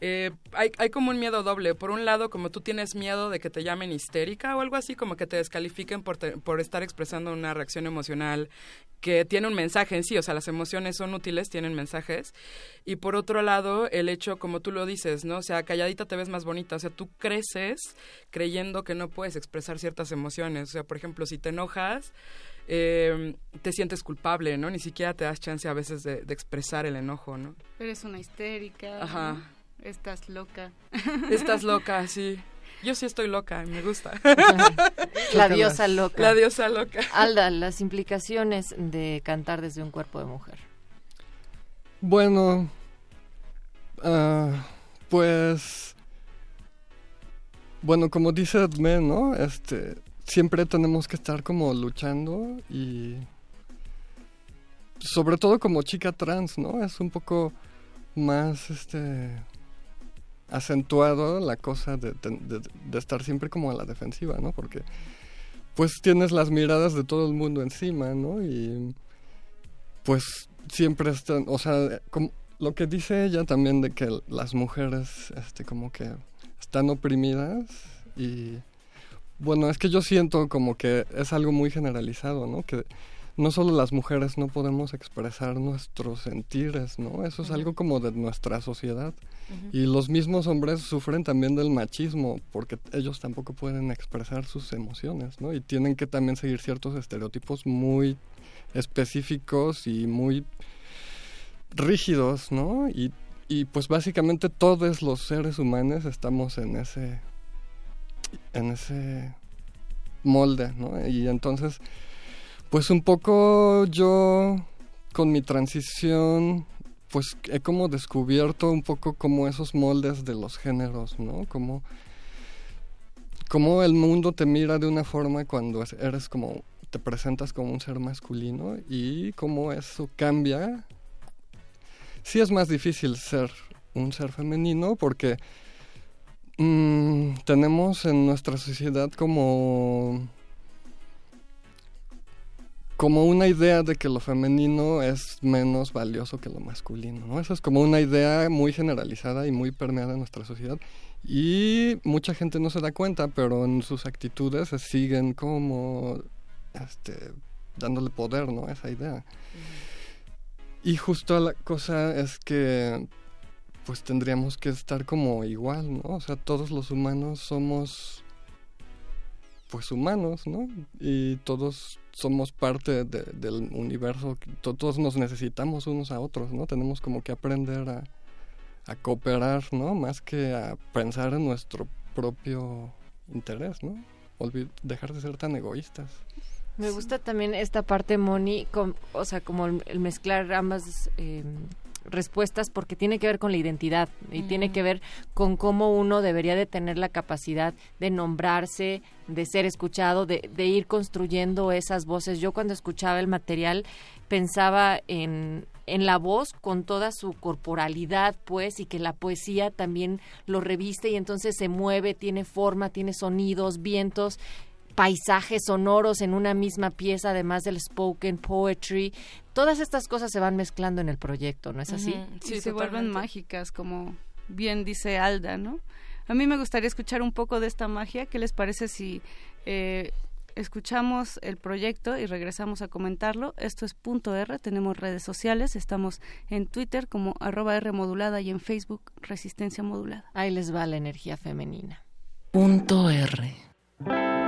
Eh, hay, hay como un miedo doble. Por un lado, como tú tienes miedo de que te llamen histérica o algo así, como que te descalifiquen por, te- por estar expresando una reacción emocional que tiene un mensaje en sí. O sea, las emociones son útiles, tienen mensajes. Y por otro lado, el hecho, como tú lo dices, ¿no? O sea, calladita te ves más bonita. O sea, tú creces creyendo que no puedes expresar ciertas emociones. O sea, por ejemplo, si te enojas, eh, te sientes culpable, ¿no? Ni siquiera te das chance a veces de, de expresar el enojo, ¿no? Eres una histérica. Ajá. ¿no? Estás loca. Estás loca, sí. Yo sí estoy loca, me gusta. La diosa loca. La diosa loca. Alda, las implicaciones de cantar desde un cuerpo de mujer. Bueno, ah, pues, bueno, como dice Edme, ¿no? Este, siempre tenemos que estar como luchando y, sobre todo como chica trans, ¿no? Es un poco más, este, acentuado la cosa de, de- estar siempre como a la defensiva, ¿no? Porque, pues, tienes las miradas de todo el mundo encima, ¿no? Y pues siempre están, o sea, lo que dice ella también de que las mujeres, este, como que están oprimidas y bueno, es que yo siento como que es algo muy generalizado, ¿no? Que no solo las mujeres no podemos expresar nuestros sentires, ¿no? Eso es algo como de nuestra sociedad. Y los mismos hombres sufren también del machismo, porque ellos tampoco pueden expresar sus emociones, ¿no? Y tienen que también seguir ciertos estereotipos muy específicos y muy rígidos, ¿no? Y, y pues básicamente todos los seres humanos estamos en ese en ese molde, ¿no? Y entonces, pues un poco yo con mi transición, pues he como descubierto un poco como esos moldes de los géneros, ¿no? Como, como el mundo te mira de una forma cuando es- eres como, te presentas como un ser masculino y cómo eso cambia. Sí es más difícil ser un ser femenino porque Mm, tenemos en nuestra sociedad como como una idea de que lo femenino es menos valioso que lo masculino, ¿no? Eso es como una idea muy generalizada y muy permeada en nuestra sociedad y mucha gente no se da cuenta, pero en sus actitudes se siguen como este dándole poder, ¿no? A esa idea. Y justo la cosa es que pues tendríamos que estar como igual, ¿no? O sea, todos los humanos somos pues humanos, ¿no? Y todos somos parte de- del universo, to- todos nos necesitamos unos a otros, ¿no? Tenemos como que aprender a, a cooperar, ¿no? Más que a pensar en nuestro propio interés, ¿no? Olvid- dejar de ser tan egoístas. Me gusta también esta parte, Moni, com- o sea, como el, el mezclar ambas eh, respuestas porque tiene que ver con la identidad y tiene que ver con cómo uno debería de tener la capacidad de nombrarse, de ser escuchado, de, de ir construyendo esas voces. Yo cuando escuchaba el material pensaba en, en la voz con toda su corporalidad, pues, y que la poesía también lo reviste y entonces se mueve, tiene forma, tiene sonidos, vientos paisajes sonoros en una misma pieza, además del spoken poetry. Todas estas cosas se van mezclando en el proyecto, ¿no es así? y se vuelven mágicas, como bien dice Alda, ¿no? A mí me gustaría escuchar un poco de esta magia. ¿Qué les parece si eh, escuchamos el proyecto y regresamos a comentarlo? Esto es Punto R, tenemos redes sociales, estamos en Twitter como arroba R modulada y en Facebook Resistencia Modulada. Ahí les va la energía femenina. Punto R.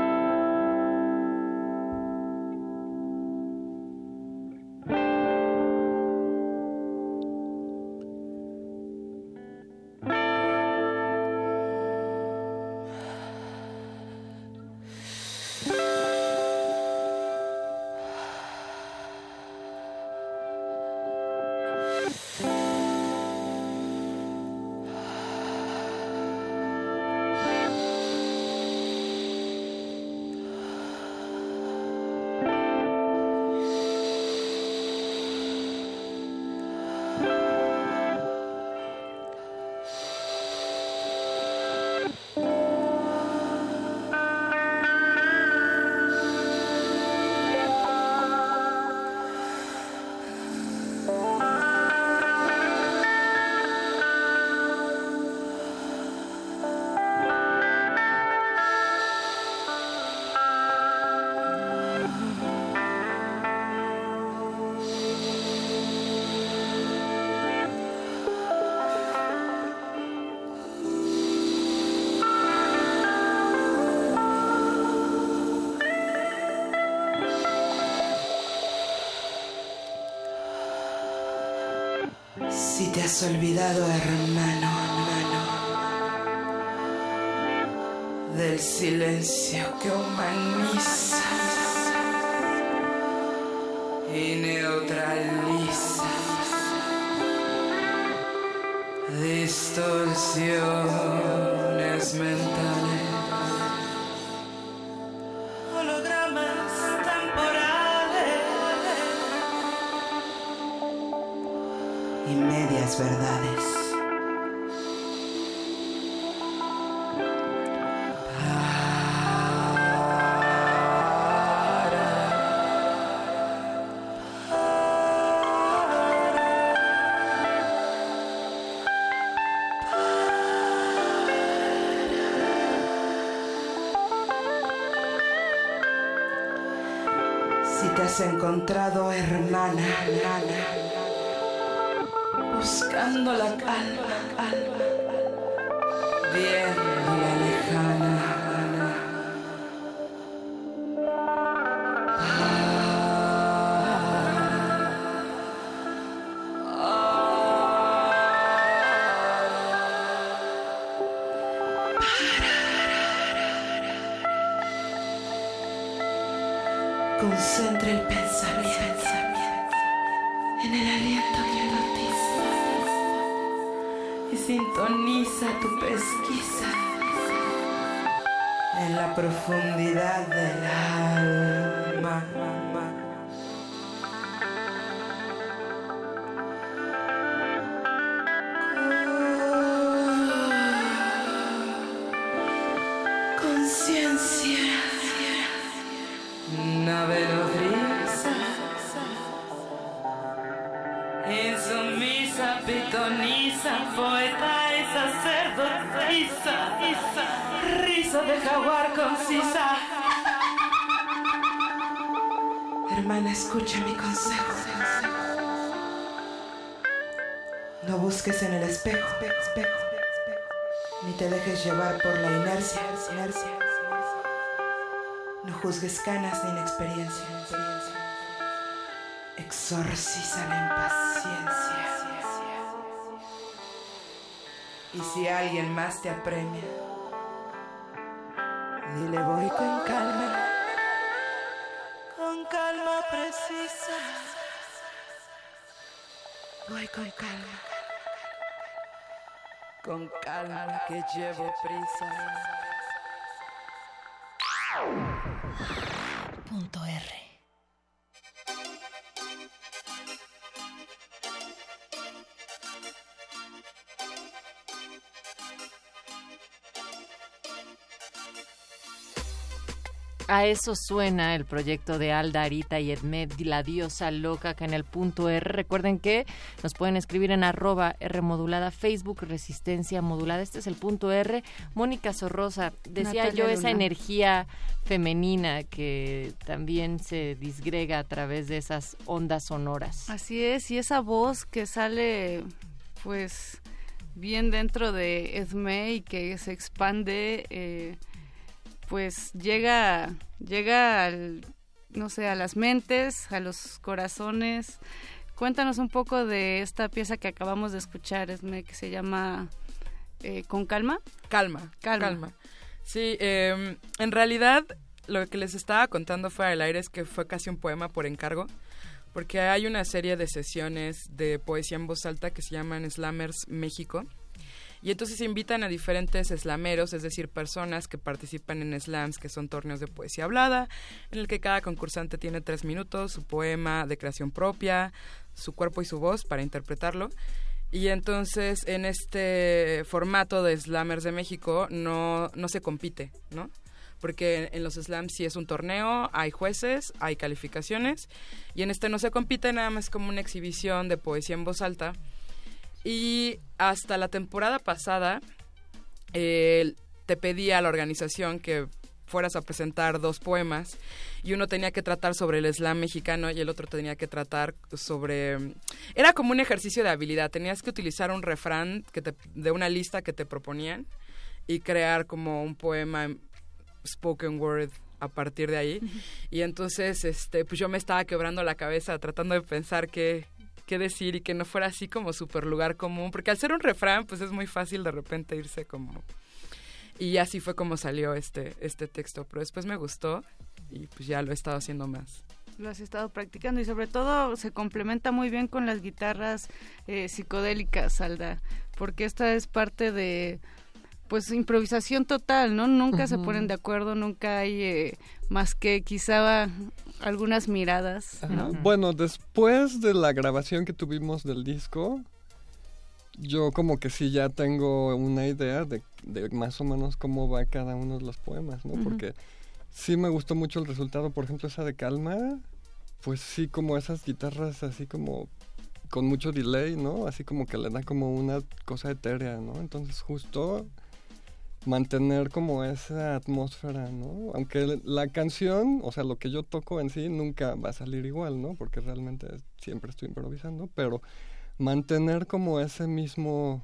olvidado, hermano, hermano, del silencio que humaniza y neutraliza distorsiones mentales. Medias verdades. Si te has encontrado, hermana, hermana, buscando la calma, calma, bien profundidad del alma. Hermana, escucha mi consejo. No busques en el espejo, ni te dejes llevar por la inercia. inercia. No juzgues canas ni inexperiencia. Exorciza la impaciencia. Y si alguien más te apremia, dile voy con calma. Con calma precisa. Voy con calma. Con calma que llevo prisa. Punto R. A eso suena el proyecto de Alda Arita y Edmed, la diosa loca, que en el punto R. Recuerden que nos pueden escribir en arroba R modulada, Facebook Resistencia Modulada. Este es el punto R. Mónica Sorrosa, decía Natalia yo esa energía femenina que también se disgrega a través de esas ondas sonoras. Así es, y esa voz que sale, pues, bien dentro de Esme y que se expande, eh, pues llega, llega al, no sé, a las mentes, a los corazones. Cuéntanos un poco de esta pieza que acabamos de escuchar, Esme, que se llama eh, Con Calma. Calma, Calma. calma. Sí, eh, en realidad lo que les estaba contando fuera del aire es que fue casi un poema por encargo, porque hay una serie de sesiones de poesía en voz alta que se llaman Slammers México. Y entonces invitan a diferentes slameros, es decir, personas que participan en slams, que son torneos de poesía hablada, en el que cada concursante tiene tres minutos, su poema de creación propia, su cuerpo y su voz para interpretarlo. Y entonces en este formato de Slammers de México no, no se compite, ¿no? Porque en los slams sí es un torneo, hay jueces, hay calificaciones, y en este no se compite, nada más como una exhibición de poesía en voz alta. Y hasta la temporada pasada eh, te pedía a la organización que fueras a presentar dos poemas y uno tenía que tratar sobre el slam mexicano y el otro tenía que tratar sobre... Era como un ejercicio de habilidad, tenías que utilizar un refrán que te- de una lista que te proponían y crear como un poema en spoken word a partir de ahí. Y entonces, este, pues yo me estaba quebrando la cabeza tratando de pensar qué, qué decir y que no fuera así como súper lugar común, porque al ser un refrán, pues es muy fácil de repente irse como... Y así fue como salió este, este texto, pero después me gustó y pues ya lo he estado haciendo más. Lo has estado practicando y sobre todo se complementa muy bien con las guitarras eh, psicodélicas, Alda, porque esta es parte de pues improvisación total, ¿no? Nunca se Ujú. ponen de acuerdo, nunca hay eh, más que quizá algunas miradas. Bueno, después de la grabación que tuvimos del disco, yo como que sí ya tengo una idea de, de más o menos cómo va cada uno de los poemas, ¿no? Porque sí me gustó mucho el resultado, por ejemplo, esa de Calma, pues sí como esas guitarras así como con mucho delay, ¿no? Así como que le da como una cosa etérea, ¿no? Entonces justo mantener como esa atmósfera, ¿no? Aunque la canción, o sea, lo que yo toco en sí nunca va a salir igual, ¿no? Porque realmente siempre estoy improvisando, pero mantener como ese mismo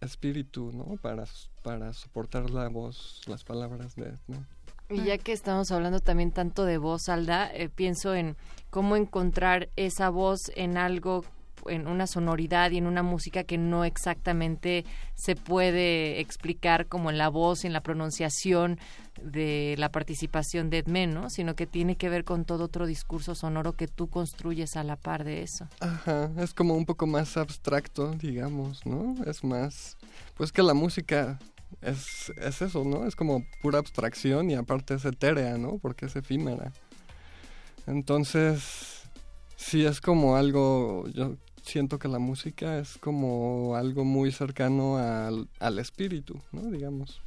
espíritu, ¿no? Para, para soportar la voz, las palabras de... ¿no? Y ya que estamos hablando también tanto de voz, Alda, eh, pienso en cómo encontrar esa voz en algo, en una sonoridad y en una música que no exactamente se puede explicar como en la voz, en la pronunciación de la participación de Edmen, ¿no? Sino que tiene que ver con todo otro discurso sonoro que tú construyes a la par de eso. Ajá, es como un poco más abstracto, digamos, ¿no? Es más, pues que la música es, es eso, ¿no? Es como pura abstracción y aparte es etérea, ¿no? Porque es efímera. Entonces, sí es como algo, yo siento que la música es como algo muy cercano al, al espíritu, ¿no? Digamos.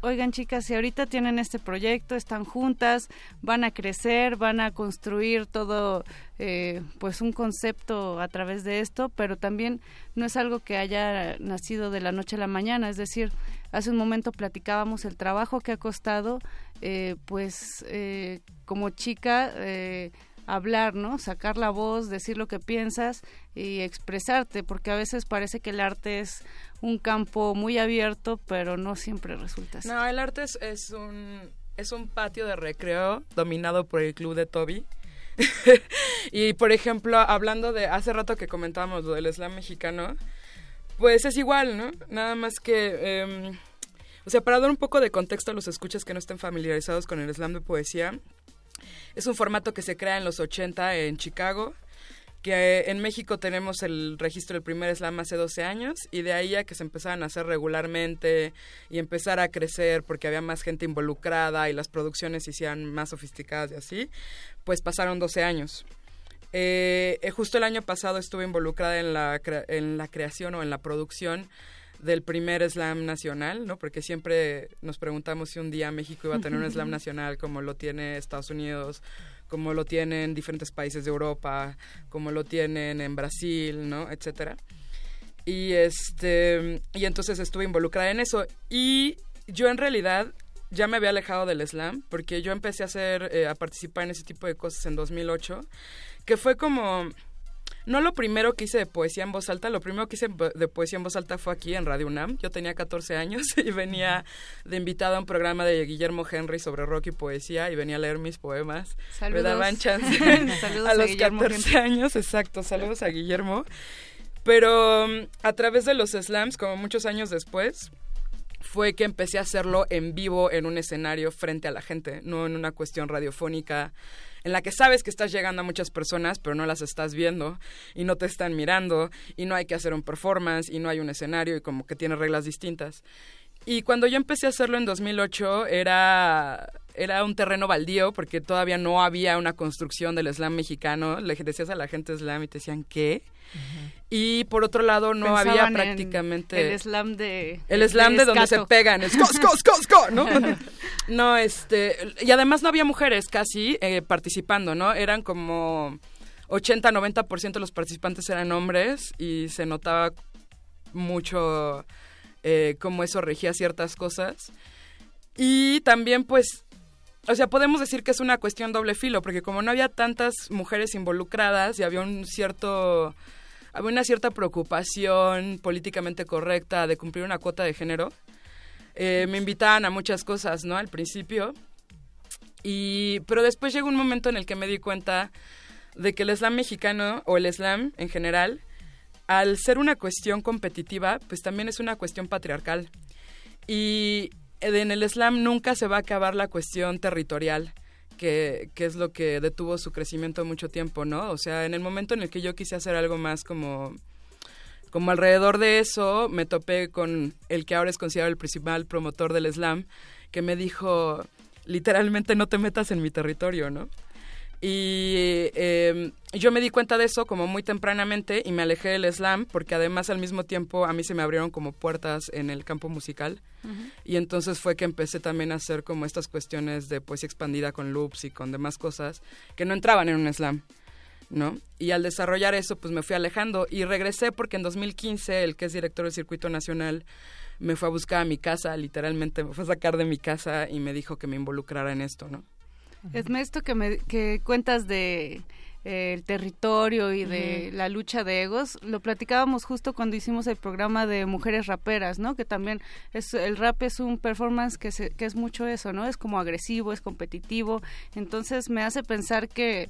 Oigan chicas, si ahorita tienen este proyecto, están juntas, van a crecer, van a construir todo, eh, pues un concepto a través de esto, pero también no es algo que haya nacido de la noche a la mañana, es decir, hace un momento platicábamos el trabajo que ha costado, eh, pues eh, como chica, eh, hablar, ¿no? Sacar la voz, decir lo que piensas y expresarte, porque a veces parece que el arte es un campo muy abierto, pero no siempre resulta así. No, el arte es, es un es un patio de recreo dominado por el club de Toby. y por ejemplo, hablando de hace rato que comentábamos lo del slam mexicano, pues es igual, ¿no? Nada más que em, o sea, para dar un poco de contexto a los escuchas que no estén familiarizados con el slam de poesía, es un formato que se crea en los 80 en Chicago, que en México tenemos el registro del primer slam hace 12 años y de ahí a que se empezaran a hacer regularmente y empezar a crecer porque había más gente involucrada y las producciones se hicieran más sofisticadas y así, pues pasaron 12 años. Eh, eh, justo el año pasado estuve involucrada en la, en la creación o en la producción del primer slam nacional, ¿no? Porque siempre nos preguntamos si un día México iba a tener un slam nacional como lo tiene Estados Unidos, como lo tienen diferentes países de Europa, como lo tienen en Brasil, ¿no? Etcétera. Y este y entonces estuve involucrada en eso y yo en realidad ya me había alejado del slam porque yo empecé a hacer eh, a participar en ese tipo de cosas en 2008, que fue como no lo primero que hice de poesía en voz alta, lo primero que hice de poesía en voz alta fue aquí en Radio UNAM. Yo tenía 14 años y venía de invitada a un programa de Guillermo Henry sobre rock y poesía y venía a leer mis poemas. Me Saludos. daban chance Saludos a a los Guillermo 14 Henry. años, exacto. Saludos a Guillermo. Pero mm, a través de los slams, como muchos años después, fue que empecé a hacerlo en vivo en un escenario frente a la gente, no en una cuestión radiofónica en la que sabes que estás llegando a muchas personas, pero no las estás viendo y no te están mirando y no hay que hacer un performance y no hay un escenario y como que tiene reglas distintas. Y cuando yo empecé a hacerlo en 2008 era era un terreno baldío porque todavía no había una construcción del slam mexicano. Le decías a la gente slam y te decían ¿qué? Y por otro lado no había Pensaban prácticamente el slam de el slam de donde se pegan, es "Sco, sco, sco, sco", ¿no? no, este, y además no había mujeres casi eh, participando, ¿no? Eran como 80, 90% de los participantes eran hombres y se notaba mucho eh, cómo eso regía ciertas cosas. Y también, pues, o sea, podemos decir que es una cuestión doble filo, porque como no había tantas mujeres involucradas y había un cierto había una cierta preocupación políticamente correcta de cumplir una cuota de género. Eh, me invitaban a muchas cosas, ¿no? Al principio. Y, pero después llegó un momento en el que me di cuenta de que el slam mexicano o el slam en general, al ser una cuestión competitiva, pues también es una cuestión patriarcal. Y en el slam nunca se va a acabar la cuestión territorial. Que, que es lo que detuvo su crecimiento mucho tiempo, ¿no? O sea, en el momento en el que yo quise hacer algo más como como alrededor de eso me topé con el que ahora es considerado el principal promotor del slam, que me dijo, literalmente no te metas en mi territorio, ¿no? Y eh, yo me di cuenta de eso como muy tempranamente y me alejé del slam porque además al mismo tiempo a mí se me abrieron como puertas en el campo musical y entonces fue que empecé también a hacer como estas cuestiones de poesía expandida con loops y con demás cosas que no entraban en un slam. ¿no? Y al desarrollar eso, pues me fui alejando y regresé porque en 2015 el que es director del Circuito Nacional me fue a buscar a mi casa, literalmente me fue a sacar de mi casa y me dijo que me involucrara en esto, ¿no? Esme, esto que, me, que cuentas de eh, el territorio y de la lucha de egos, lo platicábamos justo cuando hicimos el programa de mujeres raperas, ¿no? Que también es el rap es un performance que, se, que es mucho eso, ¿no? Es como agresivo, es competitivo, entonces me hace pensar que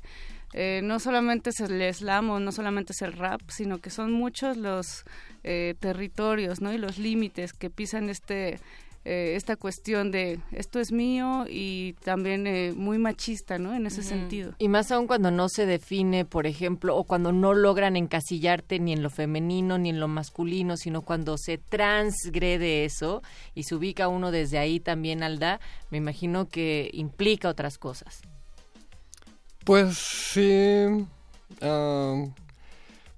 eh, no solamente es el slam o no solamente es el rap, sino que son muchos los eh, territorios, ¿no? Y los límites que pisan este eh, esta cuestión de esto es mío y también eh, muy machista, ¿no? En ese sentido. Y más aún cuando no se define, por ejemplo, o cuando no logran encasillarte ni en lo femenino ni en lo masculino, sino cuando se transgrede eso y se ubica uno desde ahí también, Alda, me imagino que implica otras cosas. Pues sí. ah,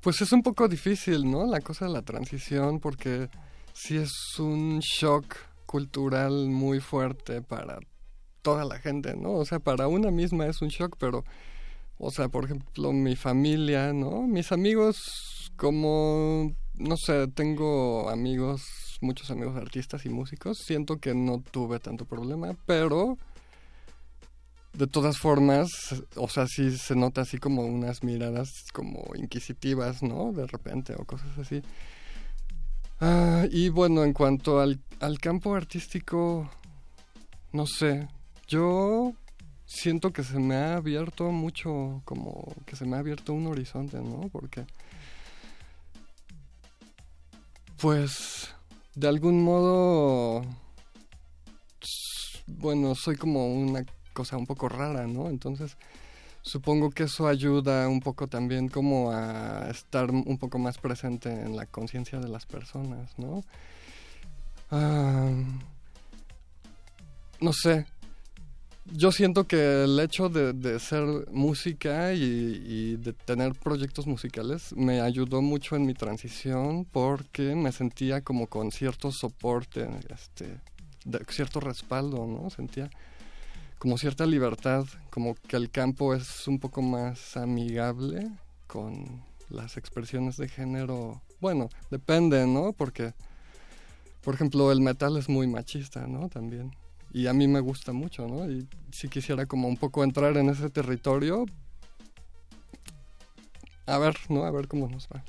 pues es un poco difícil, ¿no? La cosa de la transición, porque sí es un shock cultural muy fuerte para toda la gente, ¿no? O sea, para una misma es un shock, pero, o sea, por ejemplo, mi familia, ¿no? Mis amigos, como, no sé, tengo amigos, muchos amigos artistas y músicos, siento que no tuve tanto problema, pero de todas formas, o sea, sí se nota así como unas miradas como inquisitivas, ¿no? De repente o cosas así. Ah, y bueno, en cuanto al, al campo artístico, no sé, yo siento que se me ha abierto mucho, como que se me ha abierto un horizonte, ¿no? Porque, pues, de algún modo, bueno, soy como una cosa un poco rara, ¿no? Entonces, supongo que eso ayuda un poco también como a estar un poco más presente en la conciencia de las personas, ¿no? No sé. Yo siento que el hecho de, ser música y, de tener proyectos musicales me ayudó mucho en mi transición porque me sentía como con cierto soporte, este, cierto respaldo, ¿no? Sentía como cierta libertad, como que el campo es un poco más amigable con las expresiones de género. Bueno, depende, ¿no? Porque, por ejemplo, el metal es muy machista, ¿no? También. Y a mí me gusta mucho, ¿no? Y si quisiera como un poco entrar en ese territorio, a ver, ¿no? A ver cómo nos va.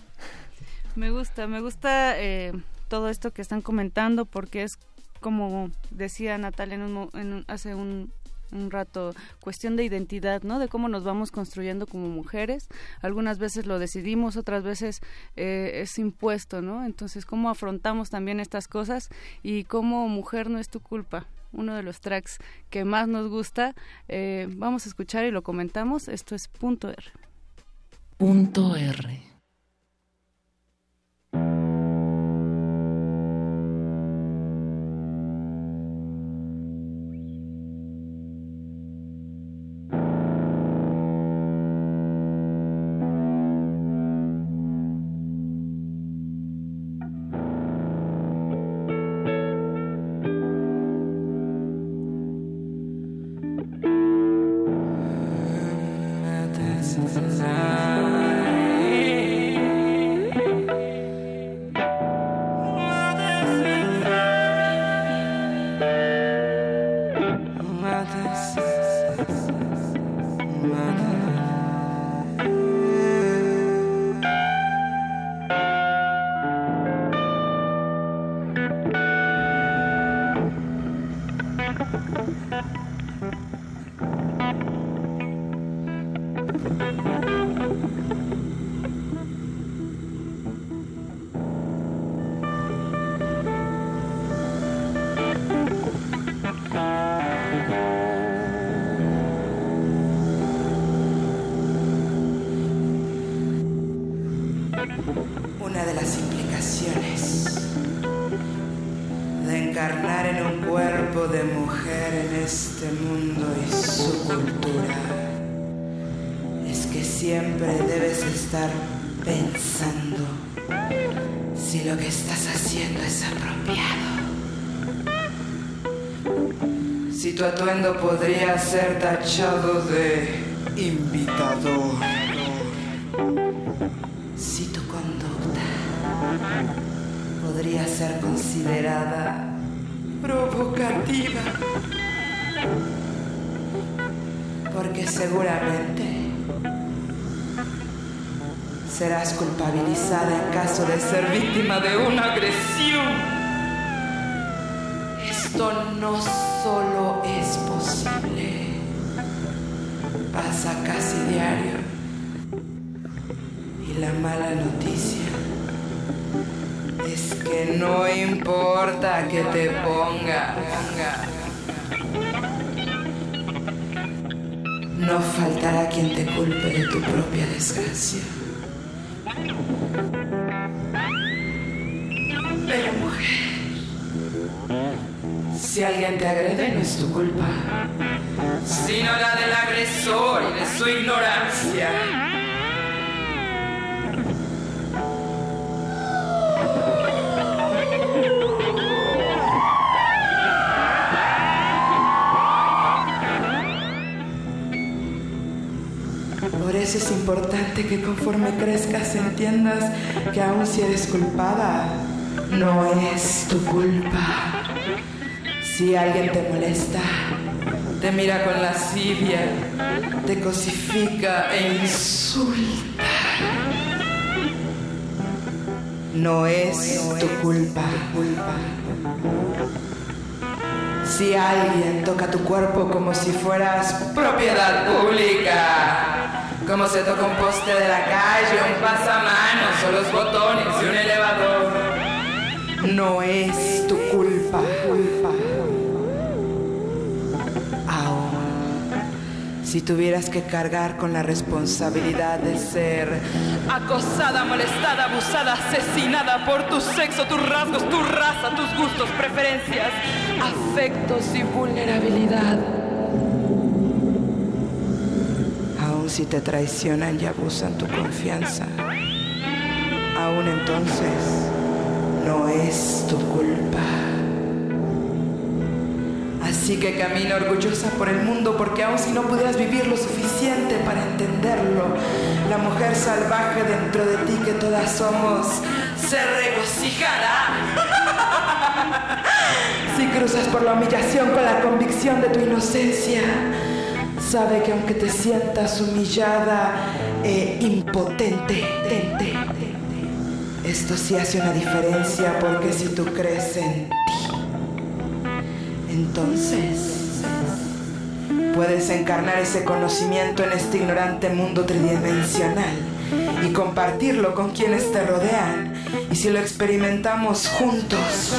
Me gusta, me gusta eh, todo esto que están comentando porque es como decía Natalia en un en un- hace un, un rato, cuestión de identidad, ¿no? De cómo nos vamos construyendo como mujeres. Algunas veces lo decidimos, otras veces eh, es impuesto, ¿no? Entonces, cómo afrontamos también estas cosas y cómo mujer no es tu culpa. Uno de los tracks que más nos gusta, eh, vamos a escuchar y lo comentamos. Esto es punto R. Punto R. ser tachado de invitador. Si tu conducta podría ser considerada provocativa. Porque seguramente serás culpabilizada en caso de ser víctima de una propia desgracia. Pero mujer, si alguien te agrede no es tu culpa, sino la del agresor y de su ignorancia. Importante que conforme crezcas entiendas que aun si eres culpada, no es tu culpa. Si alguien te molesta, te mira con lascivia, te cosifica e insulta, no es tu culpa. Si alguien toca tu cuerpo como si fueras propiedad pública, como se toca un poste de la calle, un pasamanos o los botones de un elevador, no es tu culpa. Ahora, si tuvieras que cargar con la responsabilidad de ser acosada, molestada, abusada, asesinada por tu sexo, tus rasgos, tu raza, tus gustos, preferencias, afectos y vulnerabilidad. Aun si te traicionan y abusan tu confianza, aún entonces no es tu culpa. Así que camina orgullosa por el mundo porque aun si no pudieras vivir lo suficiente para entenderlo, la mujer salvaje dentro de ti que todas somos se regocijará. Si cruzas por la humillación con la convicción de tu inocencia, sabe que aunque te sientas humillada e impotente, esto sí hace una diferencia porque si tú crees en ti, entonces puedes encarnar ese conocimiento en este ignorante mundo tridimensional y compartirlo con quienes te rodean. Y si lo experimentamos juntos,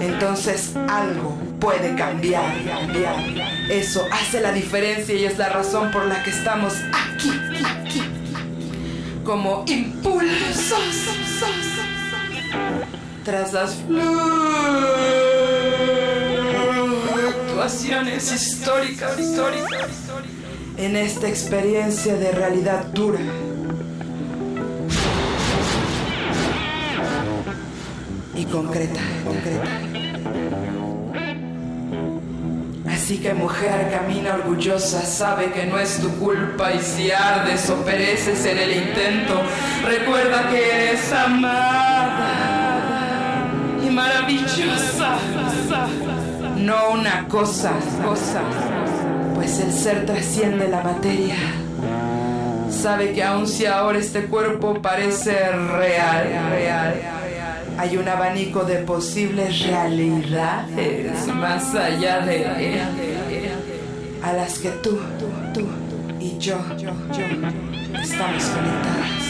entonces algo puede cambiar, cambiar. Eso hace la diferencia y es la razón por la que estamos aquí, aquí, como impulsos tras las fluctuaciones históricas, históricas, en esta experiencia de realidad dura. Y concreta, concreta. Así que mujer camina orgullosa, sabe que no es tu culpa y si ardes o pereces en el intento, recuerda que eres amada y maravillosa. No una cosa, cosa, pues el ser trasciende la materia. Sabe que aun si ahora este cuerpo parece real, real, hay un abanico de posibles realidades más allá de él, a las que tú, tú, tú y yo, yo, yo estamos conectadas.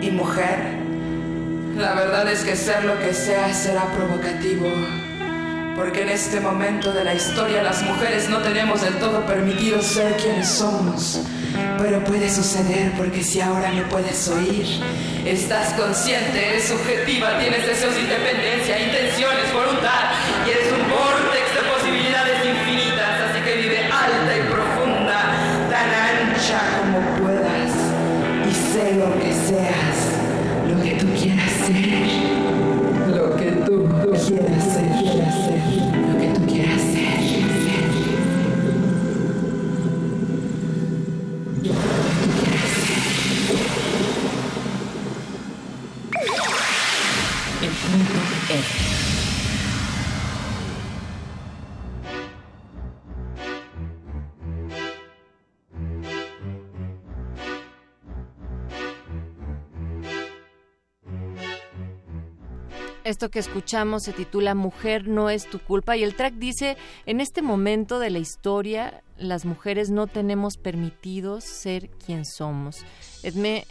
Y mujer, la verdad es que ser lo que sea será provocativo. Porque en este momento de la historia las mujeres no tenemos del todo permitido ser quienes somos. pero puede suceder porque si ahora me puedes oír, estás consciente, eres subjetiva, tienes deseos de independencia, intenciones, voluntad, y eres un vortex Esto que escuchamos se titula Mujer no es tu culpa y el track dice, en este momento de la historia, las mujeres no tenemos permitidos ser quien somos. Edme,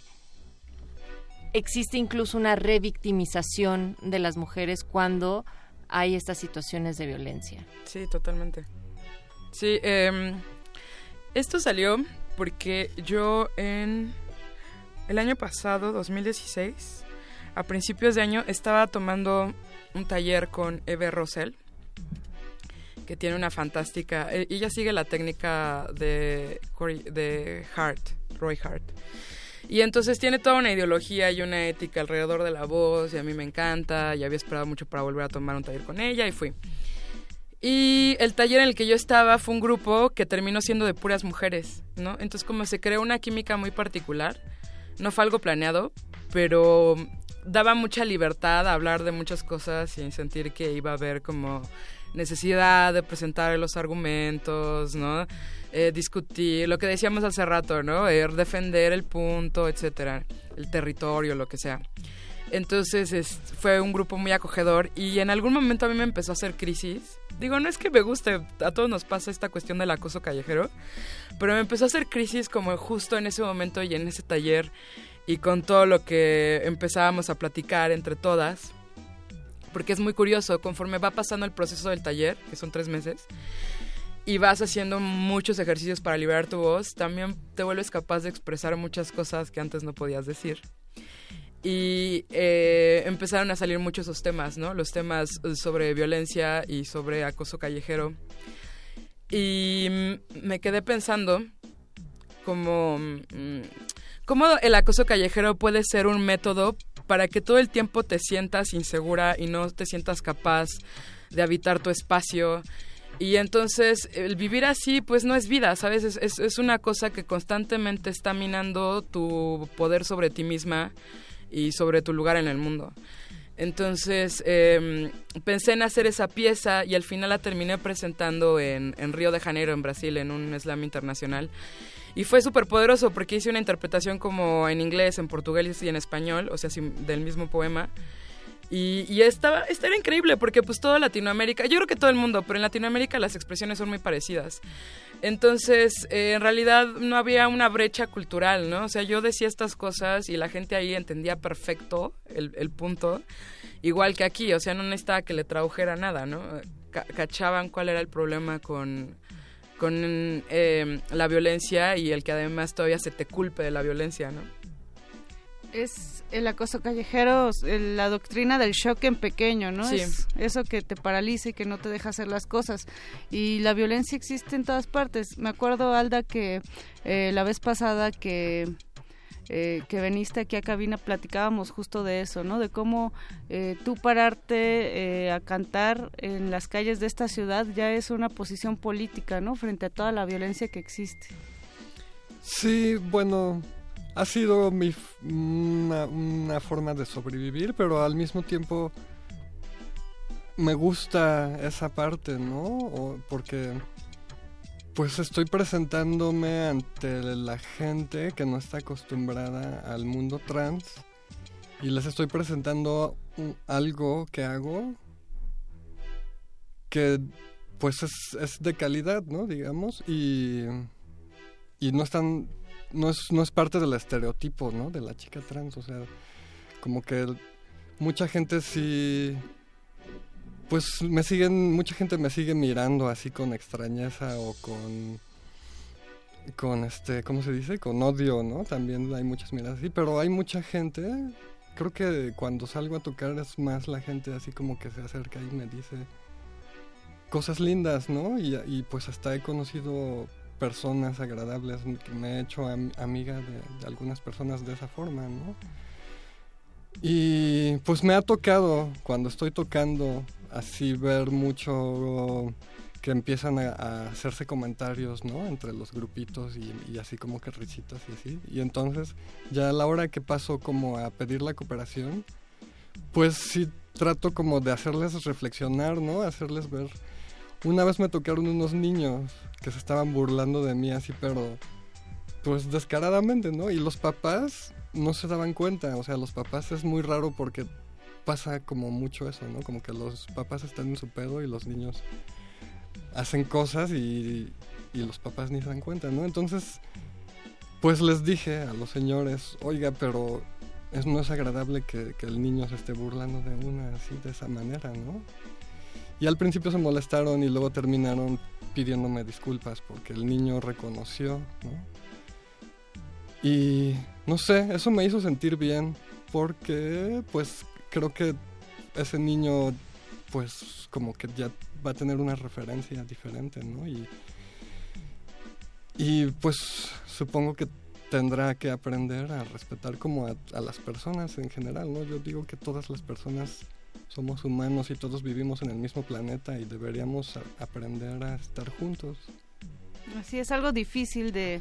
existe incluso una revictimización de las mujeres cuando hay estas situaciones de violencia. Sí, totalmente. Sí, em, esto salió porque yo en el año pasado, 2016, a principios de año, estaba tomando un taller con Eve Rosell, que tiene una fantástica... eh, Ella sigue la técnica de, de Hart, Roy Hart. Y entonces tiene toda una ideología y una ética alrededor de la voz y a mí me encanta y había esperado mucho para volver a tomar un taller con ella y fui. Y el taller en el que yo estaba fue un grupo que terminó siendo de puras mujeres, ¿no? Entonces como se creó una química muy particular, no fue algo planeado, pero daba mucha libertad a hablar de muchas cosas sin sentir que iba a haber como necesidad de presentar los argumentos, ¿no? Eh, discutir, lo que decíamos hace rato, ¿no? Eh, defender el punto, etcétera, el territorio, lo que sea. Entonces es- fue un grupo muy acogedor y en algún momento a mí me empezó a hacer crisis. Digo, no es que me guste, a todos nos pasa esta cuestión del acoso callejero, pero me empezó a hacer crisis como justo en ese momento y en ese taller y con todo lo que empezábamos a platicar entre todas. Porque es muy curioso, conforme va pasando el proceso del taller, que son tres meses, y vas haciendo muchos ejercicios para liberar tu voz, también te vuelves capaz de expresar muchas cosas que antes no podías decir. Y eh, empezaron a salir muchos esos temas, ¿no? Los temas sobre violencia y sobre acoso callejero. Y mm, me quedé pensando como mm, cómo el acoso callejero puede ser un método para que todo el tiempo te sientas insegura y no te sientas capaz de habitar tu espacio. Y entonces el vivir así pues no es vida, ¿sabes? Es, es, una cosa que constantemente está minando tu poder sobre ti misma y sobre tu lugar en el mundo. Entonces eh, pensé en hacer esa pieza y al final la terminé presentando en, en Río de Janeiro, en Brasil, en un slam internacional. Y fue súper poderoso porque hice una interpretación como en inglés, en portugués y en español, o sea, del mismo poema. Y, y estaba, esta era increíble porque pues toda Latinoamérica, yo creo que todo el mundo, pero en Latinoamérica las expresiones son muy parecidas. Entonces, eh, en realidad no había una brecha cultural, ¿no? O sea, yo decía estas cosas y la gente ahí entendía perfecto el, punto, igual que aquí, o sea, no necesitaba que le tradujera nada, ¿no? Ca- cachaban cuál era el problema con, con eh, la violencia y el que además todavía se te culpe de la violencia, ¿no? Es el acoso callejero, la doctrina del shock en pequeño, ¿no? Sí. Es eso que te paraliza y que no te deja hacer las cosas. Y la violencia existe en todas partes. Me acuerdo, Alda, que eh, la vez pasada que, eh, que veniste aquí a cabina platicábamos justo de eso, ¿no? De cómo eh, tú pararte eh, a cantar en las calles de esta ciudad ya es una posición política, ¿no? Frente a toda la violencia que existe. Sí, bueno, ha sido mi una, una forma de sobrevivir, pero al mismo tiempo me gusta esa parte, ¿no? O- porque pues estoy presentándome ante la gente que no está acostumbrada al mundo trans y les estoy presentando algo que hago que pues es, es de calidad, ¿no? Digamos, y, y no están, no es, no es parte del estereotipo, ¿no? De la chica trans, o sea, como que mucha gente sí, pues me siguen, mucha gente me sigue mirando así con extrañeza o con, con este, ¿cómo se dice? Con odio, ¿no? También hay muchas miradas así, pero hay mucha gente, creo que cuando salgo a tocar es más la gente así como que se acerca y me dice cosas lindas, ¿no? Y, pues hasta he conocido personas agradables, me he hecho am- amiga de algunas personas de esa forma, ¿no? Y pues me ha tocado cuando estoy tocando así ver mucho que empiezan a, hacerse comentarios, ¿no? Entre los grupitos y, y así como que risitas y así. Y entonces ya a la hora que paso como a pedir la cooperación, pues sí trato como de hacerles reflexionar, ¿no? Hacerles ver. Una vez me tocaron unos niños que se estaban burlando de mí así, pero pues descaradamente, ¿no? Y los papás no se daban cuenta, o sea, los papás es muy raro porque pasa como mucho eso, ¿no? Como que los papás están en su pedo y los niños hacen cosas y, y los papás ni se dan cuenta, ¿no? Entonces, pues les dije a los señores, oiga, pero es, no es agradable que, que el niño se esté burlando de una así, de esa manera, ¿no? Y al principio se molestaron y luego terminaron pidiéndome disculpas porque el niño reconoció, ¿no? Y no sé, eso me hizo sentir bien porque pues creo que ese niño pues como que ya va a tener una referencia diferente, ¿no? Y, y pues supongo que tendrá que aprender a respetar como a, las personas en general, ¿no? Yo digo que todas las personas somos humanos y todos vivimos en el mismo planeta y deberíamos aprender a estar juntos. Así es algo difícil de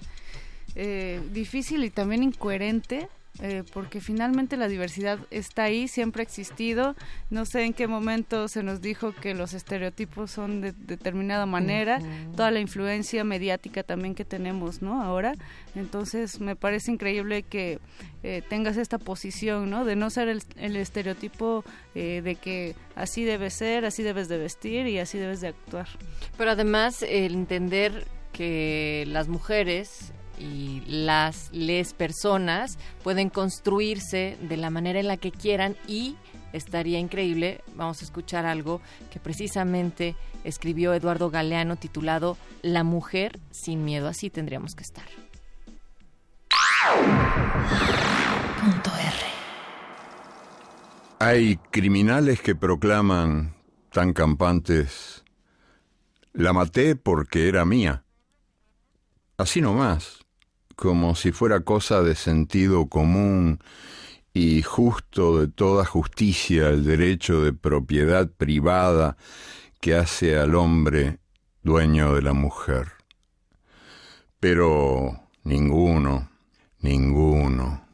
eh, difícil y también incoherente eh, porque finalmente la diversidad está ahí, siempre ha existido. No sé en qué momento se nos dijo que los estereotipos son de determinada manera, Ujú. toda la influencia mediática también que tenemos, ¿no? Ahora, entonces me parece increíble que eh, tengas esta posición, ¿no? De no ser el, el estereotipo eh, de que así debes ser, así debes de vestir y así debes de actuar. Pero además el entender que las mujeres y las les personas pueden construirse de la manera en la que quieran y estaría increíble, vamos a escuchar algo que precisamente escribió Eduardo Galeano titulado La mujer sin miedo, así tendríamos que estar. Punto R. Hay criminales que proclaman tan campantes, la maté porque era mía. Así nomás, como si fuera cosa de sentido común y justo de toda justicia el derecho de propiedad privada que hace al hombre dueño de la mujer. Pero ninguno, ninguno,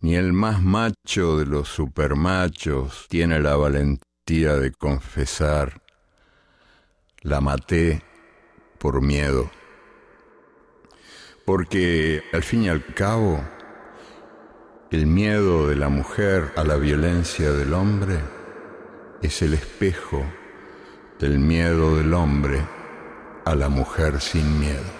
ni el más macho de los supermachos tiene la valentía de confesar, la maté por miedo. Porque al fin y al cabo, el miedo de la mujer a la violencia del hombre es el espejo del miedo del hombre a la mujer sin miedo.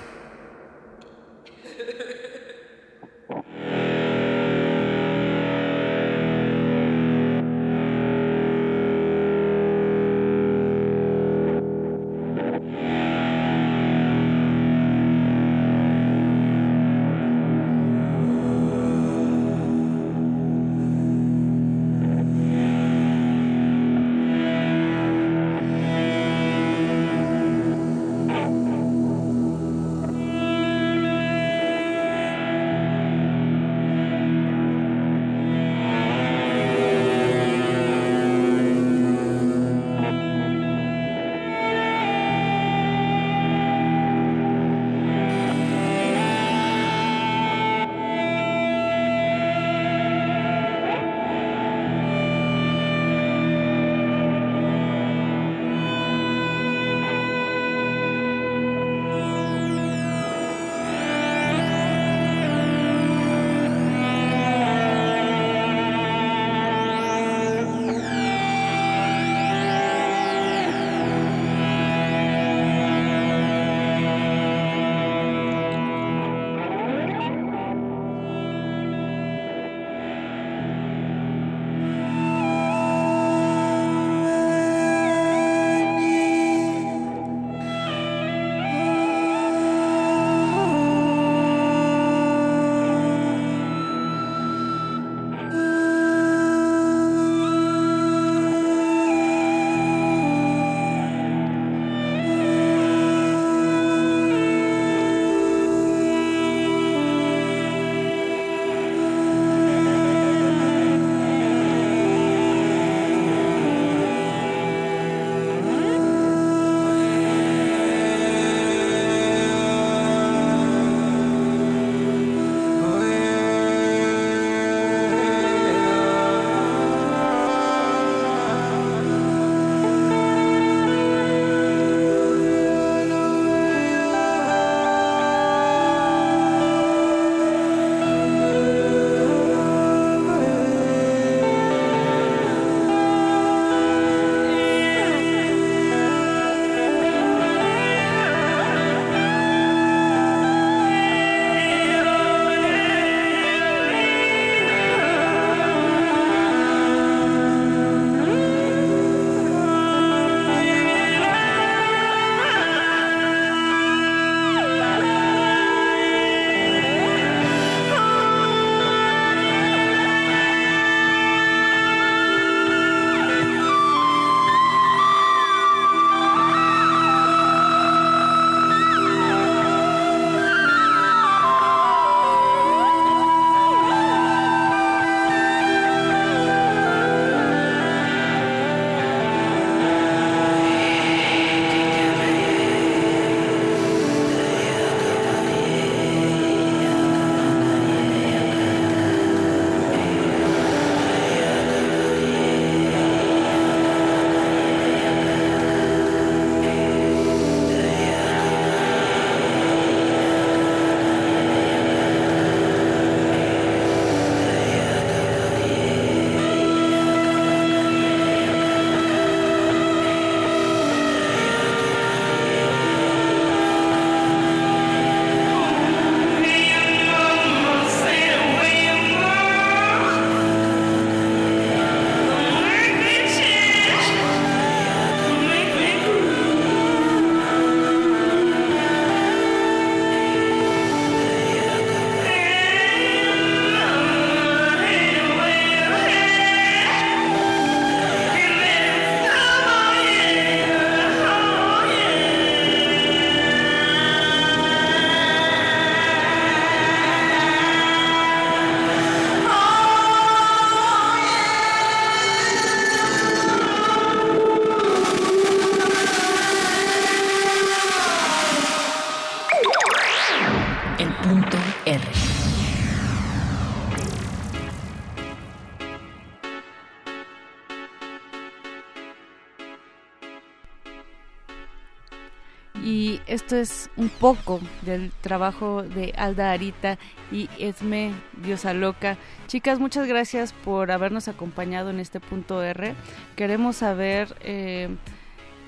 Esto es un poco del trabajo de Alda Arita y Esme Diosa Loca. Chicas, muchas gracias por habernos acompañado en este punto R. Queremos saber eh,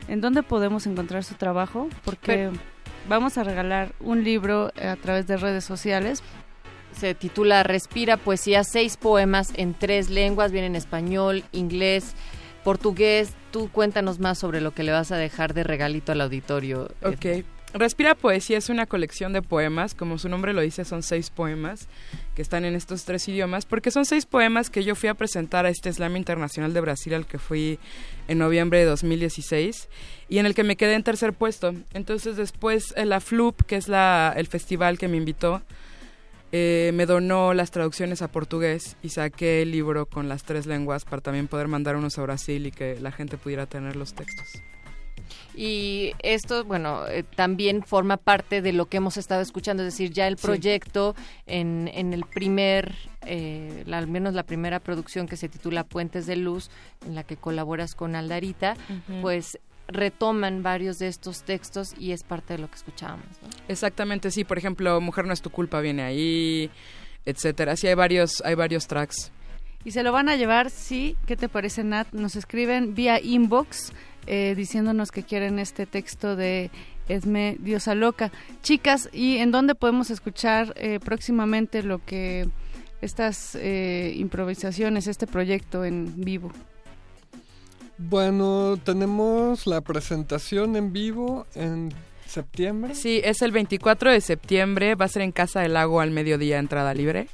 en dónde podemos encontrar su trabajo, porque vamos a regalar un libro a través de redes sociales. Se titula Respira Poesía, seis poemas en tres lenguas, vienen en español, inglés, portugués. Tú cuéntanos más sobre lo que le vas a dejar de regalito al auditorio. Ok. Respira Poesía es una colección de poemas, como su nombre lo dice, son seis poemas que están en estos tres idiomas, porque son seis poemas que yo fui a presentar a este Slam Internacional de Brasil al que fui en noviembre de 2016 y en el que me quedé en tercer puesto. Entonces después eh, la FLUP, que es la, el festival que me invitó, eh, me donó las traducciones a portugués y saqué el libro con las tres lenguas para también poder mandar unos a Brasil y que la gente pudiera tener los textos. Y esto, bueno, eh, también forma parte de lo que hemos estado escuchando, es decir, ya el Sí. proyecto en, en el primer, eh, la- al menos la primera producción que se titula Puentes de Luz, en la que colaboras con Aldarita, pues retoman varios de estos textos y es parte de lo que escuchábamos. ¿no? Exactamente, sí. Por ejemplo, Mujer no es tu culpa viene ahí, etcétera. Sí, hay varios, hay varios tracks. Y se lo van a llevar, sí. ¿Qué te parece, Nat? Nos escriben vía inbox eh, diciéndonos que quieren este texto de Esme Diosa Loca. Chicas, ¿y en dónde podemos escuchar eh, próximamente lo que estas eh, improvisaciones, este proyecto en vivo? Bueno, tenemos la presentación en vivo en septiembre. Sí, es el 24 de septiembre. Va a ser en Casa del Lago al mediodía, entrada libre.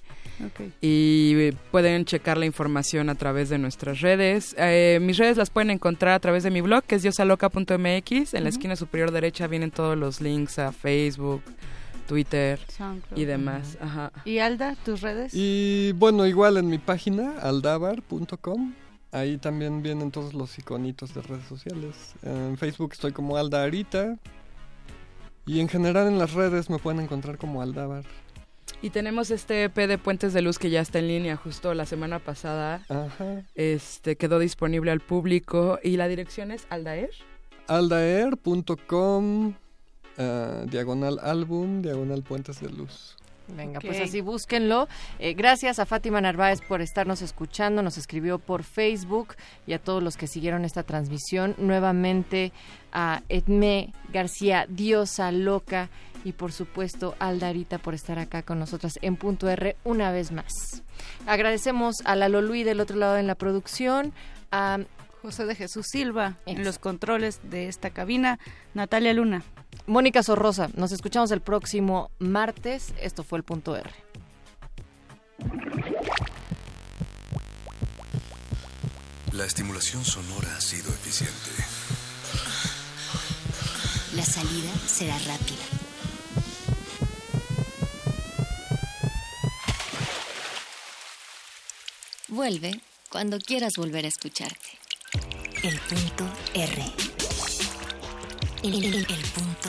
Y pueden checar la información a través de nuestras redes. Eh, mis redes las pueden encontrar a través de mi blog, que es diosaloca.mx. En la Ujú. esquina superior derecha vienen todos los links a Facebook, Twitter SoundCloud. y demás. Ajá. ¿Y Alda, tus redes? Y bueno, igual en mi página, aldabar.com. Ahí también vienen todos los iconitos de redes sociales. En Facebook estoy como Alda Arita. Y en general en las redes me pueden encontrar como Aldabar. Y tenemos este EP de Puentes de Luz que ya está en línea justo la semana pasada. Ajá. Este quedó disponible al público y la dirección es Aldaer. Aldaer.com, eh, diagonal álbum, diagonal puentes de luz. Venga, pues así búsquenlo. Eh, gracias a Fátima Narváez por estarnos escuchando, nos escribió por Facebook y a todos los que siguieron esta transmisión. Nuevamente a Edmé García, Diosa Loca, y por supuesto Aldarita por estar acá con nosotras en Punto R una vez más. Agradecemos a Lalo Luis del otro lado en la producción, a José de Jesús Silva en los controles de esta cabina, Natalia Luna. Mónica Sorrosa. Nos escuchamos el próximo martes. Esto fue el Punto R. La estimulación sonora ha sido eficiente. La salida será rápida. Vuelve cuando quieras volver a escucharte. El punto R. El, punto